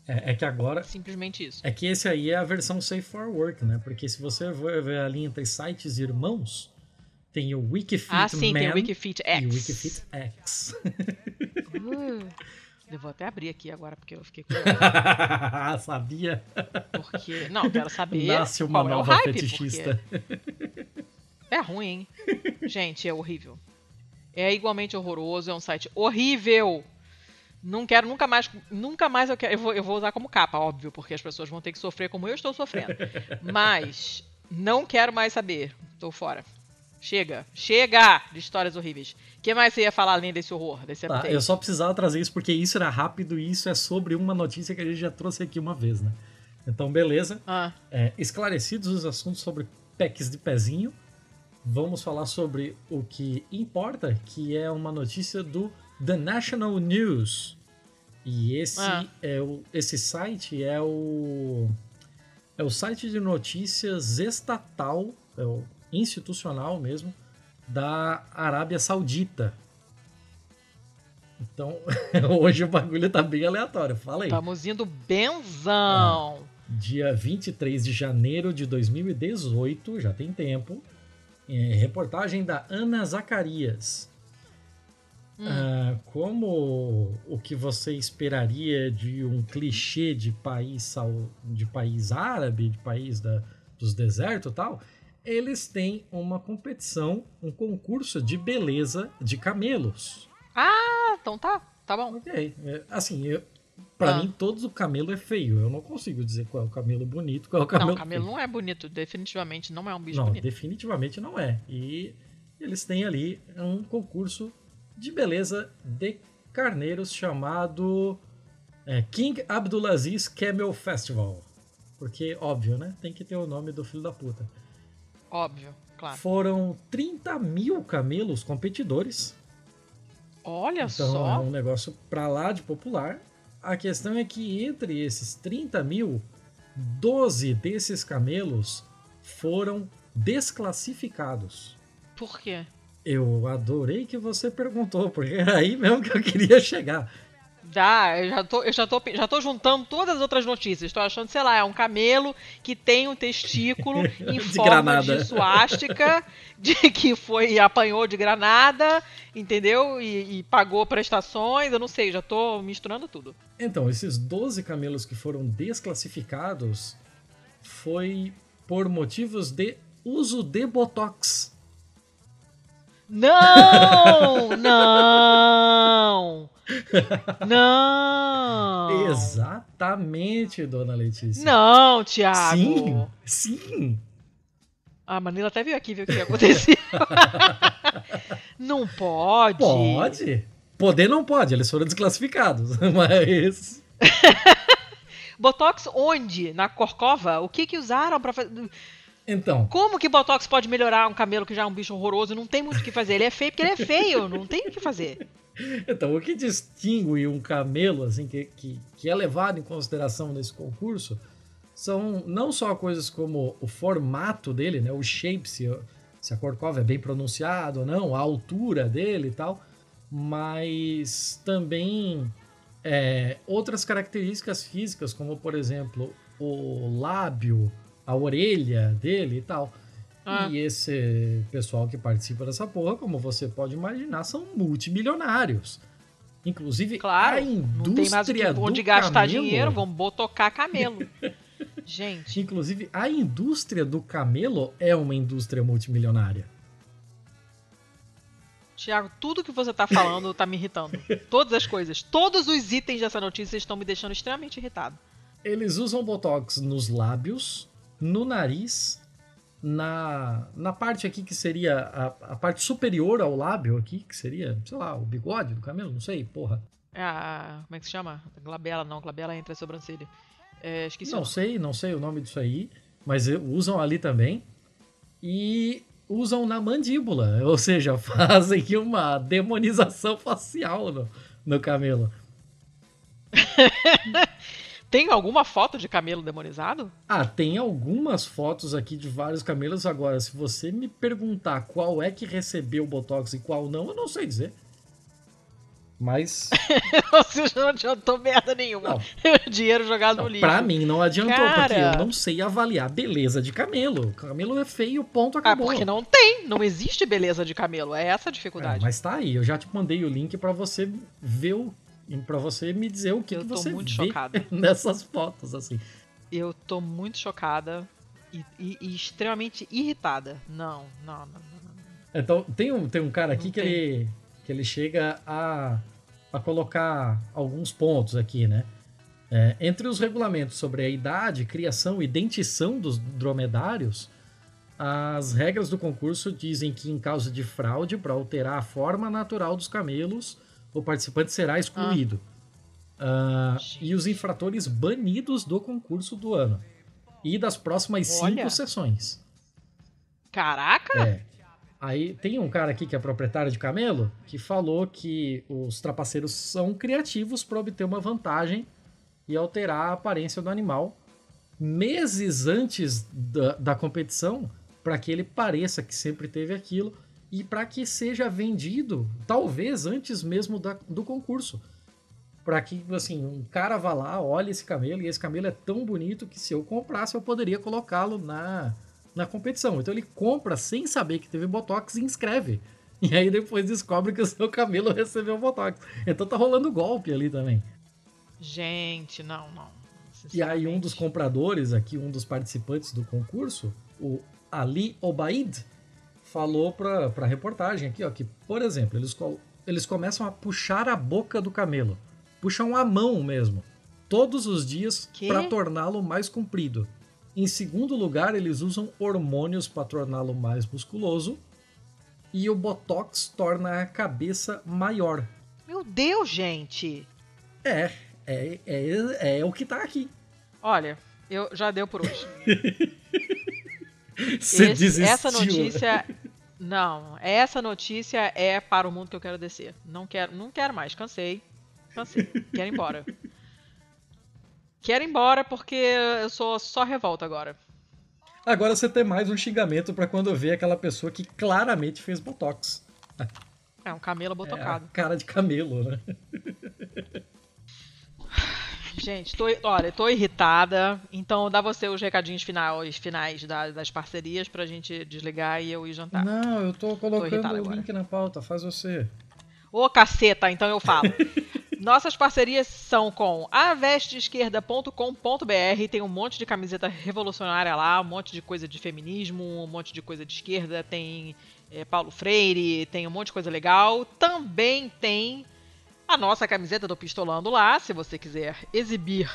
É, é que agora. Simplesmente isso. É que esse aí é a versão Safe for Work, né? Porque se você ver ali entre sites irmãos, tem o Wikifeet Ah, sim, tem Man o Wikifeet X. e o Wikifeet X. Uh, <laughs> eu vou até abrir aqui agora, porque eu fiquei com. <laughs> Sabia? Porque. Não, quero saber. Nasce uma qual é nova hype, fetichista. É ruim, hein? Gente, é horrível. É igualmente horroroso, é um site horrível. Não quero nunca mais. Nunca mais eu quero. Eu vou, eu vou usar como capa, óbvio, porque as pessoas vão ter que sofrer como eu estou sofrendo. Mas não quero mais saber. Tô fora. Chega. Chega de histórias horríveis. O que mais você ia falar além desse horror? Desse Tá, update? eu só precisava trazer isso porque isso era rápido e isso é sobre uma notícia que a gente já trouxe aqui uma vez, né? Então, beleza. Ah, É, esclarecidos os assuntos sobre packs de pezinho, vamos falar sobre o que importa, que é uma notícia do The National News. E esse Ah. é o esse site é o é o site de notícias estatal, é o institucional mesmo da Arábia Saudita. Então, <laughs> hoje o bagulho tá bem aleatório. Fala aí. estamos indo benzão. dia 23 de janeiro de 2018, já tem tempo. É, reportagem da Ana Zacarias. Hum. Ah, como o que você esperaria de um clichê de país de país árabe, de país da, dos desertos e tal, eles têm uma competição, um concurso de beleza de camelos. Ah, então tá. Tá bom. Ok. É, assim, eu, pra Ah. mim, todos o camelo é feio. Eu não consigo dizer qual é o camelo bonito, qual é o camelo Não, camelo feio. não é bonito. Definitivamente não é um bicho Não, bonito. definitivamente não é. E eles têm ali um concurso de beleza de carneiros chamado é, King Abdulaziz Camel Festival. Porque, óbvio, né? Tem que ter o nome do filho da puta. Óbvio, claro. Foram 30 mil camelos competidores. Olha Então só. é um negócio pra lá de popular. A questão é que entre esses 30 mil, 12 desses camelos foram desclassificados. Por quê? Eu adorei que você perguntou, porque era aí mesmo que eu queria chegar. Dá, eu já tô, eu já tô, já tô juntando todas as outras notícias. Tô achando, sei lá, é um camelo que tem um testículo <laughs> em De forma granada. de suástica, <laughs> de que foi apanhou de granada, entendeu? E, e pagou prestações, eu não sei, já tô misturando tudo. Então, esses 12 camelos que foram desclassificados foi por motivos de uso de Botox. Não! Não! <laughs> Não! Exatamente, dona Letícia. Não, Thiago! Sim, sim. A Manila até veio aqui ver o que aconteceu. <laughs> não pode. Pode. Poder não pode, eles foram desclassificados. <laughs> Mas. Botox onde? Na Corcova? O que que usaram para fazer? Então. Como que Botox pode melhorar um camelo que já é um bicho horroroso? Não tem muito o que fazer. Ele é feio porque ele é feio. Não tem o que fazer. Então, o que distingue um camelo, assim, que, que, que é levado em consideração nesse concurso, são não só coisas como o formato dele, né? O shape, se, se a corcova é bem pronunciada ou não, a altura dele e tal, mas também é, outras características físicas, como por exemplo o lábio, a orelha dele e tal. Ah. E esse pessoal que participa dessa porra, como você pode imaginar, são multimilionários. Inclusive, claro, a indústria não tem mais que, onde gastar camelo, dinheiro, vamos botocar camelo. <laughs> Gente. Inclusive, a indústria do camelo é uma indústria multimilionária. Tiago, tudo que você tá falando tá me irritando. Todas as coisas, todos os itens dessa notícia estão me deixando extremamente irritado. Eles usam botox nos lábios, no nariz, na, na parte aqui que seria a, a parte superior ao lábio aqui, que seria, sei lá, o bigode do camelo, não sei, porra. É a, como é que se chama? Glabela, não, glabela entre a sobrancelha. É, esqueci não sei, não sei o nome disso aí, mas usam ali também. E usam na mandíbula, ou seja, <laughs> fazem uma demonização facial no, no camelo. <laughs> Tem alguma foto de camelo demonizado? Ah, tem algumas fotos aqui de vários camelos. Agora, se você me perguntar qual é que recebeu Botox e qual não, eu não sei dizer. Mas. <laughs> Seja, não adiantou merda nenhuma. Não. <laughs> Dinheiro jogado não, no lixo. Pra mim não adiantou, Cara... porque eu não sei avaliar beleza de camelo. Camelo é feio, ponto, ah, acabou. Ah, porque não tem. Não existe beleza de camelo. É essa a dificuldade. É, mas tá aí, eu já te mandei o link para você ver o para você me dizer o que, eu que você muito vê chocada. <laughs> nessas fotos, assim. Eu tô muito chocada e, e, e extremamente irritada. Não, não, não, não, Então, tem um, tem um cara aqui que ele, que ele chega a, a colocar alguns pontos aqui, né? É, entre os regulamentos sobre a idade, criação e dentição dos dromedários, as regras do concurso dizem que, em causa de fraude, para alterar a forma natural dos camelos, o participante será excluído. Ah. Uh, e os infratores banidos do concurso do ano. E das próximas Olha. cinco sessões. Caraca! É. Aí tem um cara aqui que é proprietário de camelo que falou que os trapaceiros são criativos para obter uma vantagem e alterar a aparência do animal meses antes da, da competição para que ele pareça que sempre teve aquilo e para que seja vendido, talvez antes mesmo da, do concurso. Para que, assim, um cara vá lá, olhe esse camelo, e esse camelo é tão bonito que se eu comprasse, eu poderia colocá-lo na, na competição. Então ele compra sem saber que teve Botox e inscreve. <laughs> E aí depois descobre que o seu camelo recebeu Botox. Então tá rolando golpe ali também. Gente, não, não. E aí um dos compradores aqui, um dos participantes do concurso, o Ali Obaid, falou para a reportagem aqui, ó, que, por exemplo, eles, eles começam a puxar a boca do camelo. Puxam a mão mesmo. Todos os dias para torná-lo mais comprido. Em segundo lugar, eles usam hormônios para torná-lo mais musculoso. E o Botox torna a cabeça maior. Meu Deus, gente! É, é, é, é o que tá aqui. Olha, eu já deu por hoje. <laughs> Você Esse. Essa notícia. Não, essa notícia é para o mundo que eu quero descer. Não quero, não quero mais, cansei. Cansei. Quero ir embora. Quero ir embora porque eu sou só revolta agora. Agora você tem mais um xingamento para quando vê aquela pessoa que claramente fez botox. É um camelo botocado. É cara de camelo, né? <laughs> Gente, tô, olha, tô irritada. Então dá você os recadinhos finais, finais das, das parcerias pra gente desligar e eu ir jantar. Não, eu tô colocando tô o link na pauta, faz você. Ô, caceta, então eu falo. <laughs> Nossas parcerias são com avesteesquerda.com.br, tem um monte de camiseta revolucionária lá, um monte de coisa de feminismo, um monte de coisa de esquerda, tem é, Paulo Freire, tem um monte de coisa legal. Também tem a nossa camiseta do Pistolando lá, se você quiser exibir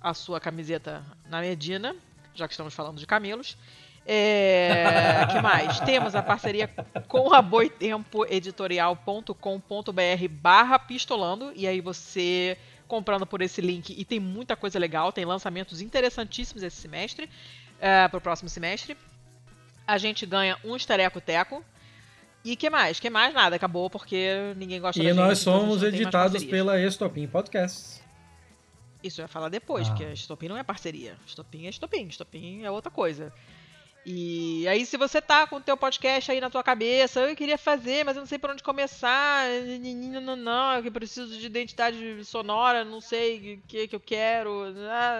a sua camiseta na Medina, já que estamos falando de camelos. É, <laughs> que mais? Temos a parceria com a boitempoeditorial.com.br barra pistolando, e aí você comprando por esse link, e tem muita coisa legal, tem lançamentos interessantíssimos esse semestre, é, para o próximo semestre. A gente ganha um estereco-teco, e que mais? Que mais? Nada, acabou porque ninguém gosta e da gente. nós então a gente somos mais editados pela Estopim Podcasts. Isso eu ia falar depois, Ah. porque Estopim não é parceria. Estopim é Estopim, Estopim é outra coisa. E aí, se você tá com o teu podcast aí na tua cabeça, eu queria fazer, mas eu não sei por onde começar, não, não, não, eu preciso de identidade sonora, não sei o que, que eu quero,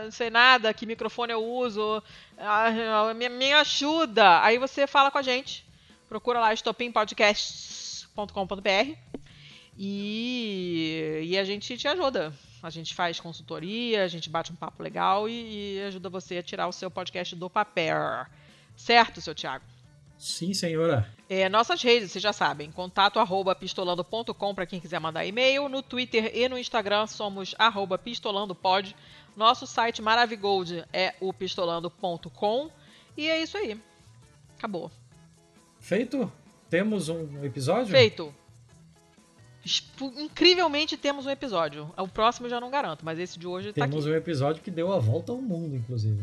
não sei nada, que microfone eu uso, me, me ajuda. Aí você fala com a gente, procura lá estopimpodcasts.com.br e, e a gente te ajuda. A gente faz consultoria, a gente bate um papo legal e, e ajuda você a tirar o seu podcast do papel. Certo, seu Thiago? Sim, senhora. É, nossas redes, vocês já sabem, contato arroba pistolando.com para quem quiser mandar e-mail. No Twitter e no Instagram somos arroba pistolandopod. Nosso site Maravigold é o pistolando.com. E é isso aí. Acabou. Feito? Temos um episódio? Feito. Incrivelmente temos um episódio. O próximo eu já não garanto, mas esse de hoje tá Temos um episódio que deu a volta ao mundo, inclusive.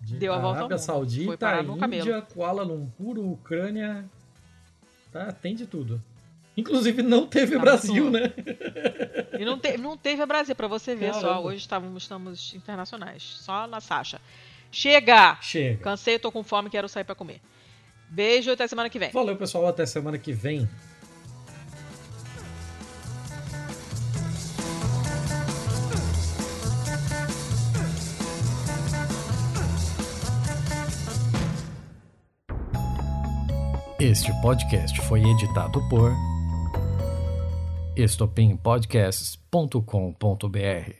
De Deu a volta ao mundo. Saudita. Índia, Kuala Lumpur, Ucrânia. Tá, tem de tudo. Inclusive não teve Tá Brasil, muito né? E não, te- não teve a Brasil, pra você ver só. Caramba. Hoje estávamos, estamos internacionais. Só na Sasha. Chega! Chega. Cansei, tô com fome, quero sair pra comer. Beijo, até semana que vem. Valeu, pessoal. Até semana que vem. Este podcast foi editado por estopimpodcasts.com.br.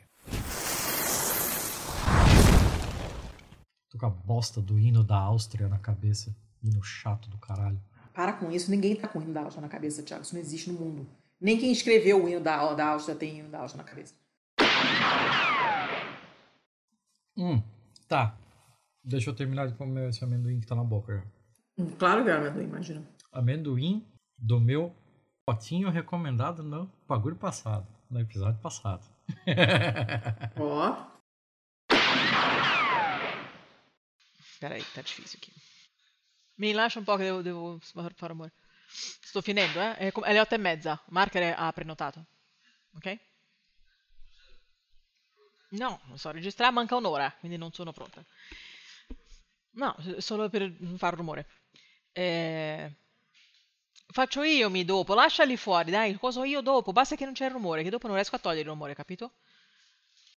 Tô com a bosta do hino da Áustria na cabeça. Hino chato do caralho. Para com isso, ninguém tá com o hino da Áustria na cabeça, Thiago. Isso não existe no mundo. Nem quem escreveu o hino da, da Áustria tem hino da Áustria na cabeça. Hum, tá. Deixa eu terminar de comer esse amendoim que tá na boca. Hum, Claro que é amendoim, imagina. Amendoim do meu potinho recomendado no bagulho passado, no episódio passado. <laughs> Ó. Peraí, tá difícil aqui. Mi lascia un po' che devo, devo fare rumore. Sto finendo, eh? È Alle otto e mezza. Marker ha prenotato. Ok? No, non so registrare, manca un'ora, quindi non sono pronta. No, solo per fare rumore. Eh, Faccio io mi dopo, lasciali fuori, dai, coso io dopo, basta che non c'è il rumore, che dopo non riesco a togliere il rumore, capito?